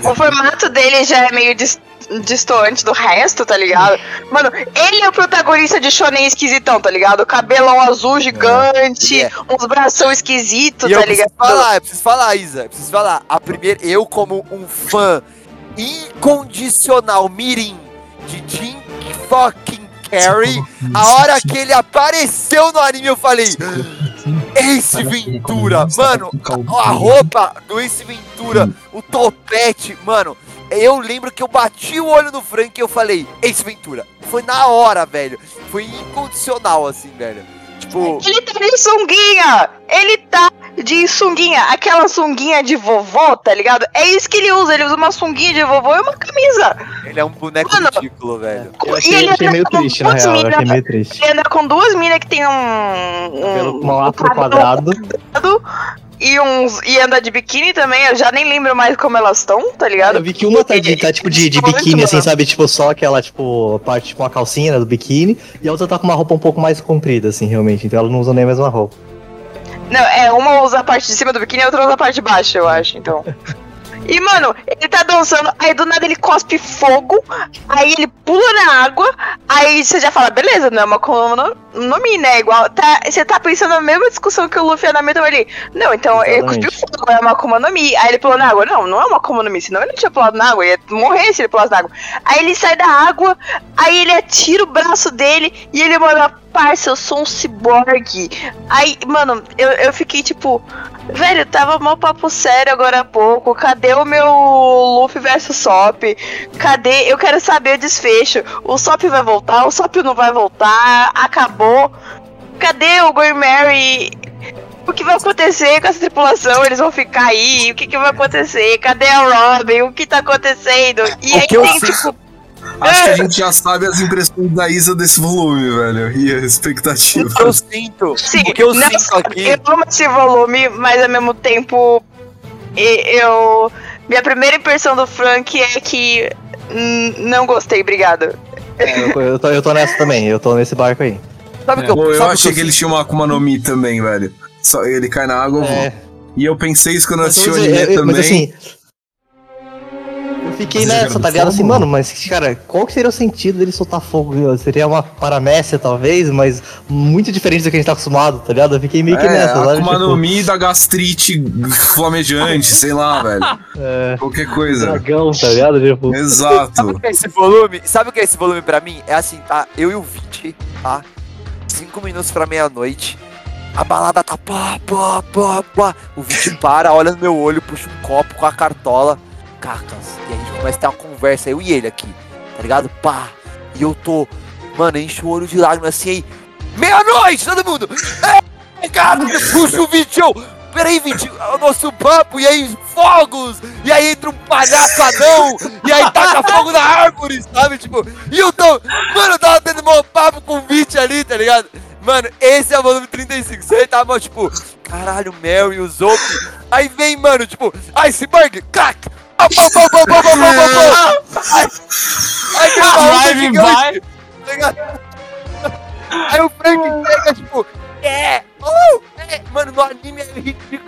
O formato dele já é meio dis- distoante do resto, tá ligado? Mano, ele é o protagonista de Shonen esquisitão, tá ligado? Cabelão azul gigante, é. uns bração esquisitos, E eu tá ligado? preciso falar, eu preciso falar, Isa, eu preciso falar. A primeira, eu como um fã incondicional mirim de Jim fucking Carrey, a hora que ele apareceu no anime eu falei, Ace Ventura, mano, a, a roupa do Ace Ventura, o topete, mano, eu lembro que eu bati o olho no Frank e eu falei, Ace Ventura. Foi na hora, velho. Foi incondicional, assim, velho. Tipo, Ele tá de sunguinha! Ele tá de sunguinha, aquela sunguinha de vovó, tá ligado? É isso que ele usa, ele usa uma sunguinha de vovó e uma camisa. ele é um boneco Mano, ridículo, velho. Eu e achei, ele eu achei anda meio com triste, na duas real. Achei meio triste. Ele anda com duas minas que tem um. Um um cabelo quadrado. quadrado E, uns, e anda de biquíni também, eu já nem lembro mais como elas estão, tá ligado? Eu vi que uma tá, de, tá tipo de, de biquíni, assim, sabe? Tipo, só aquela, tipo, parte com a calcinha né, do biquíni. E a outra tá com uma roupa um pouco mais comprida, assim, realmente. Então ela não usa nem a mesma roupa. Não, é, uma usa a parte de cima do biquíni e a outra usa a parte de baixo, eu acho, então. E, mano, ele tá dançando, aí do nada ele cospe fogo, aí ele pula na água, aí você já fala, beleza, não é uma Akuma no, no Mi, né? Igual, tá, você tá pensando na mesma discussão que o Luffy e a Nami estão ali. Não, então ele Exatamente. cuspiu fogo, é uma Akuma no Mi. Aí ele pulou na água. Não, não é uma Akuma no Mi, senão ele não tinha pulado na água, ia morrer se ele pulasse na água. Aí ele sai da água, aí ele atira o braço dele e ele manda, parça, eu sou um ciborgue. Aí, mano, eu, eu fiquei tipo, velho, tava mal papo sério agora há pouco. Cadê o meu Luffy versus Sop? Cadê? Eu quero saber o desfecho. O Sop vai voltar? O Sop não vai voltar? Acabou? Cadê o Going Mary? O que vai acontecer com essa tripulação? Eles vão ficar aí? O que, que vai acontecer? Cadê a Robin? O que tá acontecendo? E O aí que eu tem, sei- tipo, Acho que a gente já sabe as impressões da Isa desse volume, velho. E a expectativa. O que eu sinto, Sim, o que eu não, sinto aqui. Eu amo esse volume, mas ao mesmo tempo eu. Minha primeira impressão do Frank é que não gostei, obrigado. É, eu, eu tô, eu tô nessa também, eu tô nesse barco aí. Sabe o que eu, Pô, eu sabe achei eu que ele tinha uma Akuma no Mi também, velho. Só ele cai na água. É, E eu pensei isso quando eu mas, assisti o eu- anime eu- também. mas assim. Eu fiquei Você nessa, tá do ligado? Assim, mano, mas, cara, qual que seria o sentido dele soltar fogo? Seria uma paramécia, talvez, mas muito diferente do que a gente tá acostumado, tá ligado? Eu fiquei meio que é, nessa, sabe? Akuma no Tipo, Mi da gastrite flamejante, sei lá, velho. é, Qualquer coisa. dragão, tá ligado? Tipo, Sabe Exato. o que é esse volume? Sabe o que é esse volume pra mim? É assim, tá? Eu e o Viti, tá? Cinco minutos pra meia-noite. A balada tá pá, pá, pá, pá. O Viti para, olha no meu olho, puxa um copo com a cartola. Cacas. E a gente começa a ter uma conversa, eu e ele aqui, tá ligado? Pá. E eu tô, mano, enche o olho de lágrimas assim aí. Meia-noite, todo mundo! É, cara, puxa o eu peraí, Vitinho, é o nosso papo, e aí fogos, e aí entra um palhaço anão, e aí taca fogo na árvore, sabe? Tipo, e eu tô, mano, eu tava tendo mau papo com o Vit ali, tá ligado? Mano, esse é o volume 35. Você tava tipo, caralho, Mel e os outros. Aí vem, mano, tipo, iceberg, crack! Aí, live vai. Tá aí o Frank pega, tipo, é, uh, é, mano, no anime é ridículo.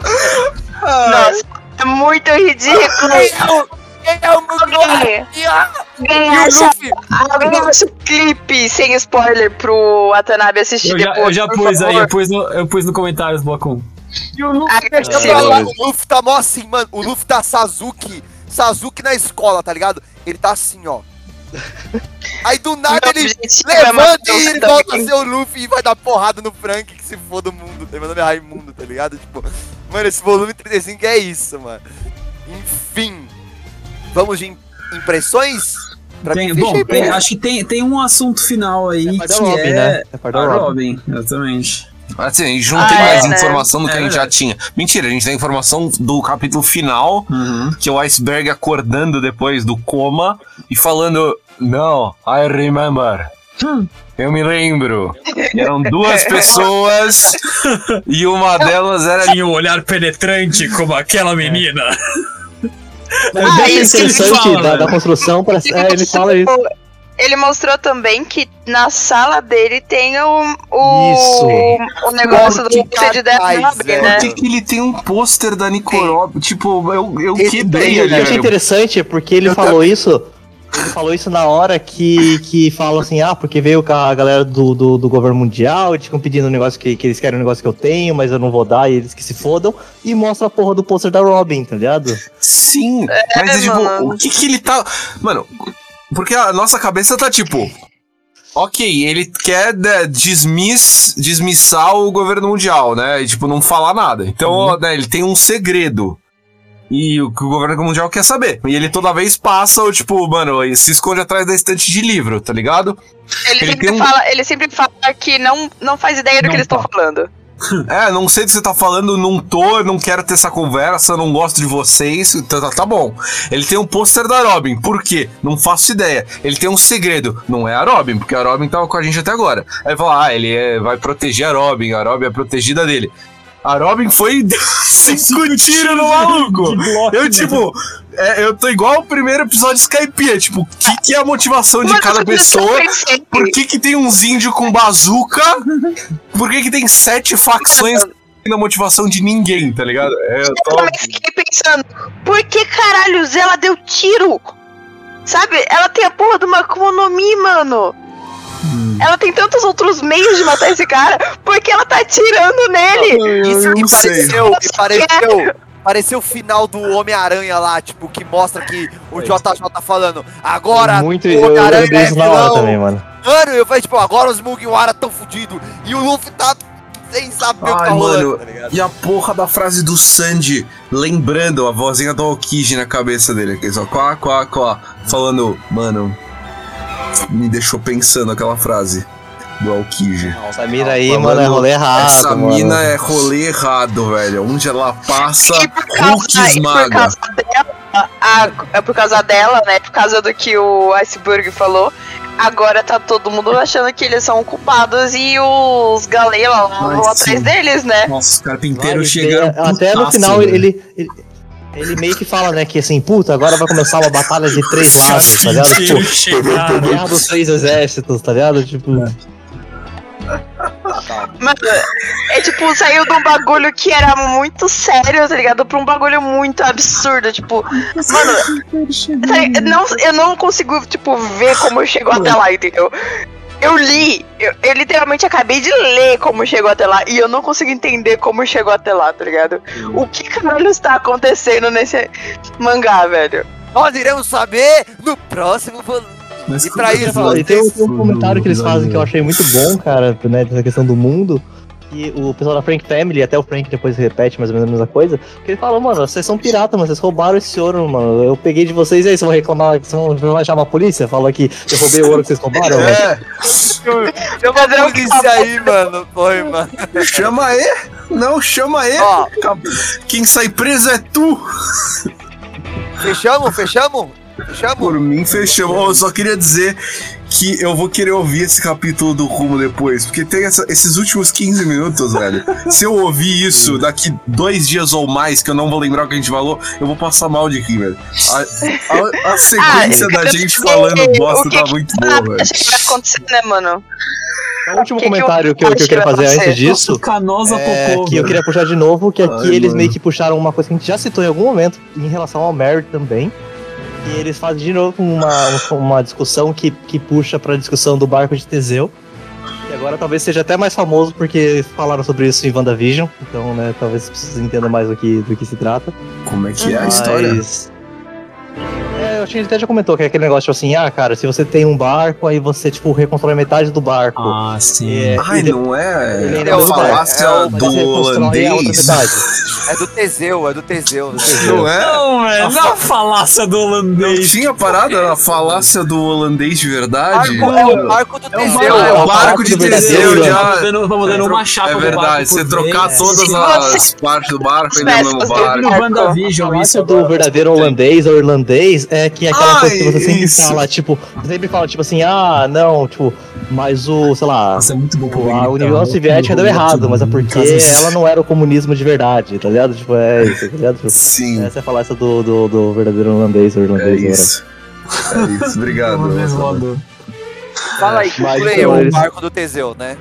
Nossa, é muito ridículo. Quem é o, quem é o meu Alguém, E alguém o acha, Luffy? alguém acha o clipe sem spoiler pro Watanabe assistir Eu já, depois, eu já pus aí, eu pus, no, eu pus no comentários, Blocum. E o Luffy Ah, deixa sim. pra lá. O Luffy tá mó assim, mano. O Luffy tá Sasuke. Sasuke na escola, tá ligado? Ele tá assim, ó. Aí do nada Meu ele é levanta e ele volta a ser o Luffy e vai dar porrada no Frank que se for do mundo. Meu nome é Raimundo, tá ligado? Tipo, mano, esse volume 35 é isso, mano. Enfim. Vamos de im- impressões? Pra Tem- bom, tem- acho que tem, tem um assunto final aí da que Robin, é né? É a Robin. Robin, exatamente. Assim, a gente não Ah, tem é, mais né? informação do que É a gente já tinha. Mentira, a gente tem informação do capítulo final, Uhum. que é o Iceberg acordando depois do coma e falando: Não, I remember. Hum. Eu me lembro. Eram duas pessoas e uma delas era. Tinha um olhar penetrante como aquela menina. É Ah, bem isso que ele interessante fala, da, da velho. construção pra. É, ele fala isso. Ele mostrou também que na sala dele tem o, o, Isso. o negócio do Que Lucid Death né? Por que, ele tem um pôster da Nicorop? Tipo, eu, eu Esse quebrei O que eu achei ali. interessante é porque ele Eu falou isso Ele falou isso na hora que, que falam assim, ah, porque veio com a galera do, do, do governo mundial, eles ficam pedindo um negócio que, que eles querem um negócio que eu tenho, mas eu não vou dar, e eles que se fodam, e mostra a porra do pôster da Robin, tá ligado? Sim, mas é, tipo, o que que ele tá. Mano, porque a nossa cabeça tá tipo. Ok, ele quer né, dismiss, dismissar o governo mundial, né? E, tipo, não falar nada. Então, né, ele tem um segredo. E o que o governo mundial quer saber. E ele toda vez passa, o tipo, mano, ele se esconde atrás da estante de livro, tá ligado? Ele, Ele sempre tem um- fala, ele sempre fala que não, não faz ideia do Não que eles estão tá. falando. É, não sei do que você tá falando, não tô, não quero ter essa conversa, não gosto de vocês. Tá, tá, tá bom. Ele tem um pôster da Robin, por quê? Não faço ideia. Ele tem um segredo, não é a Robin, porque a Robin tava com a gente até agora. Aí fala, ah, ele é- vai proteger a Robin, a Robin é protegida dele. A Robin foi cinco tiros no maluco. Eu, tipo, é, eu tô igual o primeiro episódio de Skype, tipo, o que, que é a motivação de Mas cada pessoa? Por que, que tem uns índios com bazuca? Por que, que tem sete facções na motivação de ninguém, tá ligado? É, eu tô... também fiquei pensando, por que caralhos ela deu tiro? Sabe? Ela tem a porra de uma Akuma no Mi, mano. Hum. Ela tem tantos outros meios de matar esse cara, por que ela tá atirando nele? Isso que não sei. pareceu, me pareceu. Pareceu o final do Homem-Aranha lá, tipo, que mostra que o JJ tá falando. Agora Muito, o Homem-Aranha é vilão. também, mano. Mano, eu falei, tipo, agora os Mugiwara tão fudidos. E o Luffy tá sem saber o que Ai, tá rolando, mano, tá e a porra da frase do Sandy, lembrando a vozinha do Aokiji na cabeça dele, aqui só quá, quá, quá, falando, mano, me deixou pensando aquela frase do Aokiji. Essa mira aí, Falando, mano, é rolê errado. Essa mano. mina é rolê errado, velho. Onde ela passa, causa, Hulk por esmaga. a- é por causa dela, né? Por causa do que o Iceberg falou. Agora tá todo mundo achando que eles são culpados e os galela vão sim. atrás deles, né? Nossa, os Vai, carpinteiros ele- chegaram Até no final ele, ele, ele meio que fala, né, que assim, puta, agora vai começar uma batalha de três Os lados, tá ligado? Tipo, chegaram. guerra dos três exércitos, tá ligado? Tipo, Mano, é tipo, saiu de um bagulho que era muito sério, tá ligado? Pra um bagulho muito absurdo. Tipo, mano, tá- não, eu não consigo, tipo, ver como chegou até lá, entendeu? Eu li, eu, eu literalmente acabei de ler como chegou até lá e eu não consigo entender como chegou até lá, tá ligado? O que caralho está acontecendo nesse mangá, velho? Nós iremos saber no próximo volume. Mas E pra isso, e tem um, tem um comentário que eles o fazem que eu achei muito bom, cara, né, dessa questão do mundo. E o pessoal da Frank Family, até o Frank depois repete mais ou menos a mesma coisa, que ele fala, mano, vocês são pirata, mano, vocês roubaram esse ouro, mano. Eu peguei de vocês e aí, vocês vão reclamar, vocês vão, vocês vão chamar a polícia? Fala que eu roubei o ouro que vocês roubaram, mano. É, Chama a polícia aí, mano. Foi, mano. chama aí. Não, chama aí. Ó, Quem sai preso é tu. fechamos, fechamos? Fechamos? Por mim, fechamos. Ó, Eu só queria dizer que eu vou querer ouvir esse capítulo do Rumo depois, porque tem essa- esses últimos 15 minutos, velho. Se eu ouvir isso daqui dois dias ou mais, que eu não vou lembrar o que a gente falou, eu vou passar mal de rir, velho. A, a- a sequência eu da gente falando bosta que tá que muito Ah, boa, velho. acho que vai acontecer, né, mano? O último Que comentário que eu, que eu queria fazer antes disso Nossa, Canosa é Popô, que eu queria puxar de novo, que aqui Ai, eles mano. meio que puxaram uma coisa que a gente já citou em algum momento em relação ao Mary também. E eles fazem de novo uma, uma discussão que, que puxa pra discussão do barco de Teseu. E agora talvez seja até mais famoso porque falaram sobre isso em WandaVision. Então, né, talvez vocês entendam mais do que, do que se trata. Como é que é a história? Mas- É, eu acho que ele até já comentou que é aquele negócio tipo assim, ah, cara, se você tem um barco, aí você, tipo, reconstrói metade do barco. Ah, sim. É, Ai, não é, ele a é o- falácia é o- do a holandês? É do Teseu, é do Teseu. do Teseu. Não é? Não, velho, não é a falácia do Não holandês. tinha parada a falácia do holandês de verdade? Barco, é o barco do É Teseu. É o o barco de Teseu já. Vamos dando, dando uma chapa É verdade, você trocar todas as partes do barco e no Peças mesmo do barco. No WandaVision, A isso do verdadeiro holandês ou irlandês é que é aquela Ai, coisa que você sempre isso. fala, tipo, você sempre fala, tipo assim, ah, não, tipo, mas o, sei lá, Nossa, é muito bom o- a. União Soviética deu errado, mas é porque ela não era o comunismo de verdade, tá ligado? Tipo, é isso, tá ligado? Tipo, Sim, essa é a falácia do, do, do verdadeiro holandês ou é irlandês. agora. isso. É isso, obrigado. Fala aí, Mas, então, o barco do Teseu, né?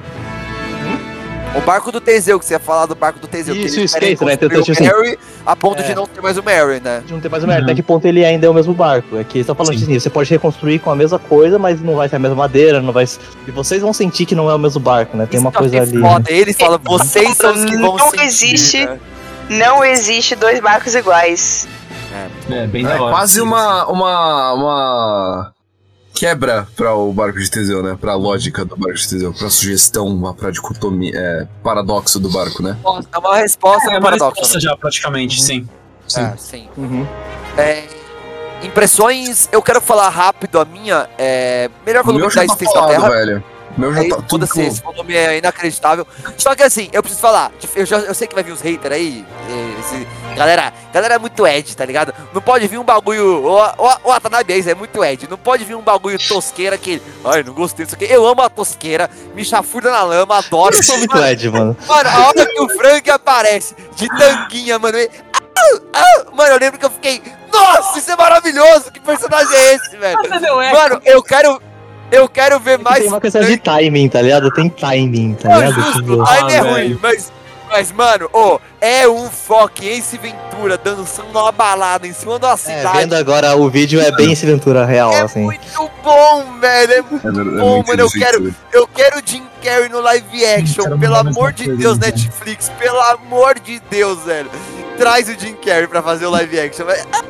O barco do Teseu, que você ia falar do barco do Teseu. que Isso, eles isso, querem skate, né? construir Então, o tipo assim, Mary a ponto de é. não ter mais o Mary, né? Não tem mais o merda. Até que ponto ele ainda é o mesmo barco? É que você tá falando Sim. assim, você pode reconstruir com a mesma coisa, mas não vai ser a mesma madeira, não vai. E vocês vão sentir que não é o mesmo barco, né? Tem Isso uma que eu coisa achei ali. né? Foda. Ele fala, vocês são os que vão Não sentir, existe. né? Não existe dois barcos iguais. É, bem É da hora. quase uma, uma, uma quebra para o barco de Teseu, né? Pra lógica do barco de Teseu, pra sugestão, pra dicotomia, é, paradoxo do barco, né? É uma resposta É pro uma paradoxo. resposta já, praticamente, sim. Sim. É, sim. Uhum. É, impressões, eu quero falar rápido a minha. É, melhor O volume da tá Existência da Terra. velho. Meu já Aí, tá tudo foda-se, esse volume é inacreditável. Só que assim, eu preciso falar, eu, já, eu sei que vai vir os haters aí. Esse, galera, galera é muito Ed, tá ligado? Não pode vir um bagulho. O, Watanabe é é muito Ed. Não pode vir um bagulho tosqueira que. Ai, não gostei disso aqui. Eu amo a tosqueira, me chafurda na lama, adoro. Eu sou muito Ed, mano. Mano, a hora que o Frank aparece de tanguinha, mano. ele- Ah, ah, mano, eu lembro que eu fiquei. Nossa, isso é maravilhoso! Que personagem é esse, velho? Mano, eu quero. Eu quero ver mais. Tem uma questão de timing, tá ligado? Tem timing, tá Não, ligado? justo, Tipo, o time é Ah, ruim, velho. mas. Mas, mano, ô, é um foco Ace Ventura dançando numa balada em cima uma É, cidade. vendo agora o vídeo é bem esse Ventura real, é assim. muito bom, velho. É muito É, ver- é bom, muito mano. Eu quero, eu quero Jim Carrey no live action. Pelo amor de coisa, Deus, então. Netflix. Pelo amor de Deus, velho. Traz o Jim Carrey pra fazer o live action. Ah,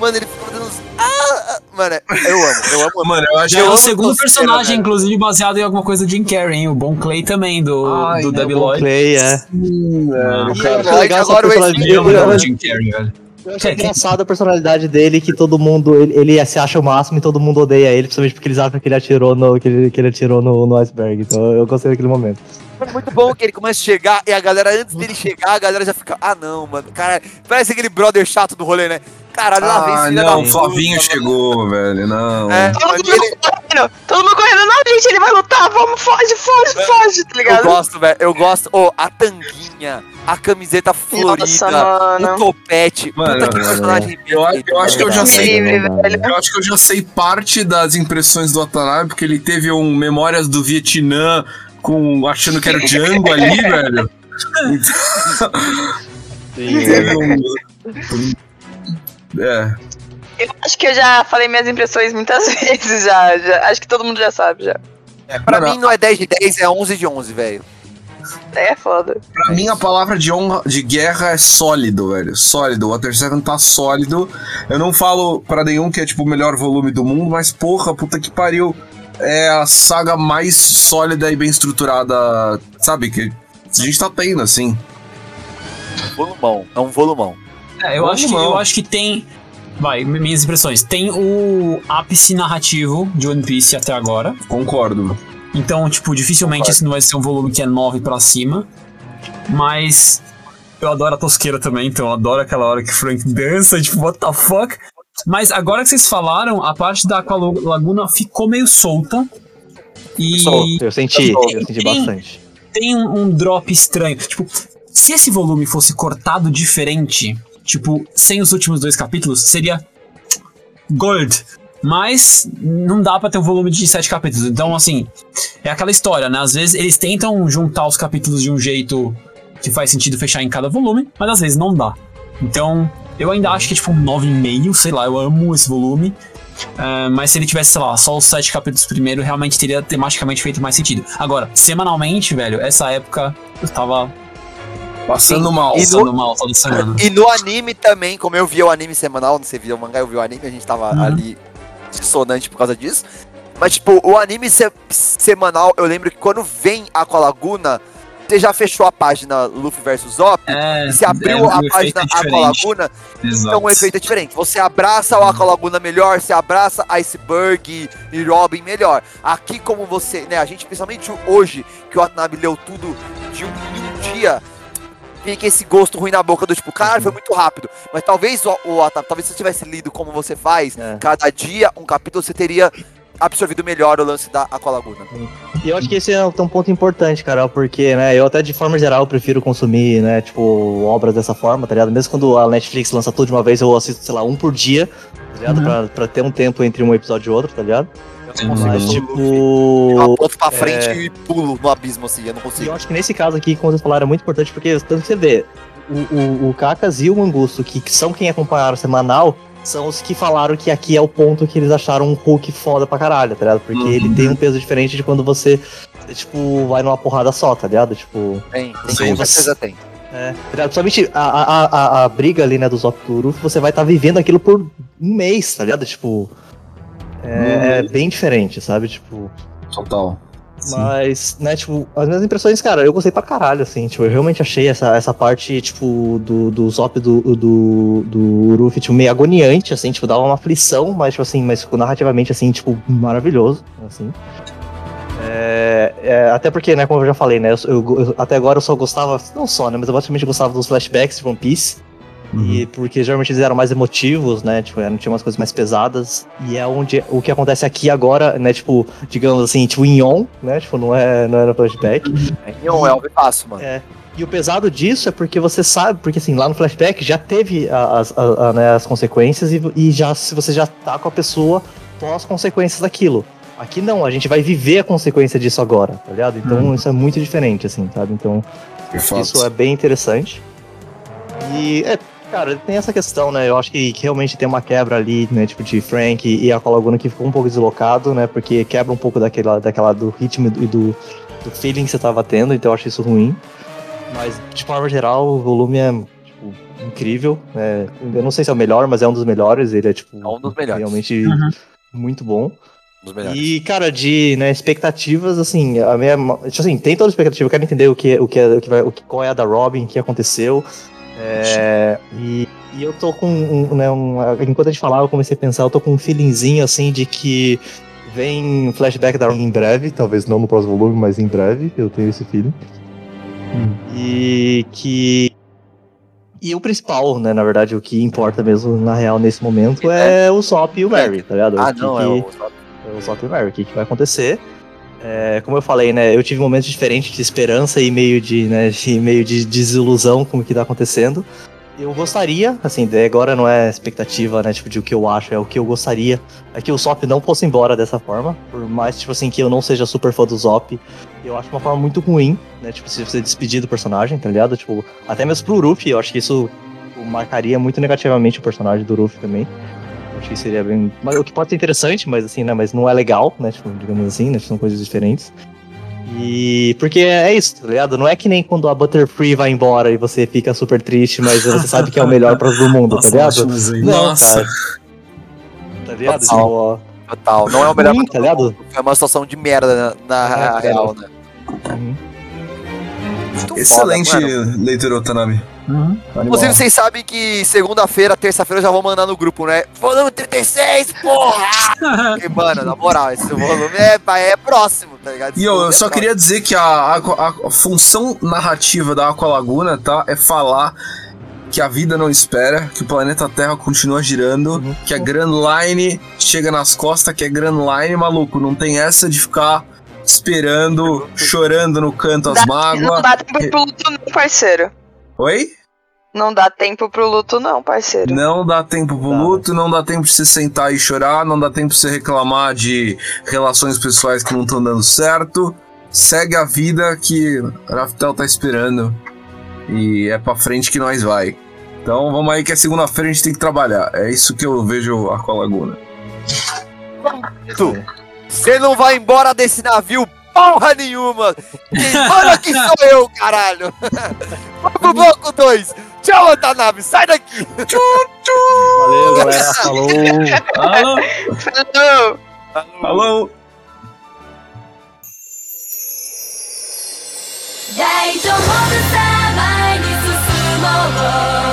Mano, ele fica Ah, mano, eu amo, eu amo. Mano, eu acho Já que é o segundo personagem, velho. inclusive, baseado em alguma coisa de Jim Carrey, hein? O Bon Clay também, do, Ai, do né, Debbie o Lloyd. Clay, é. Ah, E cara. acho legal essa Agora o personalidade o Jim Carrey, velho. Eu acho engraçado a personalidade dele, que todo mundo, ele, ele se acha o máximo e todo mundo odeia ele, principalmente porque eles acham que ele atirou no, que ele, que ele atirou no, no iceberg. Então eu gostei daquele momento. É muito bom que ele começa a chegar e a galera, antes dele chegar, a galera já fica. Ah, não, mano. Cara, parece aquele brother chato do rolê, né? Caralho, lá vem Ah, da não, o puta, Flavinho mano. chegou, velho, não. É, Todo mundo ele- correndo, todo mundo correndo, não, gente, ele vai lutar, vamos, foge, foge, É. foge, tá Eu ligado? gosto, velho. Eu gosto. Ô, a tanguinha, a camiseta florida, Nossa, o topete. Mano, Puta que mano, personagem eu acho- eu acho que eu já sei. Livre. Eu acho que eu já sei parte das impressões do Watanabe, porque ele teve um Memórias do Vietnã com achando que era o Django ali, velho. Teve um... É, Eu acho que eu já falei minhas impressões muitas vezes já, já. Acho que todo mundo já sabe já. É, pra Mano, mim não é 10 de 10, é 11 de 11, velho. É foda. pra mim a palavra de honra, de guerra é sólido, velho. Sólido. O Water 7 tá sólido. Eu não falo pra nenhum que é tipo o melhor volume do mundo, mas porra, puta que pariu. É a saga mais sólida e bem estruturada, sabe? Que a gente tá tendo, assim. Volumão. É um volumão. É, eu Vamos acho, que, eu acho que tem. Vai, minhas impressões. Tem o ápice narrativo de One Piece até agora. Concordo. Então, tipo, dificilmente Concordo. esse não vai ser um volume que é 9 pra cima. Mas eu adoro a tosqueira também, então eu adoro aquela hora que o Frank dança, tipo, what the fuck? Mas agora que vocês falaram, a parte da Aqua Laguna ficou meio solta. E Eu senti, eu senti Tem- bastante. tem um, um drop estranho. Tipo, se esse volume fosse cortado diferente, tipo, sem os últimos dois capítulos, seria gold. Mas não dá pra ter um volume de sete capítulos. Então, assim, é aquela história, né? Às vezes eles tentam juntar os capítulos de um jeito que faz sentido fechar em cada volume, mas às vezes não dá. Então, eu ainda acho que é tipo um 9,5, sei lá, eu amo esse volume. Ah, mas se ele tivesse, sei lá, só os sete capítulos primeiro, realmente teria tematicamente feito mais sentido. Agora, semanalmente, velho, essa época eu tava Passando mal. E no- passando mal toda semana. E no anime também, como eu via o anime semanal, não sei via o mangá, eu vi o anime, a gente tava Uhum. ali dissonante por causa disso. Mas, tipo, o anime se- semanal, eu lembro que quando vem Aqualaguna, você já fechou a página Luffy vs Zop, É, e você abriu é, a página é. Aqualaguna, então o efeito é diferente. Você abraça o Aqualaguna melhor, você abraça Iceberg e Robin melhor. Aqui, como você, né, a gente, principalmente hoje, que o Watanabe leu tudo de um, em um dia, fica esse gosto ruim na boca do tipo, caralho, foi muito rápido. Mas talvez o, o talvez se você tivesse lido como você faz, É. cada dia um capítulo, você teria absorvido melhor o lance da Aqualaguna. E eu acho que esse é um, ponto importante, Carol, porque, né, eu até de forma geral prefiro consumir, né, tipo, obras dessa forma, tá ligado? Mesmo quando a Netflix lança tudo de uma vez, eu assisto, sei lá, um por dia, tá ligado? Uhum. Pra, pra ter um tempo entre um episódio e outro, tá ligado? Sim, Mas, sim. tipo. Eu boto pra é. frente e pulo no abismo, assim, eu não E consigo. eu acho que nesse caso aqui, como vocês falaram, é muito importante porque, tanto que você vê, o, o, o Kakas e o Mangusto, que, que são quem acompanharam o semanal, são os que falaram que aqui é o ponto que eles acharam um Hulk foda pra caralho, tá ligado? Porque Uhum. ele tem um peso diferente de quando você, tipo, vai numa porrada só, tá ligado? Tipo, Tem, tem, Sim. com certeza tem. é, tá ligado? Principalmente a, a, a, a briga ali, né, do Zop do você vai estar vivendo aquilo por um mês, tá ligado? Tipo, é, é bem diferente, sabe? Tipo, Total. Mas, né, tipo, as minhas impressões, cara, eu gostei pra caralho, assim, tipo, eu realmente achei essa, essa parte, tipo, do, do Zop do, do, do Uruf, tipo, meio agoniante, assim, tipo, dava uma aflição, mas, tipo, assim, mas tipo, narrativamente, assim, tipo, maravilhoso, assim. É, é, até porque, né, como eu já falei, né, eu, eu- eu- até agora eu só gostava, não só, né, mas eu basicamente gostava dos flashbacks de One Piece, e porque geralmente eles eram mais emotivos, né? Tipo, não tinha umas coisas mais pesadas. E é onde o que acontece aqui agora, né? Tipo, digamos assim, tipo, em On, né? Tipo, não é, não era flashback. Em um é o fácil, mano. É. E o pesado disso é porque você sabe, porque assim, lá no flashback já teve as, a- a, né, as consequências e, e já se você já tá com a pessoa pós consequências daquilo. Aqui não, a gente vai viver a consequência disso agora, tá ligado? Então isso é muito diferente, assim, sabe? Então isso é bem interessante. E, é, cara, tem essa questão, né? Eu acho que, que realmente tem uma quebra ali, né? Tipo, de Frank e, e a Colaguna que ficou um pouco deslocado, né? Porque quebra um pouco daquela, daquela do ritmo e do, do feeling que você tava tendo, então eu acho isso ruim. Mas, de forma geral, o volume é, tipo, incrível. né? eu não sei se é o melhor, mas é um dos melhores. Ele é, tipo, É um dos melhores. realmente Uhum. muito bom. Um dos melhores. E, cara, de né, expectativas, assim, a minha. Tipo assim, tem toda a expectativa, eu quero entender o que, o que, é, o que vai, o que, qual é a da Robin, o que aconteceu. É, e, e eu tô com um, né, um, Enquanto a gente falava, eu comecei a pensar, eu tô com um feelingzinho assim de que vem flashback da em breve, talvez não no próximo volume, mas em breve, eu tenho esse feeling. E que. E o principal, né, na verdade, o que importa mesmo, na real, nesse momento, é o Sop e o Mary, tá ligado? Ah, O que não, é o. o Salt Mary, o que, que vai acontecer. É, como eu falei, né, eu tive momentos diferentes de esperança e meio de, né, de meio de desilusão com o que tá acontecendo. Eu gostaria, assim, agora não é expectativa, né, tipo, de o que eu acho, é o que eu gostaria, é que o Zop não fosse embora dessa forma, por mais, tipo assim, que eu não seja super fã do Zop, eu acho uma forma muito ruim, né, tipo, se você despedir do personagem, tá ligado? Tipo, até mesmo pro Ruffy, eu acho que isso marcaria muito negativamente o personagem do Ruffy também. Acho que seria bem. Mas, o que pode ser interessante, mas assim, né? Mas não é legal, né? Tipo, digamos assim, né? São coisas diferentes. E. Porque é isso, tá ligado? Não é que nem quando a Butterfree vai embora e você fica super triste, mas você sabe que é o melhor pra todo mundo, tá ligado? ótimo exemplo. Não, Nossa. cara. Tá ligado? Total. Tipo, ó, Total. Não é o melhor Ruim, pra tá todo ligado? mundo. É uma situação de merda na, na É, cara. real, né? uhum. Excelente foda, mano. leitura, Otanabe. Uhum. Inclusive, vocês sabem que segunda-feira, terça-feira eu já vou mandar no grupo, né? Volume 36, porra! Porque, mano, na moral, esse volume é, é próximo, tá ligado? Esse E eu, eu é só próximo. queria dizer que a, a- a função narrativa da Aqualaguna, tá? É falar que a vida não espera, que o planeta Terra continua girando, Uhum. que a Grand Line chega nas costas, que é Grand Line, maluco. Não tem essa de ficar esperando, chorando no canto as mágoas. Não dá tempo pro luto, não, parceiro. Oi? Não dá tempo pro luto, não, parceiro. Não dá tempo pro Dá. luto, não dá tempo de você sentar e chorar, não dá tempo de você reclamar de relações pessoais que não estão dando certo. Segue a vida que Raftel tá esperando. E é pra frente que nós vai. Então vamos aí que é segunda-feira a gente tem que trabalhar. É isso que eu vejo a Laguna. Tu, Você não vai embora desse navio porra nenhuma! Quem manda aqui sou eu, caralho! Vamos pro bloco 2! Tchau, Watanabe, sai daqui! Valeu, galera. Falou. Alô? Falou! Falou! 大丈夫さ前に進もう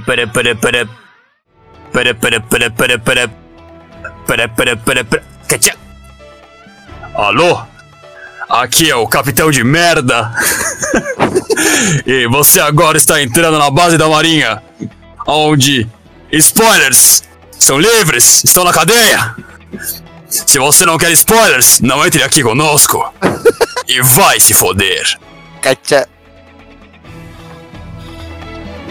Para, para, para, para. Para, para, para, para, para. Para, para, para, para. Cacha. Alô? Aqui é o capitão de merda. e você agora está entrando na base da marinha. Onde spoilers são livres, estão na cadeia. Se você não quer spoilers, não entre aqui conosco. e vai se foder. Cacha.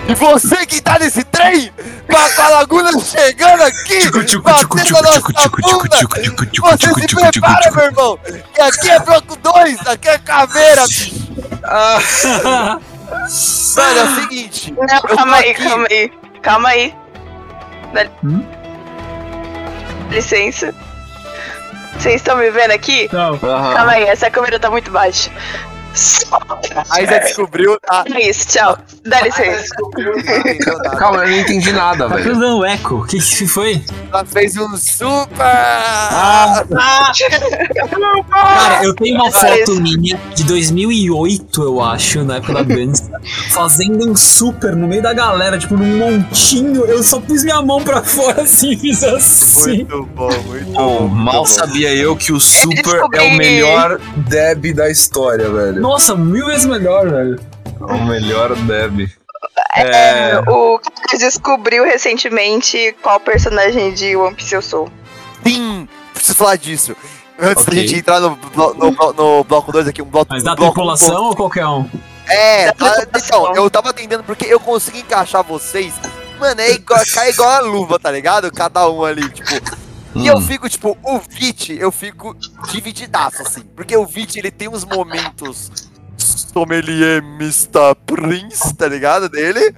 E você que tá nesse trem, com a, laguna chegando aqui, batendo a nossa bunda, você se prepara, meu irmão, que aqui é bloco 2, aqui é caveira, bicho. Mano, é o seguinte, Não, calma aí, aqui- calma aí. Calma aí. Dá Hum? licença. Vocês estão me vendo aqui? Então, Calma aí, essa câmera tá muito baixa. A Isa descobriu, tá? É isso, tchau. Dá licença. Calma, eu não entendi nada, tá velho. tudo dando eco. O que, que foi? Ela fez um super... Cara, eu tenho uma foto minha de 2008, eu acho, na época da dança, fazendo um super no meio da galera, tipo num montinho. Eu só pus minha mão pra fora assim e fiz assim. Muito bom, muito Pô, bom. mal bom. sabia eu que o Super é o melhor Deb da história, velho. Nossa, mil vezes melhor, velho. É o melhor Deb. É, o Lucas descobriu recentemente qual personagem de One Piece eu sou. Sim, preciso falar disso. Antes Ok. da gente entrar no, blo- no, blo- no bloco 2 aqui, um bloco Mas da bloco tripulação ou qualquer um? É, tá, então, eu tava atendendo porque eu consegui encaixar vocês. Mano, é igual, cai igual a luva, tá ligado? Cada um ali, tipo. E eu Hum. fico, tipo, o Vit, eu fico divididaço, assim. Porque o Vit, ele tem uns momentos sommelier Mr. Prince, tá ligado? Dele.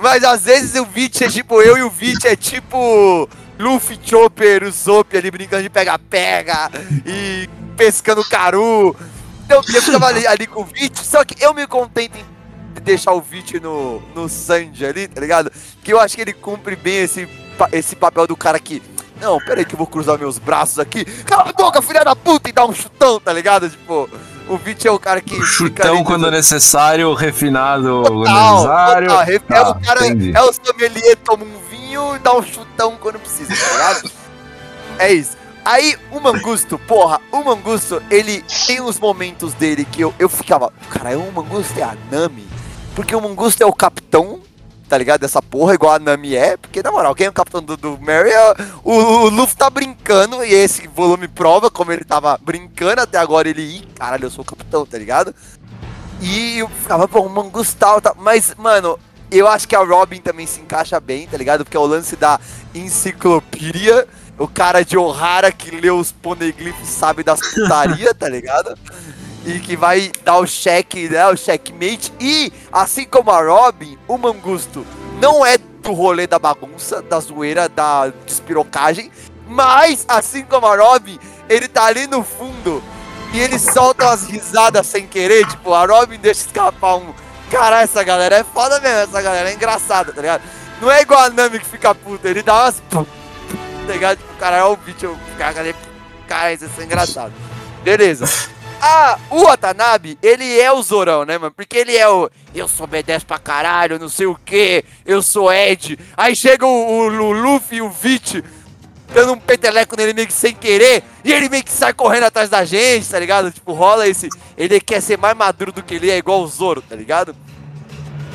Mas às vezes o Vit é tipo, eu e o Vit é tipo Luffy, Chopper, o Zop ali brincando de pega-pega e pescando caru. Então eu ficava ali, ali com o Vit, só que eu me contento em deixar o Vit no, no Sanji ali, tá ligado? Que eu acho que ele cumpre bem esse, esse papel do cara que. Não, pera aí que eu vou cruzar meus braços aqui. Cala a boca, filha da puta, e dá um chutão, tá ligado? Tipo, o Vit é o cara que. Chutão quando é necessário, refinado quando é Total, necessário. total. É o cara, entendi. é o sommelier, toma um vinho e dá um chutão quando precisa, tá ligado? é isso. Aí, o Mangusto, porra, o Mangusto, ele tem uns momentos dele que eu, eu ficava, cara, o Mangusto é a Nami? Porque o Mangusto é o capitão, tá ligado? Dessa porra, igual a Nami é. Porque, na moral, quem é o capitão do, do Mary é o, o Luffy tá brincando e esse volume prova como ele tava brincando até agora. Ele, ih, caralho, eu sou o capitão, tá ligado? E eu ficava, pô, o Mangus tal, tal. Mas, mano, eu acho que a Robin também se encaixa bem, tá ligado? Porque é o lance da enciclopédia. O cara de Ohara que lê os poneglyphs sabe das putaria, tá ligado? E que vai dar o cheque, né? O checkmate. E, assim como a Robin, o Mangusto não é do rolê da bagunça, da zoeira, da despirocagem. Mas, assim como a Robin, ele tá ali no fundo e ele solta umas risadas sem querer, tipo, a Robin deixa escapar um. Caralho, essa galera é foda mesmo, essa galera é engraçada, tá ligado? Não é igual a Nami que fica puta, ele dá umas. Tá ligado? Tipo, caralho, o bicho, cara, cara, isso é engraçado. Beleza. Ah, o Watanabe, ele é o Zorão, né, mano? Porque ele é o. Eu sou B10 pra caralho, não sei o que, eu sou Ed. Aí chega o, o, Luffy e o Vit dando um peteleco nele meio que sem querer, e ele meio que sai correndo atrás da gente, tá ligado? Tipo, rola esse. Ele quer ser mais maduro do que ele é, igual o Zoro, tá ligado?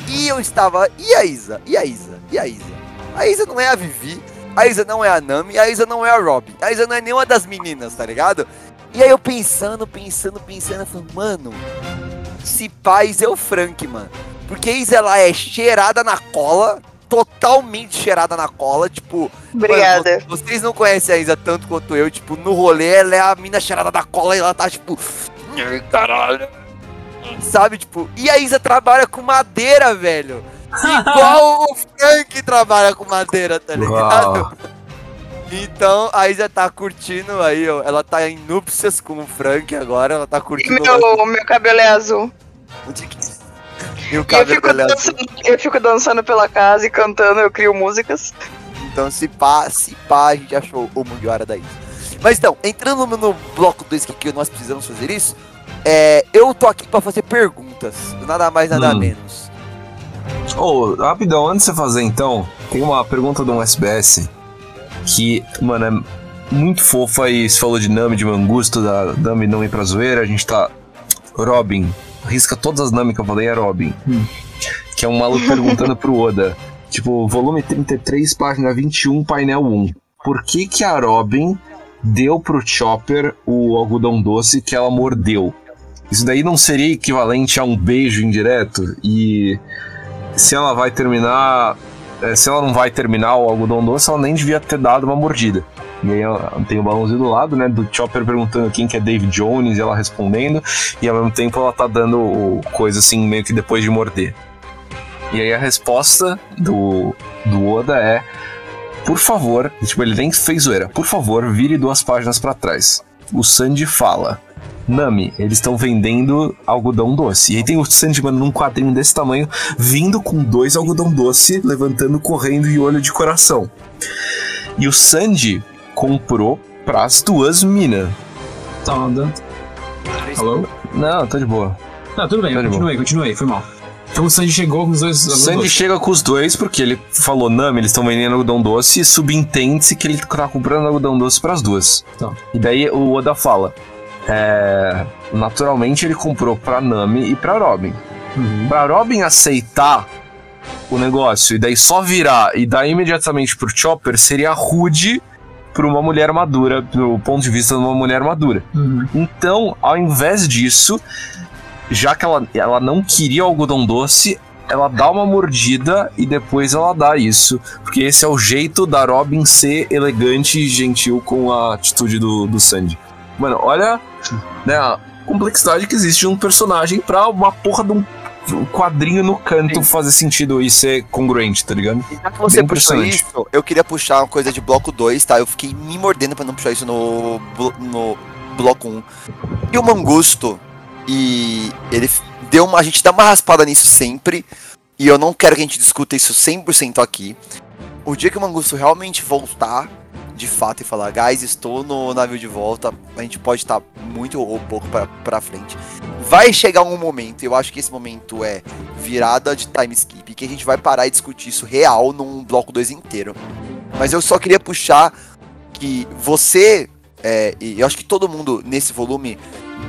E eu estava. E a Isa? E a Isa? E a Isa? A Isa não é a Vivi, a Isa não é a Nami, a Isa não é a Robin, a Isa não é nenhuma das meninas, tá ligado? E aí eu pensando, pensando, pensando, eu falei, mano, se pá, Isa é o Frank, mano. Porque a Isa ela é cheirada na cola, totalmente cheirada na cola, tipo. Obrigada. Mano, vo- vocês não conhecem a Isa tanto quanto eu, tipo, no rolê ela é a mina cheirada da cola e ela tá tipo. "Ai, Caralho. Sabe, tipo, e a Isa trabalha com madeira, velho. Igual o Frank trabalha com madeira, tá ligado? Uau. Então a Isa tá curtindo aí, ó. Ela tá em núpcias com o Frank agora, ela tá E curtindo. meu, meu cabelo é azul. E o E eu cabelo fico, dela é azul. dançando, eu fico dançando pela casa e cantando, eu crio músicas. Então, se pá, se pá, a gente achou o Mugiwara da Isa. Mas então, entrando no, bloco 2 que, que nós precisamos fazer isso, é, eu tô aqui pra fazer perguntas. Nada mais, nada Hum. menos. Ô, rapidão, antes de você fazer então, tem uma pergunta de um SBS que, mano, é muito fofa e se falou de Nami, de Mangusto, da Nami não ir pra zoeira, a gente tá. Robin, risca todas as Nami que eu falei, é Robin. Que é um maluco perguntando pro Oda. Tipo, volume 33, página 21, painel 1. Por que que a Robin deu pro Chopper o algodão doce que ela mordeu? Isso daí não seria equivalente a um beijo indireto? E se ela vai terminar. Eh, Se ela não vai terminar o algodão doce, ela nem devia ter dado uma mordida. E aí tem o balãozinho do lado, né? Do Chopper perguntando quem que é Dave Jones e ela respondendo. E ao mesmo tempo ela tá dando coisa assim, meio que depois de morder. E aí a resposta do, do Oda é. Por favor, tipo, ele nem fez zoeira. Por favor, vire duas páginas pra trás. O Sandy fala. Nami, eles estão vendendo algodão doce. E aí tem o Sandy, mano, num quadrinho desse tamanho, vindo com dois algodão doce, levantando, correndo e olho de coração. E o Sandy comprou pras duas minas. Tá andando. Alô? Não, tá de boa. Não, tudo bem, Tá continuei, continuei, foi mal. Então o Sanji chegou com os dois. O Sandy chega com os dois porque ele falou, Nami, eles estão vendendo algodão doce e subentende-se que ele tá comprando algodão doce pras duas. Tá. E daí o Oda fala, é, naturalmente ele comprou pra Nami e pra Robin. Uhum. Pra Robin aceitar o negócio e daí só virar e dar imediatamente pro Chopper seria rude pra uma mulher madura, do ponto de vista de uma mulher madura. Uhum. Então, ao invés disso, já que ela, ela não queria o algodão doce, ela dá uma mordida e depois ela dá isso. Porque esse é o jeito da Robin ser elegante e gentil com a atitude do, do Sandy. Mano, olha né, a complexidade que existe de um personagem pra uma porra de um um quadrinho no canto fazer sentido e ser congruente, tá ligado? Já que você Bem puxou isso, eu queria puxar uma coisa de bloco 2, tá? Eu fiquei me mordendo pra não puxar isso no, no bloco 1. E o Mangusto, e ele deu uma. A gente dá uma raspada nisso sempre, e eu não quero que a gente discuta isso 100% aqui. O dia que o Mangusto realmente voltar, de fato, e falar, guys, estou no navio de volta, a gente pode estar muito ou pouco pra frente. Vai chegar um momento, eu acho que esse momento é virada de time skip, que a gente vai parar e discutir isso real num bloco 2 inteiro. Mas eu só queria puxar que você, é, e eu acho que todo mundo nesse volume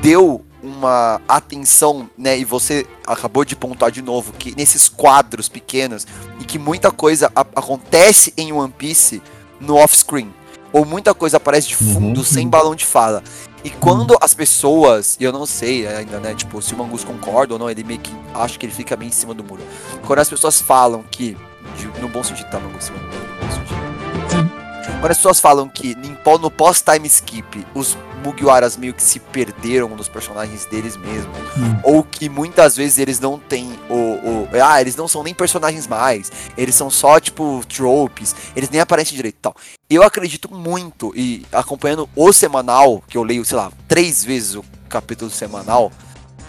deu uma atenção, né? E você acabou de pontuar de novo que nesses quadros pequenos e que muita coisa acontece em One Piece no off-screen. Ou muita coisa aparece de fundo, sem balão de fala. E quando as pessoas, e eu não sei ainda, né, tipo, se o Mangus concorda ou não, ele meio que acho que ele fica bem em cima do muro. Quando as pessoas falam que, de- no bom sentido, tá, Mangus, em cima do muro, no bom sentido. Quando as pessoas falam que no pós-time skip, os Mugiwaras meio que se perderam dos personagens deles mesmos, Hum. ou que muitas vezes eles não têm o, o- Ah, eles não são nem personagens mais, eles são só, tipo, tropes, eles nem aparecem direito e tal. Eu acredito muito, e acompanhando o semanal, que eu leio, sei lá, três vezes o capítulo semanal,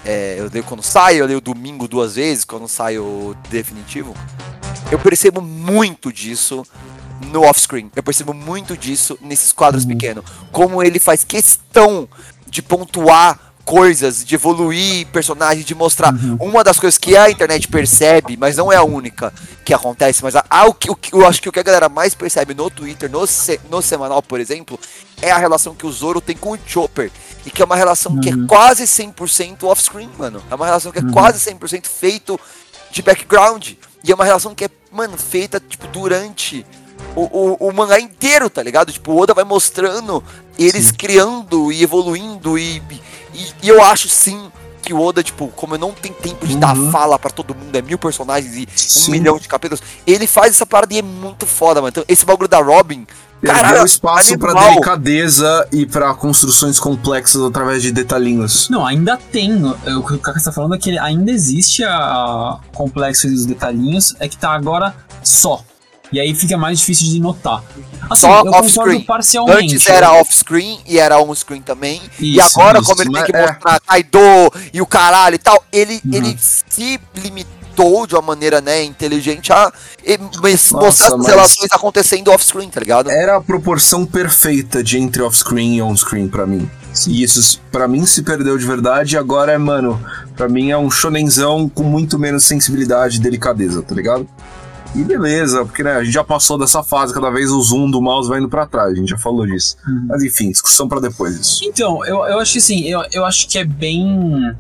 é, eu leio quando sai, eu leio domingo duas vezes, quando sai o definitivo. Eu percebo muito disso no off-screen. Eu percebo muito disso nesses quadros pequenos. Como ele faz questão de pontuar coisas, de evoluir personagens, de mostrar uma das coisas que a internet percebe, mas não é a única que acontece, mas a, a- o que, o eu acho que o que a galera mais percebe no Twitter, no, se- no semanal, por exemplo, é a relação que o Zoro tem com o Chopper. E que é uma relação que é quase 100% off-screen, mano. É uma relação que é quase 100% feito de background. E é uma relação que é, mano, feita, tipo, durante o, o, o mangá inteiro, tá ligado? Tipo, o Oda vai mostrando eles criando e evoluindo e, e, e eu acho sim que o Oda, tipo, como não tem tempo de dar fala pra todo mundo, é mil personagens e um Sim. milhão de capítulos, ele faz essa parada e é muito foda, mano. Então, esse bagulho da Robin, Perdeu espaço pra animal. delicadeza e pra construções complexas através de detalhinhos. Não, ainda tem. O que o Kaka está falando é que ainda existe a, a complexo dos detalhinhos, é que tá agora só. E aí fica mais difícil de notar. Assim, Só eu concordo off-screen. parcialmente. Antes era off-screen e era on-screen também. e Isso, agora, isso, como ele tem que é. mostrar Kaido e o caralho e tal, ele, Uhum. ele se limita. tentou, de uma maneira, né, inteligente, a e- Nossa, mostrar as relações acontecendo off-screen, tá ligado? Era a proporção perfeita de entre off-screen e on-screen pra mim. E isso, pra mim, se perdeu de verdade. E agora é, mano, pra mim é um shonenzão com muito menos sensibilidade e delicadeza, tá ligado? E beleza, porque né, a gente já passou dessa fase, cada vez o zoom do mouse vai indo pra trás, a gente já falou disso. Mas enfim, discussão pra depois isso. Então, eu, eu acho que assim, eu, eu acho que é bem.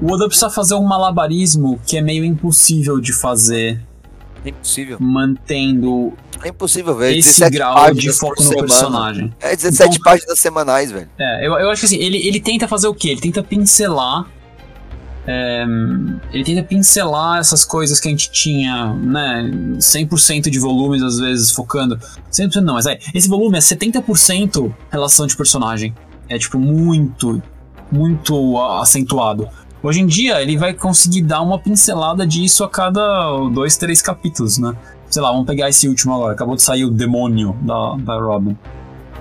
O Oda precisa fazer um malabarismo que é meio impossível de fazer, É impossível. mantendo É impossível, velho. esse 17 grau páginas de foco no semana. personagem. É 17 Então- páginas semanais, velho. É, eu, eu acho que assim, ele, ele tenta fazer o quê? Ele tenta pincelar. É, ele tenta pincelar essas coisas que a gente tinha, né? 100% de volumes, às vezes, focando. 100% não, mas é. Esse volume é 70% relação de personagem. É, tipo, muito, muito acentuado. Hoje em dia, ele vai conseguir dar uma pincelada disso a cada dois, três capítulos, né? Sei lá, vamos pegar esse último agora. Acabou de sair o demônio da, da Robin.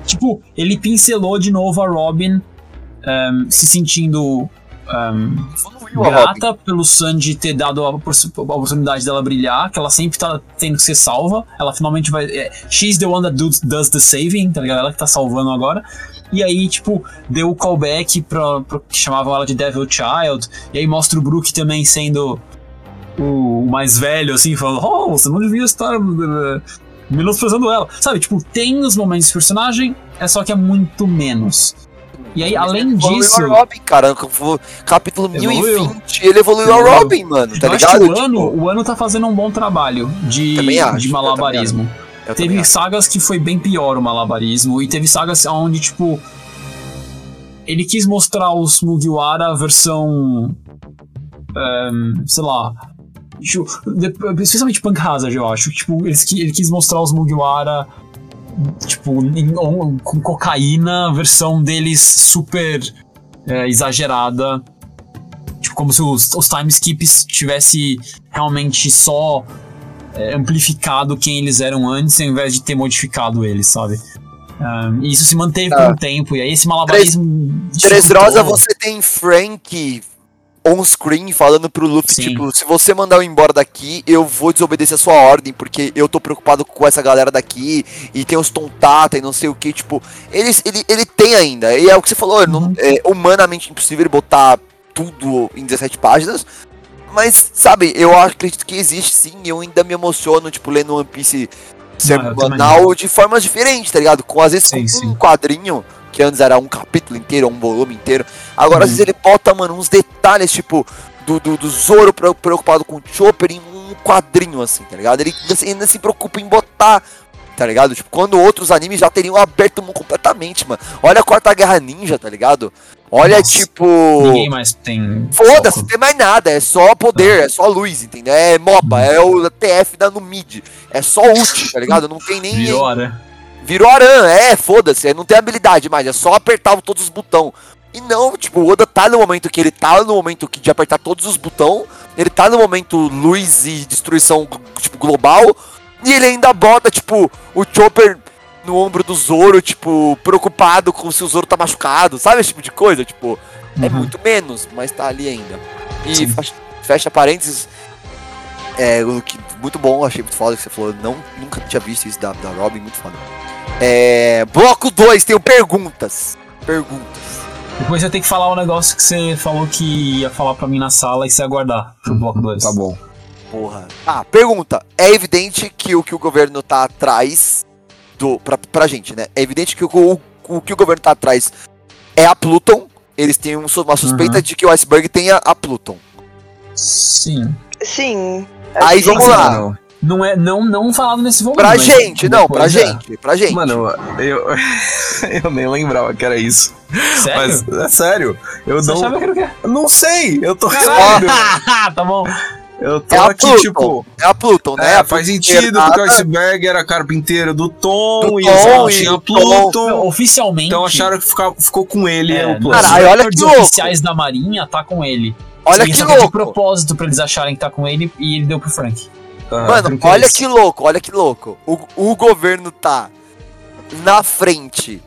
Tipo, ele pincelou de novo a Robin ehm, se sentindo Robin. grata pelo Sanji ter dado a, oportunidade dela brilhar, que ela sempre tá tendo que ser salva. Ela finalmente vai. é, she's the one that do- does the saving, tá ligado? Ela que tá salvando agora. E aí, tipo, deu o callback pra, pra que chamavam ela de Devil Child. E aí mostra o Brook também sendo o, o mais velho, assim, falando: Oh, você não devia estar. eh, menosprezando ela. Sabe, tipo, tem os momentos de personagem, é só que é muito menos. E aí, além Evoluiu disso. a Robin, cara. Capítulo Evoluiu. 1020, ele evoluiu, a Evoluiu. Robin, mano, tá eu ligado? o Tipo, ano, o ano tá fazendo um bom trabalho de, acho, de malabarismo. Teve sagas que foi bem pior o malabarismo, e teve sagas onde, tipo. Ele quis mostrar os Mugiwara versão. ehm, sei lá. tipo, Especialmente Punk Hazard, eu acho. Tipo, ele quis mostrar os Mugiwara. Tipo, em- com cocaína, versão deles super é, exagerada. Tipo, como se os, os time skips tivesse realmente só é, amplificado quem eles eram antes, ao invés de ter modificado eles, sabe? Um, e isso se manteve Tá. por um tempo, e aí esse malabarismo. Dificultou. você tem Frank on-screen falando pro Luffy, Sim. tipo, se você mandar eu embora daqui, eu vou desobedecer a sua ordem, porque eu tô preocupado com essa galera daqui, e tem os Tontata e não sei o que, tipo, ele, ele, ele tem ainda, e é o que você falou, não- Uhum. é humanamente impossível ele botar tudo em 17 páginas, mas, sabe, eu acredito que existe sim, e eu ainda me emociono, tipo, lendo One Piece semanal de formas diferentes, tá ligado? Com às vezes Sim, com sim. um quadrinho, que antes era um capítulo inteiro, um volume inteiro. Agora, às Uhum. vezes, ele bota, mano, uns detalhes, tipo, do, do, do Zoro pre- preocupado com o Chopper em um quadrinho, assim, tá ligado? Ele ainda se- preocupa em botar, tá ligado? Tipo, quando outros animes já teriam aberto o mundo completamente, mano. Olha a Quarta Guerra Ninja, tá ligado? Olha, Nossa, tipo. Ninguém mais tem. Foda-se, não tem mais nada, é só poder, é só luz, entendeu? É MOBA, é o TF da no mid. É só ult, tá ligado? Não tem nem. Virou hora. Virou aran, é, foda-se, é, não tem habilidade mais, é só apertar todos os botões. E não, tipo, o Oda tá no momento que ele tá no momento que de apertar todos os botões, ele tá no momento luz e destruição, tipo, global, e ele ainda bota, tipo, o Chopper no ombro do Zoro, tipo, preocupado com se o Zoro tá machucado, sabe esse tipo de coisa? Tipo, é Uhum. muito menos, mas tá ali ainda. E fecha, fecha parênteses, é, o que, muito bom, achei muito foda que você falou, não, nunca tinha visto isso da, da Robin, muito foda. É, bloco 2, tenho perguntas. Perguntas. Depois eu tenho que falar um negócio que você falou que ia falar pra mim na sala e você aguardar pro bloco 2. Tá bom. Porra. Ah, pergunta. É evidente que o que o governo tá atrás do. Pra, pra gente, né? É evidente que o, o, o que o governo tá atrás é a Pluton. Eles têm um- uma suspeita Uhum. de que o iceberg tenha a Pluton. Sim. Sim. Aí vamos lá. Não é não, não falado nesse volume. Pra mas gente, não, pra é. gente, pra gente. mano, eu, eu nem lembrava que era isso. Sério? Mas é sério. Eu Você não, achava que era o quê? não sei. Eu tô Caralho! tá bom. Eu tô é a aqui, Pluton. tipo. É a Pluton, né? É, A faz Pluton sentido, porque o iceberg era carpinteiro do Tom Do e Tom e tinha o Tom. Pluton. Oficialmente. Então acharam que ficava- ficou com ele é, o plano. Caralho, olha que os louco. oficiais da Marinha tá com ele. Olha Sim, que é de louco. propósito pra eles acharem que tá com ele e ele deu pro Frank. Mano, olha que louco, olha que louco. O, o governo tá na frente,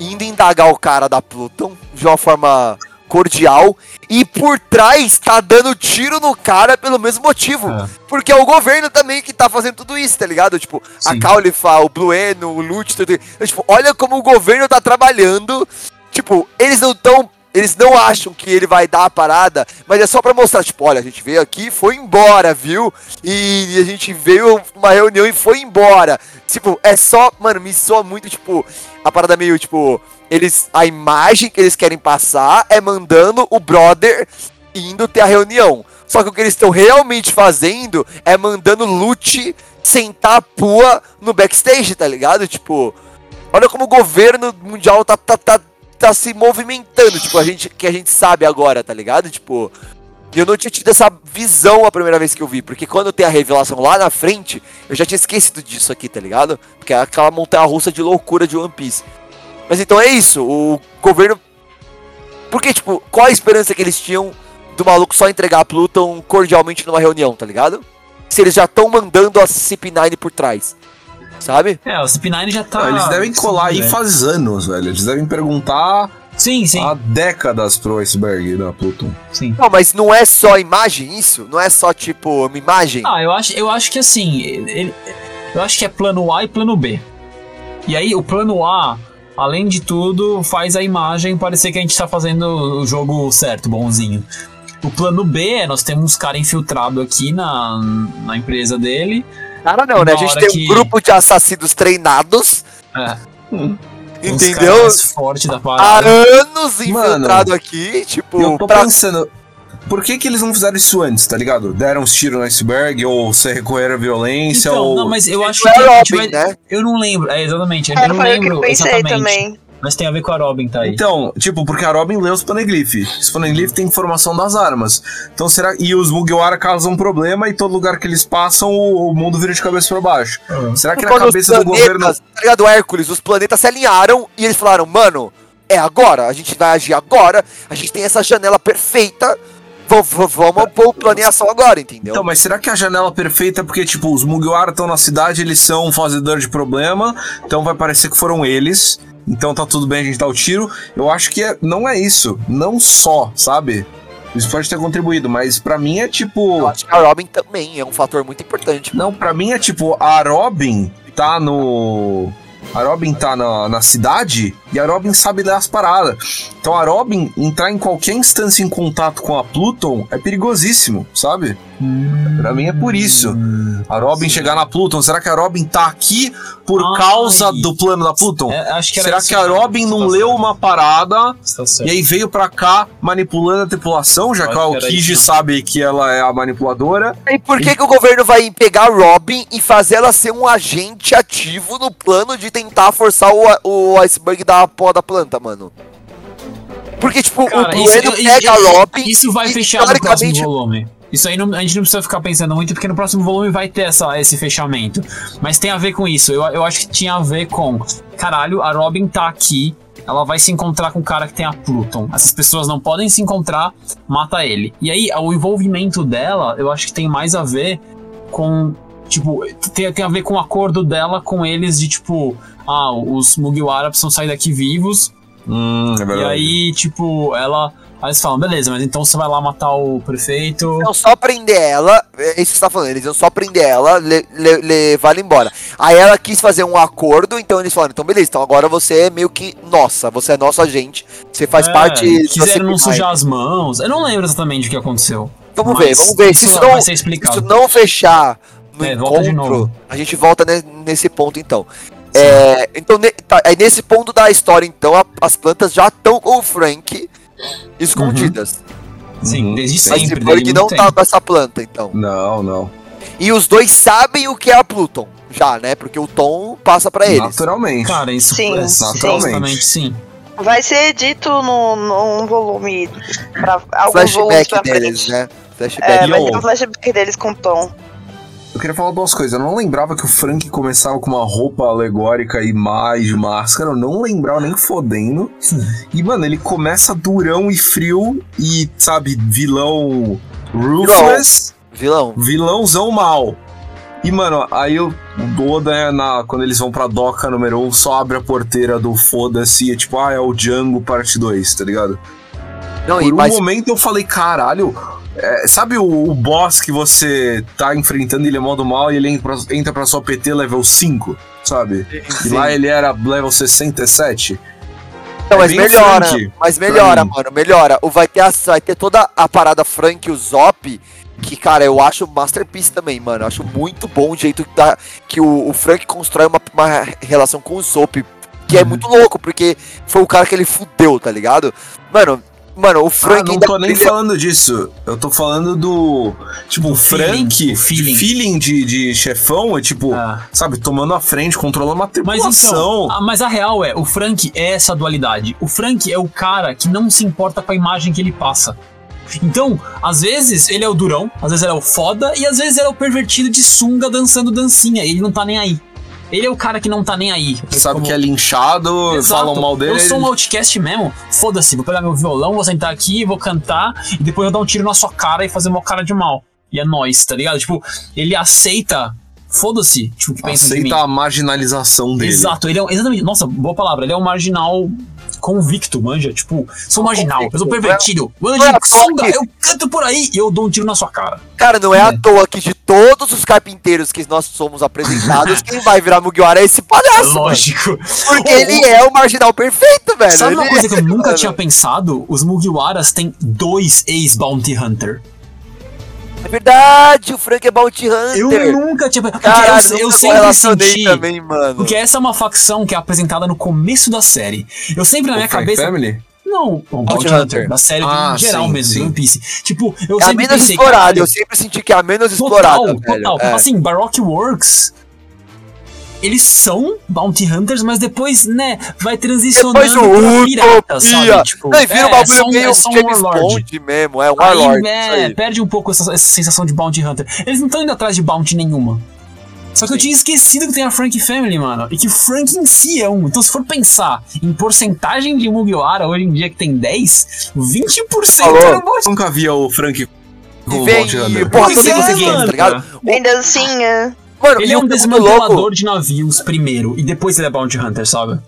indo indagar o cara da Pluton de uma forma cordial e por trás tá dando tiro no cara pelo mesmo motivo. É. Porque é o governo também que tá fazendo tudo isso, tá ligado? Tipo, a Sim. Caulifa, o Blueno, o Lute, tudo. Então, tipo, olha como o governo tá trabalhando. Tipo, eles não tão. Eles não acham que ele vai dar a parada, mas é só pra mostrar, tipo, olha, a gente veio aqui foi embora, viu? E a gente veio numa reunião e foi embora. Tipo, é só, mano, me soa muito, tipo, a parada meio, tipo, eles. A imagem que eles querem passar é mandando o brother indo ter a reunião. Só que o que eles estão realmente fazendo é mandando Lute sentar a pua no backstage, tá ligado? Tipo, olha como o governo mundial tá, tá, tá, tá se movimentando, tipo, a gente, que a gente sabe agora, tá ligado? Tipo, eu não tinha tido essa visão a primeira vez que eu vi, porque quando tem a revelação lá na frente, eu já tinha esquecido disso aqui, tá ligado? Porque é aquela montanha russa de loucura de One Piece. Mas então é isso, o governo. Porque, tipo, qual a esperança que eles tinham do maluco só entregar a Pluton cordialmente numa reunião, tá ligado? Se eles já estão mandando a CP9 por trás. Sabe? É, o CP9 já tá. Não, eles devem colar aí Sim, faz anos, velho. Eles devem perguntar Sim, sim. há décadas pro iceberg da Pluton. sim. Não, mas não é só imagem isso? Não é só, tipo, uma imagem? Ah, eu acho, eu acho que assim, ele- eu acho que é plano A e plano B. E aí, o plano A, além de tudo, faz a imagem parecer que a gente tá fazendo o jogo certo, bonzinho. O plano B é nós temos uns caras infiltrados aqui na, na empresa dele. Cara, não, né? A gente tem que- um grupo de assassinos treinados, É, os entendeu? caras forte da Há parada. anos Mano, infiltrado aqui, tipo, eu tô pra- pensando, por que que eles não fizeram isso antes, tá ligado? Deram uns tiros no iceberg, ou se recorreram à violência, Então, ou... não, mas eu acho que é a gente Robin, vai- né? Eu não lembro, é exatamente, eu É, não que lembro eu pensei exatamente. também. Mas tem a ver com a Robin, tá aí. Então, tipo, porque a Robin lê os Poneglyph. Os Poneglyph tem informação das armas. Então será E os Mugiwara causam um problema e todo lugar que eles passam, o, o mundo vira de cabeça pra baixo. Será que na cabeça do planetas, governo. tá ligado, Hércules, os planetas se alinharam e eles falaram, mano, é agora, a gente vai agir agora, a gente tem essa janela perfeita, vamos pôr plano em ação agora, entendeu? Então, mas será que a janela perfeita é porque, tipo, os Mugiwara estão na cidade, eles são um fazedor de problema, então vai parecer que foram eles, então tá tudo bem, a gente dá o tiro. Eu acho que é- não é isso. Não só, sabe? Isso pode ter contribuído, mas pra mim é tipo. Eu acho que a Robin também é um fator muito importante. Não, pra mim é tipo, a Robin tá no. A Robin tá na, na cidade e a Robin sabe ler as paradas. Então a Robin entrar em qualquer instância em contato com a Pluton é perigosíssimo, sabe? Pra mim é por isso. A Robin chegar na Pluton, será que a Robin tá aqui por Ai. causa do plano da Pluton? É, acho que será que a. Robin não Tá leu certo. uma parada Tá e aí veio pra cá manipulando a tripulação, já que a isso. sabe que ela é a manipuladora? E por que, que o governo vai pegar a Robin e fazer ela ser um agente ativo no plano de tentar forçar o, o iceberg da porra da planta, mano? Porque, tipo, Cara, o isso, Bueno eu- pega a isso- Robin. isso vai fechar no próximo volume. Isso aí não- a gente não precisa ficar pensando muito, porque no próximo volume vai ter essa, esse fechamento. Mas tem a ver com isso. Eu, eu acho que tinha a ver com. Caralho, a Robin tá aqui. Ela vai se encontrar com o cara que tem a Pluton. Essas pessoas não podem se encontrar, mata ele. E aí, o envolvimento dela, eu acho que tem mais a ver com. Tipo, tem, tem a ver com o acordo dela com eles de tipo. Ah, os Mugiwara precisam sair daqui vivos. Hum, é E aí, tipo, ela. Aí eles falam, beleza, mas então você vai lá matar o prefeito. Iam só prender ela, é isso que você tá falando, eles iam só prender ela, le- le- levar ela embora. Aí ela quis fazer um acordo, então eles falaram, então beleza, então agora você é meio que nossa, você é nosso agente, você faz É, parte Quiseram não CP9. sujar as mãos. Eu não lembro exatamente o que aconteceu. Vamos Mas ver, vamos ver, se isso isso não, vai ser se explicado. isso não fechar no É, encontro, a gente volta ne- nesse ponto então. É, então, ne- tá, aí nesse ponto da história, então, a- as plantas já estão com o Frank escondidas. Sim, Uhum. desde Sim. Mas sempre. o desde Cyborg não tá tempo. com essa planta, então. Não, não. E os dois sabem o que é a Pluton, já, né? Porque o Tom passa pra eles. Naturalmente. Cara, isso Sim, é sim. supostamente sim. Vai ser dito no, num volume. Pra, alguns volumes Flashback pra deles, frente. né? Flashback. É, vai o- ter um flashback deles com o Tom. Eu queria falar duas coisas. Eu não lembrava que o Frank começava com uma roupa alegórica e mais de máscara. Eu não lembrava nem fodendo. E, mano, ele começa durão e frio e, sabe, vilão ruthless, Vilão. vilãozão mal. E, mano, aí o Oda, é na, quando eles vão pra doca número 1, só abre a porteira do foda-se e é tipo, ah, é o Django parte 2, tá ligado? Não, Por e um mas momento eu falei, caralho. É, sabe o, o boss que você tá enfrentando, ele é modo mal e ele entra pra, entra pra sua PT level 5, sabe? E lá ele era level 67. Não, É mas melhora, Frank, mas melhora, mim. mano, melhora. O vai ter a- vai ter toda a parada Frank e o Zop, que cara, eu acho masterpiece também, mano. Eu acho muito bom o jeito que, tá- que o, o Frank constrói uma, uma relação com o Zop, que Uhum. é muito louco, porque foi o cara que ele fudeu, tá ligado? Mano, mano, o Ah, Frank não ainda tô nem brilha- falando disso. Eu tô falando do. Tipo, o feeling, Frank, o feeling. feeling de, de chefão é tipo, Ah. sabe, tomando a frente, controlando uma Mas tripulação. então, a- mas a real é, o Frank é essa dualidade. O Frank é o cara que não se importa com a imagem que ele passa. Então, às vezes ele é o durão, às vezes ele é o foda, e às vezes ele é o pervertido de sunga dançando dancinha. E ele não tá nem aí. Ele é o cara que não tá nem aí. sabe Como- que é linchado, Exato. falam mal dele. Eu sou um outcast mesmo. Foda-se, vou pegar meu violão, vou sentar aqui, vou cantar e depois eu dar um tiro na sua cara e fazer uma cara de mal. E é nóis, tá ligado? Tipo, ele aceita. Foda-se, tipo, que mim. Aceita a marginalização dele. Exato, ele é um, exatamente. Nossa, boa palavra. Ele é um marginal convicto, manja. Tipo, sou marginal, eu sou pervertido. Não é Manja, sunga, que- eu canto por aí e eu dou um tiro na sua cara. Cara, não é à toa que de todos os carpinteiros que nós somos apresentados, quem vai virar Mugiwara é esse palhaço, mano. Lógico. Porque ele é o marginal perfeito, velho. Sabe uma Ele coisa que é, eu nunca mano. tinha pensado? Os Mugiwaras têm dois ex-Bounty Hunter. É verdade, o Frank é Bounty Hunter. Eu nunca tinha pensado. Caralho, Porque eu, eu nunca sempre senti. também, mano. Porque essa é uma facção que é apresentada no começo da série. Eu sempre na O minha Frank cabeça. Family? Não, o Bounty Bounty Hunter, Hunter. da série Ah, em geral sim, mesmo, sim. One Piece. Tipo, eu É a sempre menos pensei, explorada, eu sempre senti que é a menos Total, explorada, velho. total. É. Assim, Baroque Works. Eles são Bounty Hunters, mas depois, né, vai transicionando Depois o pra pirata, sabe? Tipo, Não, e vira um é, bagulho só um- meio é só um James Warlord. Bond mesmo, é um Aí, Warlord. é, aí. perde um pouco essa, essa sensação de Bounty Hunter. Eles não estão indo atrás de Bounty nenhuma. Só que eu Sim. tinha esquecido que tem a Frank Family, mano. E que o Frank em si é um. Então, se for pensar em porcentagem de Mugiwara, hoje em dia que tem 10, 20% Falou. era Bounty Nunca via o Frank com o Bounty Hunter. porra, é, games, mano. tá ligado? Bem dancinha. Mano, Ele é um desmantelador louco- de navios primeiro, e depois ele é Bounty Hunter, sabe?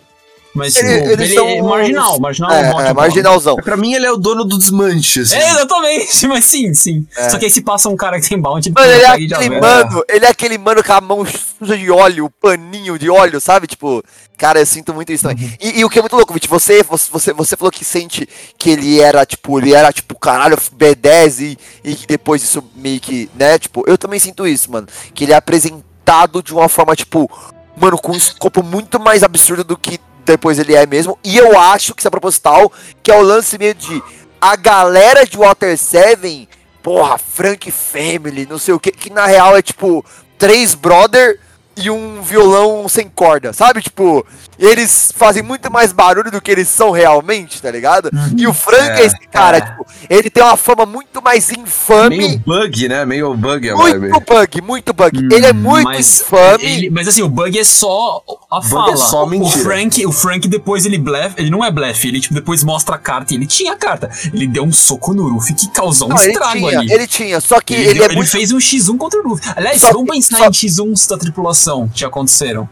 Mas, tipo, Ele- ele, eles são é marginal, marginal. É, bounty é, marginalzão. Pra mim, ele é o dono do desmanche, assim. É, exatamente, mas sim, sim. É. Só que aí se passa um cara que tem bounty, Mano, ele é aquele mano, ele é aquele mano com a mão suja de óleo, o paninho de óleo, sabe? Tipo, cara, eu sinto muito isso também. E, e o que é muito louco, Vit, você, você, você falou que sente que ele era, tipo, ele era, tipo, caralho, B10 e, e que depois isso meio que, né? Tipo, eu também sinto isso, mano. Que ele é apresentado de uma forma, tipo, mano, com um escopo muito mais absurdo do que depois ele é mesmo. E eu acho que isso é proposital, que é o lance meio de a galera de Water 7 porra, Frank Family, não sei o que, que na real é tipo três brother e um violão sem corda, sabe? Tipo, eles fazem muito mais barulho do que eles são realmente, tá ligado? E o Frank é, É, esse cara, é. tipo, ele tem uma fama muito mais infame. Meio bug, né? Meio bug a vibe. Muito bug, muito bug. ele é muito mas, infame. ele- mas assim, o bug é só a Bug fala. é só o, mentira. Frank, o Frank depois ele blefe, ele não é blefe, ele tipo, depois mostra a carta e ele tinha a carta. Ele deu um soco no Ruffy que causou um Não, ele estrago tinha, ali. ele tinha, só que Ele, ele, deu- é ele muito. fez um X1 contra o Luffy. Aliás, Só vamos que- pensar só- em X1s da tripulação que aconteceram.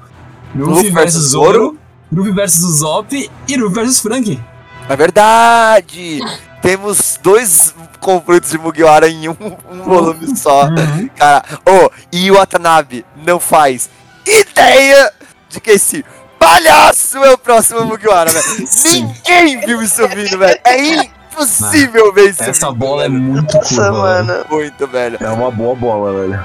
Luffy versus versus Zoro, Luffy versus Usopp e Luffy versus Frank. É verdade! Temos dois conflitos de Mugiwara em um, um volume só. Uhum. Cara, oh, e o Watanabe não faz ideia de que esse palhaço é o próximo Mugiwara, velho. Ninguém viu isso vindo, velho. É impossível ver isso Essa vindo, bola é muito Nossa, curva. mano. Muito, velho. É uma boa bola, velho.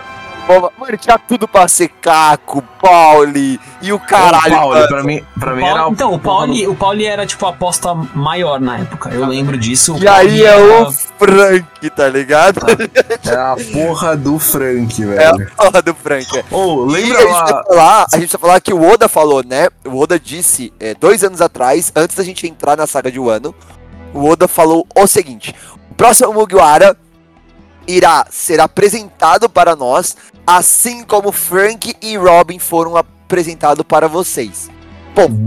Bom, Mano, tinha tudo pra ser Caco, Pauli e o caralho, o Pauli, pra mim, pra mim Pauli- era então, o Pauli, o Pauli era tipo a aposta maior na época. Eu lembro disso. E aí é era- o Frank, tá ligado? É a porra do Frank, É velho. a porra do Frank, é. Ô, E lembra a gente, lá. falar, a gente vai falar que o Oda falou, né? O Oda disse é, dois anos atrás, antes da gente entrar na saga de Wano, o Oda falou o seguinte: o próximo Mugiwara irá ser apresentado para nós, assim como Frank e Robin foram apresentados para vocês.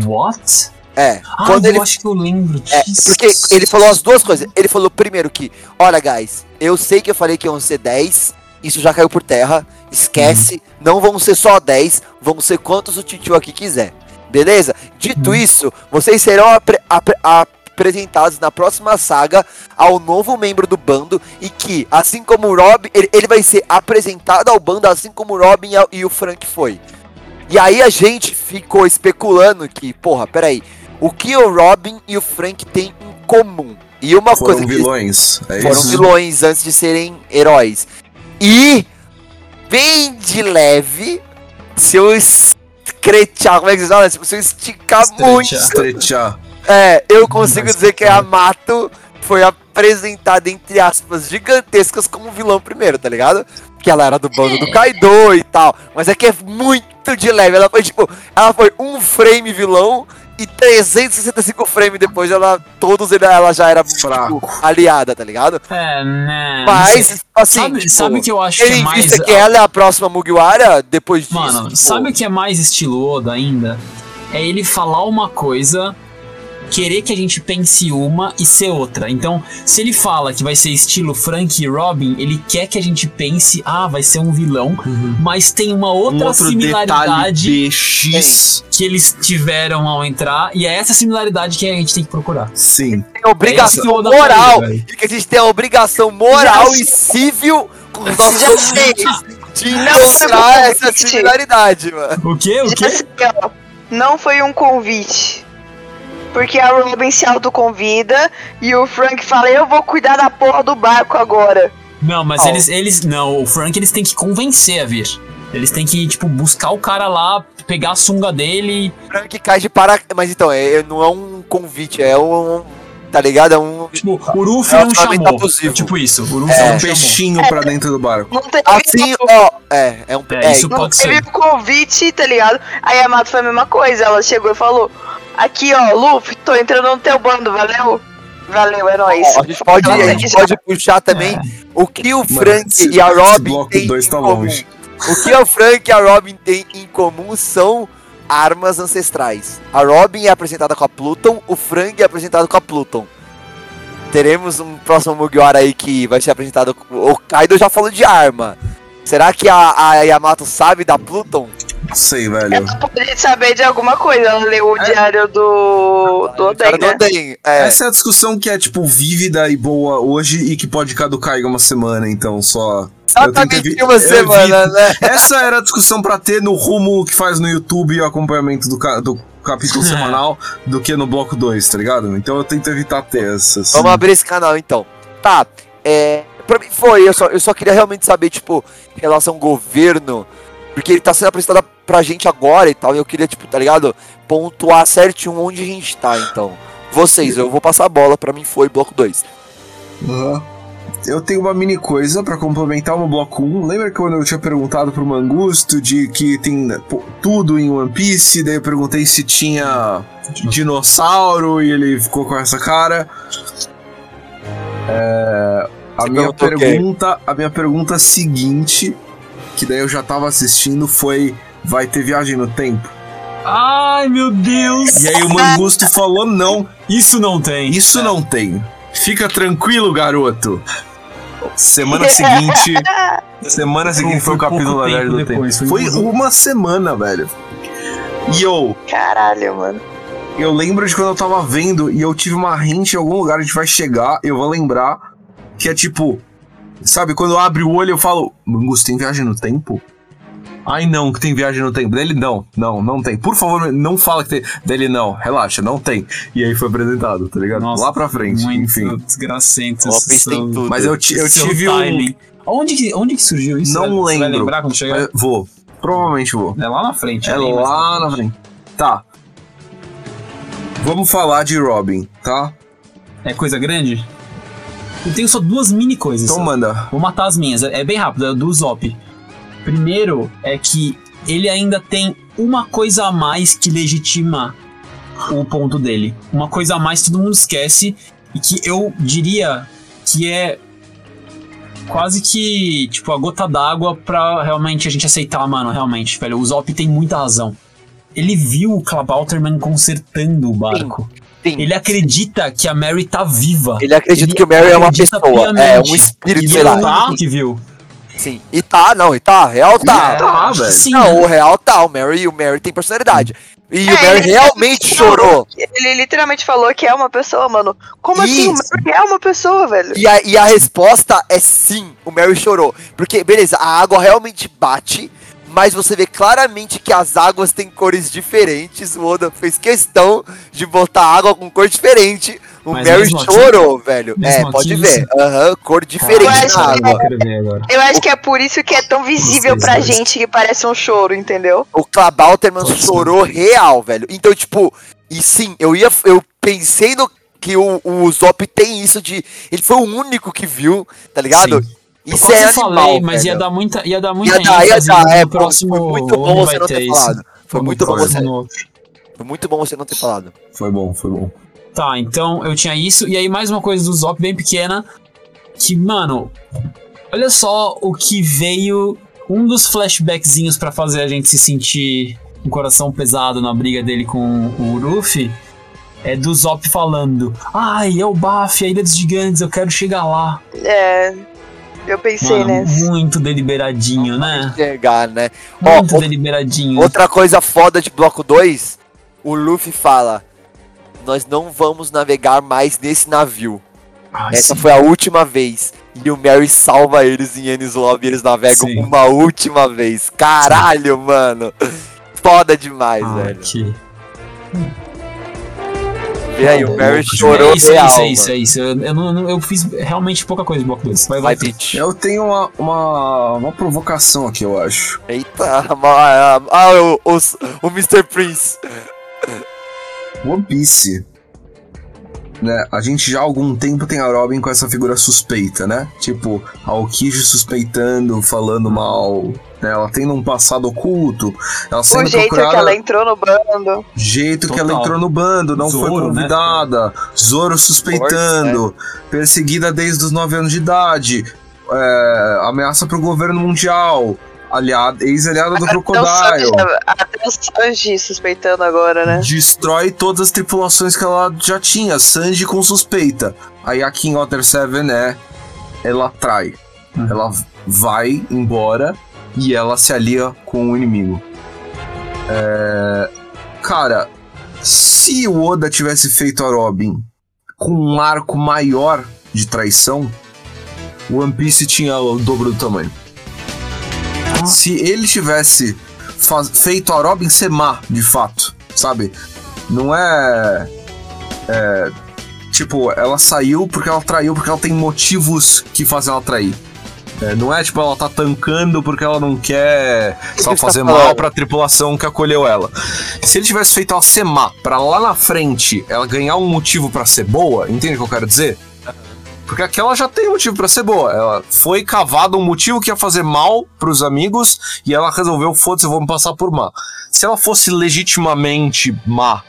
What? É, Ah, quando eu ele acho que eu lembro é, disso. porque ele falou as duas coisas. Ele falou primeiro que, olha, guys, eu sei que eu falei que iam ser 10, isso já caiu por terra, esquece, não vão ser só 10, vão ser quantos o Titio aqui quiser. Beleza? Dito isso, vocês serão apre- apre- a- apresentados na próxima saga ao novo membro do bando e que, assim como o Robin, ele, ele vai ser apresentado ao bando assim como o Robin e o Frank foi. E aí a gente ficou especulando que, porra, peraí, o que o Robin e o Frank têm em comum? E uma Foram coisa vilões. É foram isso? vilões antes de serem heróis. E bem de leve, se eu escrechar, como é que se fala? Tipo, se eu esticar Estrechar. muito, Estrechar. É, eu consigo Mas, dizer que a. Mato foi apresentada, entre aspas, gigantescas como vilão primeiro, tá ligado? Que ela era do bando do Kaido e tal. Mas é que é muito de leve. Ela foi tipo, ela foi um frame vilão e 365 frames depois ela. Todos ela já era tipo, aliada, tá ligado? É, né. Mas, assim. sabe, tipo, sabe o que eu acho que é mais. vista que ela é a próxima Mugiwara, depois disso. Mano, tipo, sabe o que é mais estilo Oda ainda? É ele falar uma coisa, querer que a gente pense uma e ser outra. Então, se ele fala que vai ser estilo Frank e Robin, ele quer que a gente pense, ah, vai ser um vilão, mas tem uma outra Um similaridade BX. que eles tiveram ao entrar, e é essa similaridade que a gente tem que procurar. Sim. tem obrigação É moral. e que a gente tem a obrigação moral e civil com os nossos ouvintes de Não, encontrar essa similaridade, mano. O quê? O quê? não foi um convite. Porque a Robin se autoconvida e o Frank fala, eu vou cuidar da porra do barco agora. Não, mas Ó. eles, eles. Não, o Frank eles têm que convencer a vir. Eles têm que, tipo, buscar o cara lá, pegar a sunga dele. Frank cai de para. Mas então, é, é- não é um convite, é um. Tá ligado? É um. Tipo, o Ruffy É não chamou. abusivo. Tipo isso, o Ruffy É. não Um chamou. peixinho pra dentro do barco. Não teve, Assim, ó. É, é um. É, isso não pode teve ser. um convite, tá ligado? Aí a Mato foi a mesma coisa, ela chegou e falou, aqui ó, Luffy, tô entrando no teu bando, valeu? Valeu, é nóis. Ó, a gente pode, a gente pode puxar também o que o Frank esse- e a Robin têm dois em tá comum. longe. O que o Frank e a Robin têm em comum são armas ancestrais. A Robin é apresentada com a Pluton, o Frank é apresentado com a Pluton. Teremos um próximo Mugiwara aí que vai ser apresentado. com- O Kaido já falou de arma. Será que a, a Yamato sabe da Pluton? Não sei, velho. Ela pode saber de alguma coisa, ela leu o diário do, do Cara Oden, do né? Oden, é. Essa é a discussão que é, tipo, vívida e boa hoje e que pode caducar em uma semana, então só. Eu Exatamente evi- uma eu semana, né? Essa era a discussão pra ter no rumo que faz no YouTube o acompanhamento do, ca- do capítulo semanal do que no bloco 2, tá ligado? Então eu tento evitar ter essas. Vamos abrir esse canal então. Tá, é. Pra mim foi, eu só, eu só queria realmente saber, tipo, em relação ao governo. Porque ele tá sendo apresentado pra gente agora e tal. E eu queria, tipo, tá ligado? Pontuar certinho onde a gente tá, então. Vocês, eu vou passar a bola, pra mim foi bloco 2. Aham. Eu tenho uma mini coisa pra complementar no bloco 1. Lembra que quando eu tinha perguntado pro Mangusto de que tem pô, tudo em One Piece? Daí eu perguntei se tinha dinossauro e ele ficou com essa cara. É, a minha o pergunta, a minha pergunta seguinte, que daí eu já tava assistindo, foi: vai ter viagem no tempo? Ai, meu Deus! E aí o Mangusto falou não, Isso não tem. isso não tem. Fica tranquilo, garoto. Semana seguinte. Semana seguinte foi o Foi pouco capítulo da Viagem do depois, Tempo. foi Foi uma semana, velho. E eu, Caralho, mano. eu lembro de quando eu tava vendo e eu tive uma hint em algum lugar, a gente vai chegar, eu vou lembrar que é tipo, sabe, quando eu abro o olho eu falo, Mangus, tem viagem no tempo? Ai não, que tem viagem no tempo. Dele não, não, não tem. Por favor, não fala que tem. Dele não, relaxa, não tem. E aí foi apresentado, tá ligado? Nossa, Lá pra frente, Muito enfim. desgracento. Tudo. Mas eu, eu tive um. timing. Onde que, onde que surgiu isso? Não Você vai lembro. lembrar quando chegar? Vou. Provavelmente vou. É lá na frente. É ali, lá na frente. Tá. Vamos falar de Robin, tá? É coisa grande? Eu tenho só duas mini coisas. Então manda. Vou matar as minhas. É é bem rápido, é do Zop. Primeiro é que ele ainda tem uma coisa a mais que legitima o ponto dele. Uma coisa a mais que todo mundo esquece e que eu diria que é quase que tipo a gota d'água pra realmente a gente aceitar, mano, realmente, velho. O Zop tem muita razão. Ele viu o Klabauterman consertando o barco. Sim. Ele acredita que a Mary tá viva. Ele acredita Ele que o Mary é uma pessoa, é piamente. um espírito, Ele sei lá. tá que viu. Sim. E tá, não, e tá, real tá. É, tá, velho. Sim, Não, o real tá, o Mary, o Mary tem personalidade. E É, o Mary ele- realmente chorou. Ele literalmente falou que é uma pessoa, mano. Como assim? O Isso. Mary é uma pessoa, velho. E a, e a resposta é sim, o Mary chorou. Porque, beleza, a água realmente bate, mas você vê claramente que as águas têm cores diferentes. O Oda fez questão de botar água com cor diferente. O Mas Mary aqui- chorou, velho. É, pode aqui, ver. Aham, cor diferente Eu acho na que- água. Eu agora. Eu acho que é por isso que é tão visível pra gente que parece um choro, entendeu? O Clabalterman Pode ser. chorou real, velho. Então, tipo, e sim, eu ia. Eu pensei no que o, o Zop tem isso de. Ele foi o único que viu, tá ligado? Sim. Eu Isso quase é animal. falei, mas ia velho. dar muita, ia dar muita Ia dar, ia dar, é, próximo foi muito bom você não ter isso. falado. Foi No muito bom você- próximo outro. Foi muito bom você não ter falado. Foi bom, foi bom. Tá, então eu tinha isso. E aí mais uma coisa do Zop bem pequena. Que, mano, olha só o que veio. Um dos flashbackzinhos pra fazer a gente se sentir um coração pesado na briga dele com o Luffy. É do Zop falando: Ai, é o Baf, a Ilha dos Gigantes, eu quero chegar lá. É. Eu pensei Mano, nessa. muito deliberadinho, né? Chegar, né? Ó, Muito o- deliberadinho. outra coisa foda de bloco 2, o Luffy fala: Nós não vamos navegar mais nesse navio. Ai, Essa sim. foi a última vez. E o Mary salva eles em Enies Lobby e eles navegam Sim. uma última vez. Caralho, mano. Foda demais, Ah, velho. que- Vê aí, o Mary chorou é isso, real. é isso, é isso, é isso. Eu, eu não- não- eu fiz realmente pouca coisa no bloco 2. Vai, Vai, bitch. Eu tenho uma, uma, uma provocação aqui, eu acho. Eita, ah, ah, o, os- o Mr. Prince. One Piece. Né, a gente já há algum tempo tem a Robin com essa figura suspeita, né? Tipo, a Aokiji suspeitando, falando mal. Né? Ela tendo um passado oculto. Ela O sendo jeito procurada. que ela entrou no bando. jeito que ela Total. entrou no bando, não foi Zoro, né? convidada. Zoro suspeitando. Perseguida desde os 9 anos de idade. é, ameaça pro governo mundial. Aliada, ex-aliada do Crocodile. Até o Sanji suspeitando agora, né? Destrói todas as tripulações que ela já tinha. Sanji com suspeita. Aí aqui em Water 7 é. Ela trai. Uhum. Ela vai embora e ela se alia com o inimigo. É, Cara, se o Oda tivesse feito a Robin com um arco maior de traição, o One Piece tinha o dobro do tamanho. Se ele tivesse feito a Robin ser má, de fato, sabe? Não é. é, Tipo, ela saiu porque ela traiu, porque ela tem motivos que fazem ela trair. É, não é tipo, ela tá tancando porque ela não quer só que fazer tá mal pra tripulação que acolheu ela. Se ele tivesse feito ela ser má, pra lá na frente ela ganhar um motivo pra ser boa, entende o que eu quero dizer? Porque aquela já tem motivo pra ser boa. Ela foi cavada um motivo que ia fazer mal pros amigos e ela resolveu, foda-se, eu vou me passar por má. Se ela fosse legitimamente má,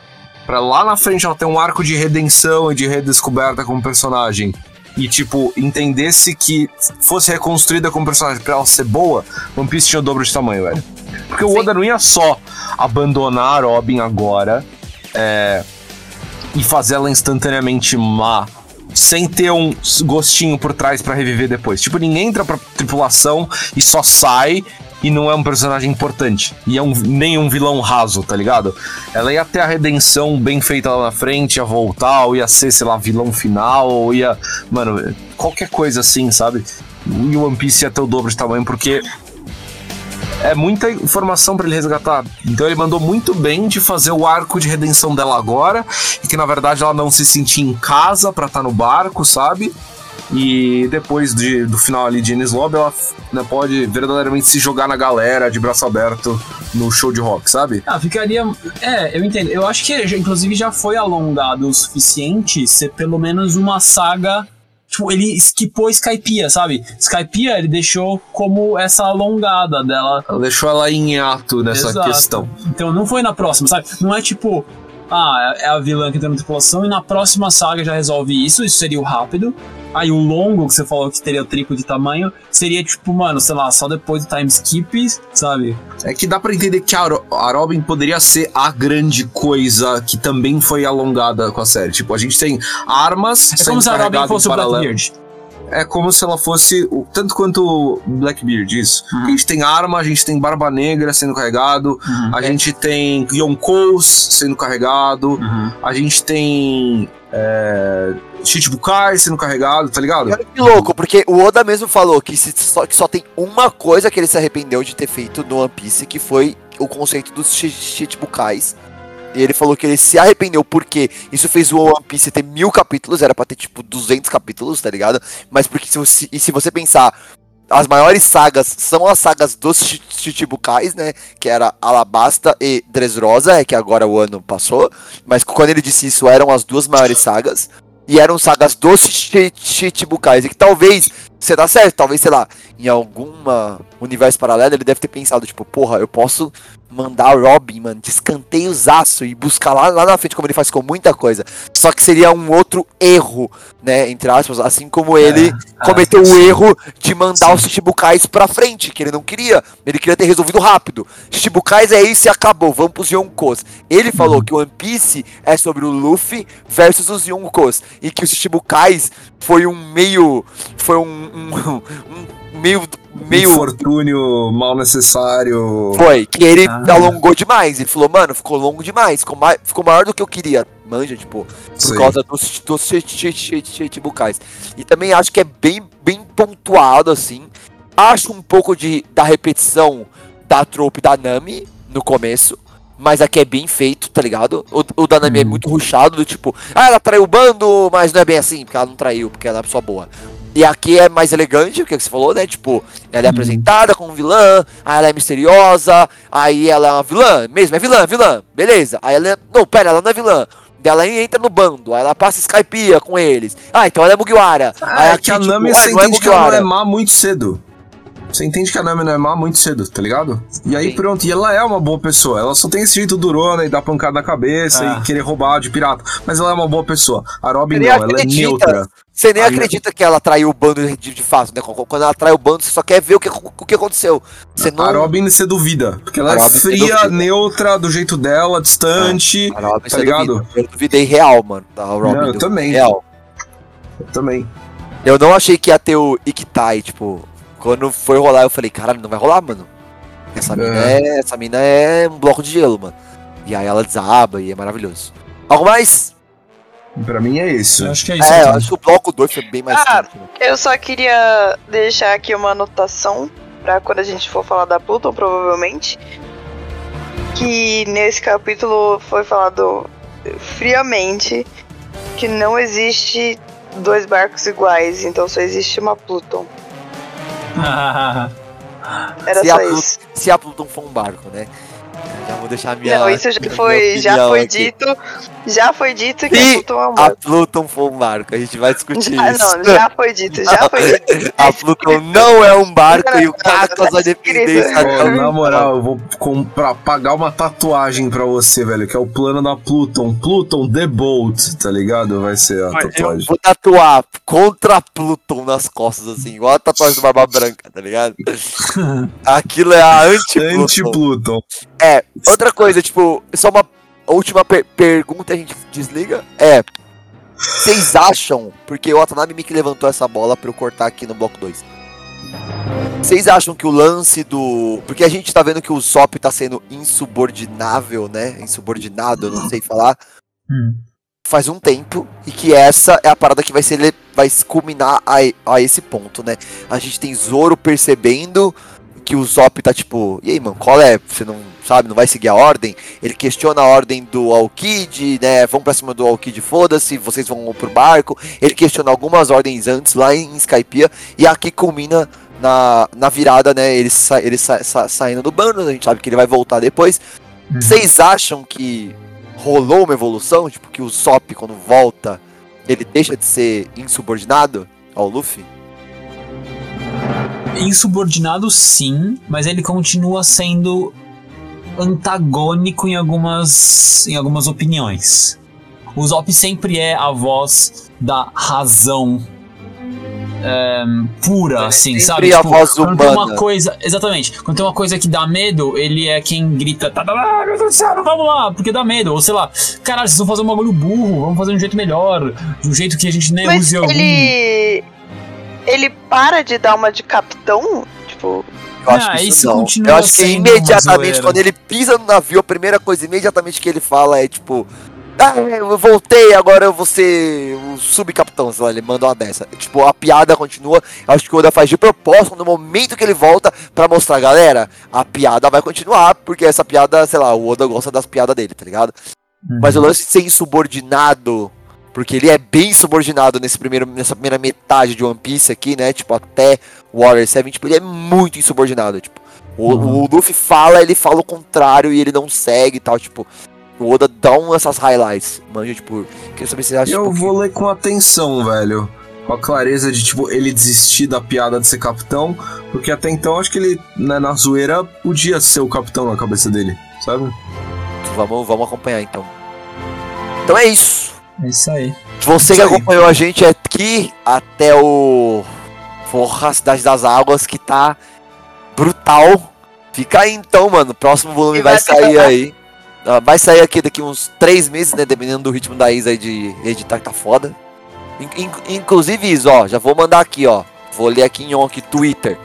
pra lá na frente ela ter um arco de redenção e de redescoberta como personagem e, tipo, entendesse que fosse reconstruída como personagem pra ela ser boa, One Piece tinha o dobro de tamanho, velho. Porque o Oda não ia só abandonar a Robin agora é, e fazer ela instantaneamente má sem ter um gostinho por trás pra reviver depois. Tipo, ninguém entra pra tripulação e só sai e não é um personagem importante. E é um, nem um vilão raso, tá ligado? Ela ia ter a redenção bem feita lá na frente, ia voltar, ou ia ser, sei lá, vilão final, ou ia. Mano, qualquer coisa assim, sabe? E o One Piece ia ter o dobro de tamanho, porque é muita informação pra ele resgatar. Então ele mandou muito bem de fazer o arco de redenção dela agora, e que na verdade ela não se sentia em casa pra estar no barco, sabe? E depois de- do final ali de Enies Lobby, ela né, pode verdadeiramente se jogar na galera de braço aberto no show de rock, sabe? Ah, ficaria. É, eu entendo. Eu acho que inclusive já foi alongado o suficiente ser pelo menos uma saga. Tipo, ele esquipou Skypiea, sabe? Skypiea ele deixou como essa alongada dela. Ela deixou ela em ato nessa Exato. questão. Então não foi na próxima, sabe? Não é tipo. Ah, é a vilã que entra na tripulação e na próxima saga já resolve isso, isso seria o rápido. Aí o longo, que você falou que teria o triplo de tamanho, seria tipo, mano, sei lá, só depois do time skip, sabe? É que dá pra entender que a, a Robin poderia ser a grande coisa que também foi alongada com a série. Tipo, a gente tem armas É como se a Robin fosse o. Blackbeard. É como se ela fosse, o- tanto quanto o Blackbeard isso. Uhum. A gente tem arma, a gente tem Barba Negra sendo carregado, Uhum. a gente tem Yonkous sendo carregado, Uhum. a gente tem é, Shichibukai sendo carregado, tá ligado? Olha que louco, porque o Oda mesmo falou que, se- só, que só tem uma coisa que ele se arrependeu de ter feito no One Piece, que foi o conceito dos chi- Chichibukais. E ele falou que ele se arrependeu porque isso fez o One Piece ter mil capítulos, era pra ter tipo 200 capítulos, tá ligado? Mas porque se você, e se você pensar, as maiores sagas são as sagas dos Chi- Chichibukais, né? Que era Alabasta e Dressrosa, é que agora o ano passou. Mas quando ele disse isso, eram as duas maiores sagas. E eram sagas dos Chi- Chichibukais. E que talvez, você dá certo, talvez, sei lá, em alguma universo paralelo, ele deve ter pensado, tipo, porra, eu posso mandar Robin, mano, de escanteios-aço e buscar lá, lá na frente, como ele faz com muita coisa. Só que seria um outro erro, né, entre aspas, assim como ele cometeu o erro de mandar os Chichibukais pra frente, que ele não queria. Ele queria ter resolvido rápido. Chichibukais é isso e acabou, vamos pros Yonkos. Ele falou que o One Piece é sobre o Luffy versus os Yonkos. E que os Chichibukais foi um meio. Foi um. um, um meio. meio Infortúnio mal necessário. foi, que ele Ah. alongou demais. Ele falou, mano, ficou longo demais, ficou, mai- ficou maior do que eu queria. Manja, tipo, por Sei. causa dos, dos chichibukais. E também acho que é bem, bem pontuado, assim. Acho um pouco de, da repetição da trope da Nami no começo. Mas aqui é bem feito, tá ligado? O, o da Nami é Uhum. muito ruchado, do tipo, ah, ela traiu o bando, mas não é bem assim, porque ela não traiu, porque ela é uma pessoa boa. E aqui é mais elegante, o que você falou, né? Tipo, ela é Uhum. apresentada como vilã, aí ela é misteriosa, aí ela é uma vilã, mesmo, é vilã, vilã, beleza. Aí ela é. Não, pera, ela não é vilã. Daí Ela entra no bando, aí ela passa Skypiea com eles. Ah, então ela é Mugiwara. Ah, aí é que a Nami ué, você não é que ela não é Mugiwara. má muito cedo. Você entende que a Nami não é má muito cedo, tá ligado? E aí Sim. pronto, e ela é uma boa pessoa. Ela só tem esse jeito durona e dá pancada na cabeça Ah. e querer roubar de pirata. Mas ela é uma boa pessoa. A Robin não, nem ela é acredita. neutra. Você nem A acredita que ela traiu o bando de, de fato, né? Quando ela trai o bando, você só quer ver o que, o que aconteceu. Você não. A Robin você duvida. Porque ela é fria, neutra, do jeito dela, distante. A Robin, tá ligado? duvida. Eu duvidei real, mano. Da Robin, Não, eu também. Real. Eu também. Eu não achei que ia ter o Ikitai, tipo, quando foi rolar, eu falei, caralho, não vai rolar, mano. Essa mina é. essa mina é um bloco de gelo, mano. E aí ela desaba e é maravilhoso. Algo mais? Pra mim é isso. Eu acho que é isso. É, eu acho que o bloco 2 foi bem mais Ah, quente, né? Eu só queria deixar aqui uma anotação pra quando a gente for falar da Pluton, provavelmente. Que nesse capítulo foi falado friamente que não existe dois barcos iguais, então só existe uma Pluton. Era Se só a Plu- isso. Se a Pluton for um barco, né? Já vou deixar a minha. não, isso já minha foi, já foi aqui. dito. Já foi dito que Se a Pluton é um A barco. Pluton for um barco, a gente vai discutir Já, isso. Ah, não, já foi dito, já foi dito. A Pluton não é um barco e o tá dependência. escrito. Pô, na moral, eu vou comprar, pagar uma tatuagem pra você, velho, que é o plano da Pluton. Pluton The Boat, tá ligado? Vai ser a Eu tatuagem. vou tatuar contra Pluton nas costas, assim, igual a tatuagem do Barba Branca, tá ligado? Aquilo é a anti-Pluton. Anti-Pluton. É, outra coisa, tipo, só uma última per- pergunta a gente desliga. É. Vocês acham, porque o Watanabe me que levantou essa bola pra eu cortar aqui no bloco 2. Vocês acham que o lance do. Porque a gente tá vendo que o Sop tá sendo insubordinável, né? Insubordinado, eu não sei falar. Hum. Faz um tempo. E que essa é a parada que vai ser. Vai se culminar a, a esse ponto, né? A gente tem Zoro percebendo que o Zop tá tipo, e aí, mano, qual é? Você não sabe, não vai seguir a ordem? Ele questiona a ordem do Alkid, né? Vão pra cima do Alkid, foda-se, vocês vão pro barco. Ele questiona algumas ordens antes lá em Skypiea e aqui culmina na, na virada, né? Ele, sa, ele sa, sa- saindo do bando, a gente sabe que ele vai voltar depois. Uhum. Vocês acham que rolou uma evolução? Tipo, que o Sop, quando volta, ele deixa de ser insubordinado ao Luffy? Insubordinado, sim, mas ele continua sendo antagônico em algumas, em algumas opiniões. O Zop sempre é a voz da razão é, pura, assim, sempre sabe? a voz quando tem uma humana. coisa, exatamente, quando tem uma coisa que dá medo, ele é quem grita, tá, tá, tá, meu Deus do céu, vamos lá, porque dá medo, ou sei lá, caralho, vocês vão fazer um bagulho burro, vamos fazer de um jeito melhor, de um jeito que a gente nem Mas use algum... ele. para de dar uma de capitão? Tipo, Eu acho Ah, que isso isso não. continua Eu acho que uma imediatamente, quando ele pisa no navio, a primeira coisa imediatamente que ele fala é tipo. Ah, eu voltei, agora eu vou ser o subcapitão, sei lá, ele manda uma dessa. Tipo, a piada continua. Eu acho que o Oda faz de propósito no momento que ele volta pra mostrar, galera, a piada vai continuar, porque essa piada, sei lá, o Oda gosta das piadas dele, tá ligado? Mas o lance de ser insubordinado, porque ele é bem subordinado nesse primeiro, nessa primeira metade de One Piece aqui, né? Tipo, até Warrior 7, tipo, ele é muito insubordinado, tipo. O, Uhum. o Luffy fala, ele fala o contrário e ele não segue e tal, tipo. O Oda dá um, essas highlights, manja, tipo, queria saber se você acha, Eu tipo, vou ler com atenção, velho. Com a clareza de, tipo, ele desistir da piada de ser capitão, porque até então acho que ele, né, na zoeira, podia ser o capitão na cabeça dele, sabe? que vamos, vamos acompanhar então. Então é isso. É isso aí. Você que Isso aí. acompanhou a gente aqui até o. Porra, Cidade das Águas, que tá brutal. Fica aí então, mano. O próximo volume vai, vai sair ficar- aí. Ah, Vai sair aqui daqui uns três meses, né? Dependendo do ritmo da Isa aí de editar, que tá foda. In- in- inclusive, Isa, ó, já vou mandar aqui, ó. Vou ler aqui em on aqui, Twitter.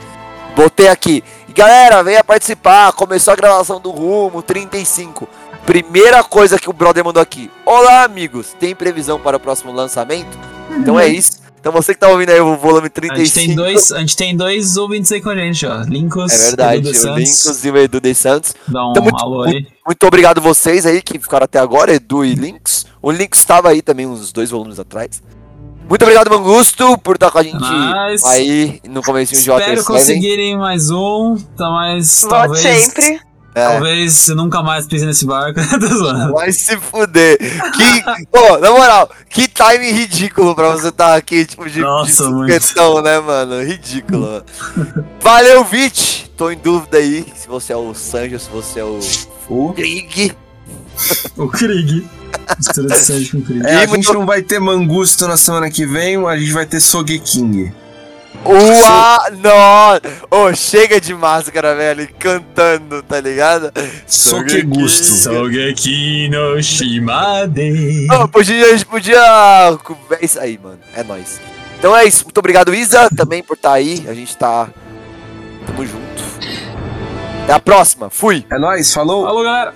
Botei aqui. E galera, venha participar. Começou a gravação do Rumo 35. Primeira coisa que o brother mandou aqui. Olá, amigos. Tem previsão para o próximo lançamento? Então é isso. Então você que tá ouvindo aí o volume A 35. gente tem dois, a gente tem dois ouvintes aí com a gente, ó. Lincos, É verdade. Edu O. Lincos e o Edu de Santos. Dá um Então, muito- alô aí. Muito obrigado vocês aí que ficaram até agora, Edu e Links. O Links estava aí também uns dois volumes atrás. Muito obrigado, Mangusto, por estar com a gente Nice. aí no comecinho de Espero 7. conseguirem mais um. Tá mais. volte talvez. sempre. É. Talvez eu nunca mais pise nesse barco. Vai se fuder. Que, pô, na moral, que time ridículo pra você estar aqui, tipo, de, Nossa, de muito. supetão, né, mano? Ridículo, mano. Valeu, Vit. Tô em dúvida aí se você é o Sanjo, se você é o O... Krieg. o Krieg. Mistura de Sanji com Krieg. É, a gente não vai ter Mangusto na semana que vem, a gente vai ter Sogeking. Ua, nossa! Ô, chega de máscara, velho, cantando, tá ligado? Sogegusto. Sogeki no Shimade. Ô, podia, a gente podia. É isso aí, mano. É nóis. Então é isso. Muito obrigado, Isa, também por estar aí. A gente tá. Tamo junto. Até a próxima. Fui. É nóis, falou! Falou, galera.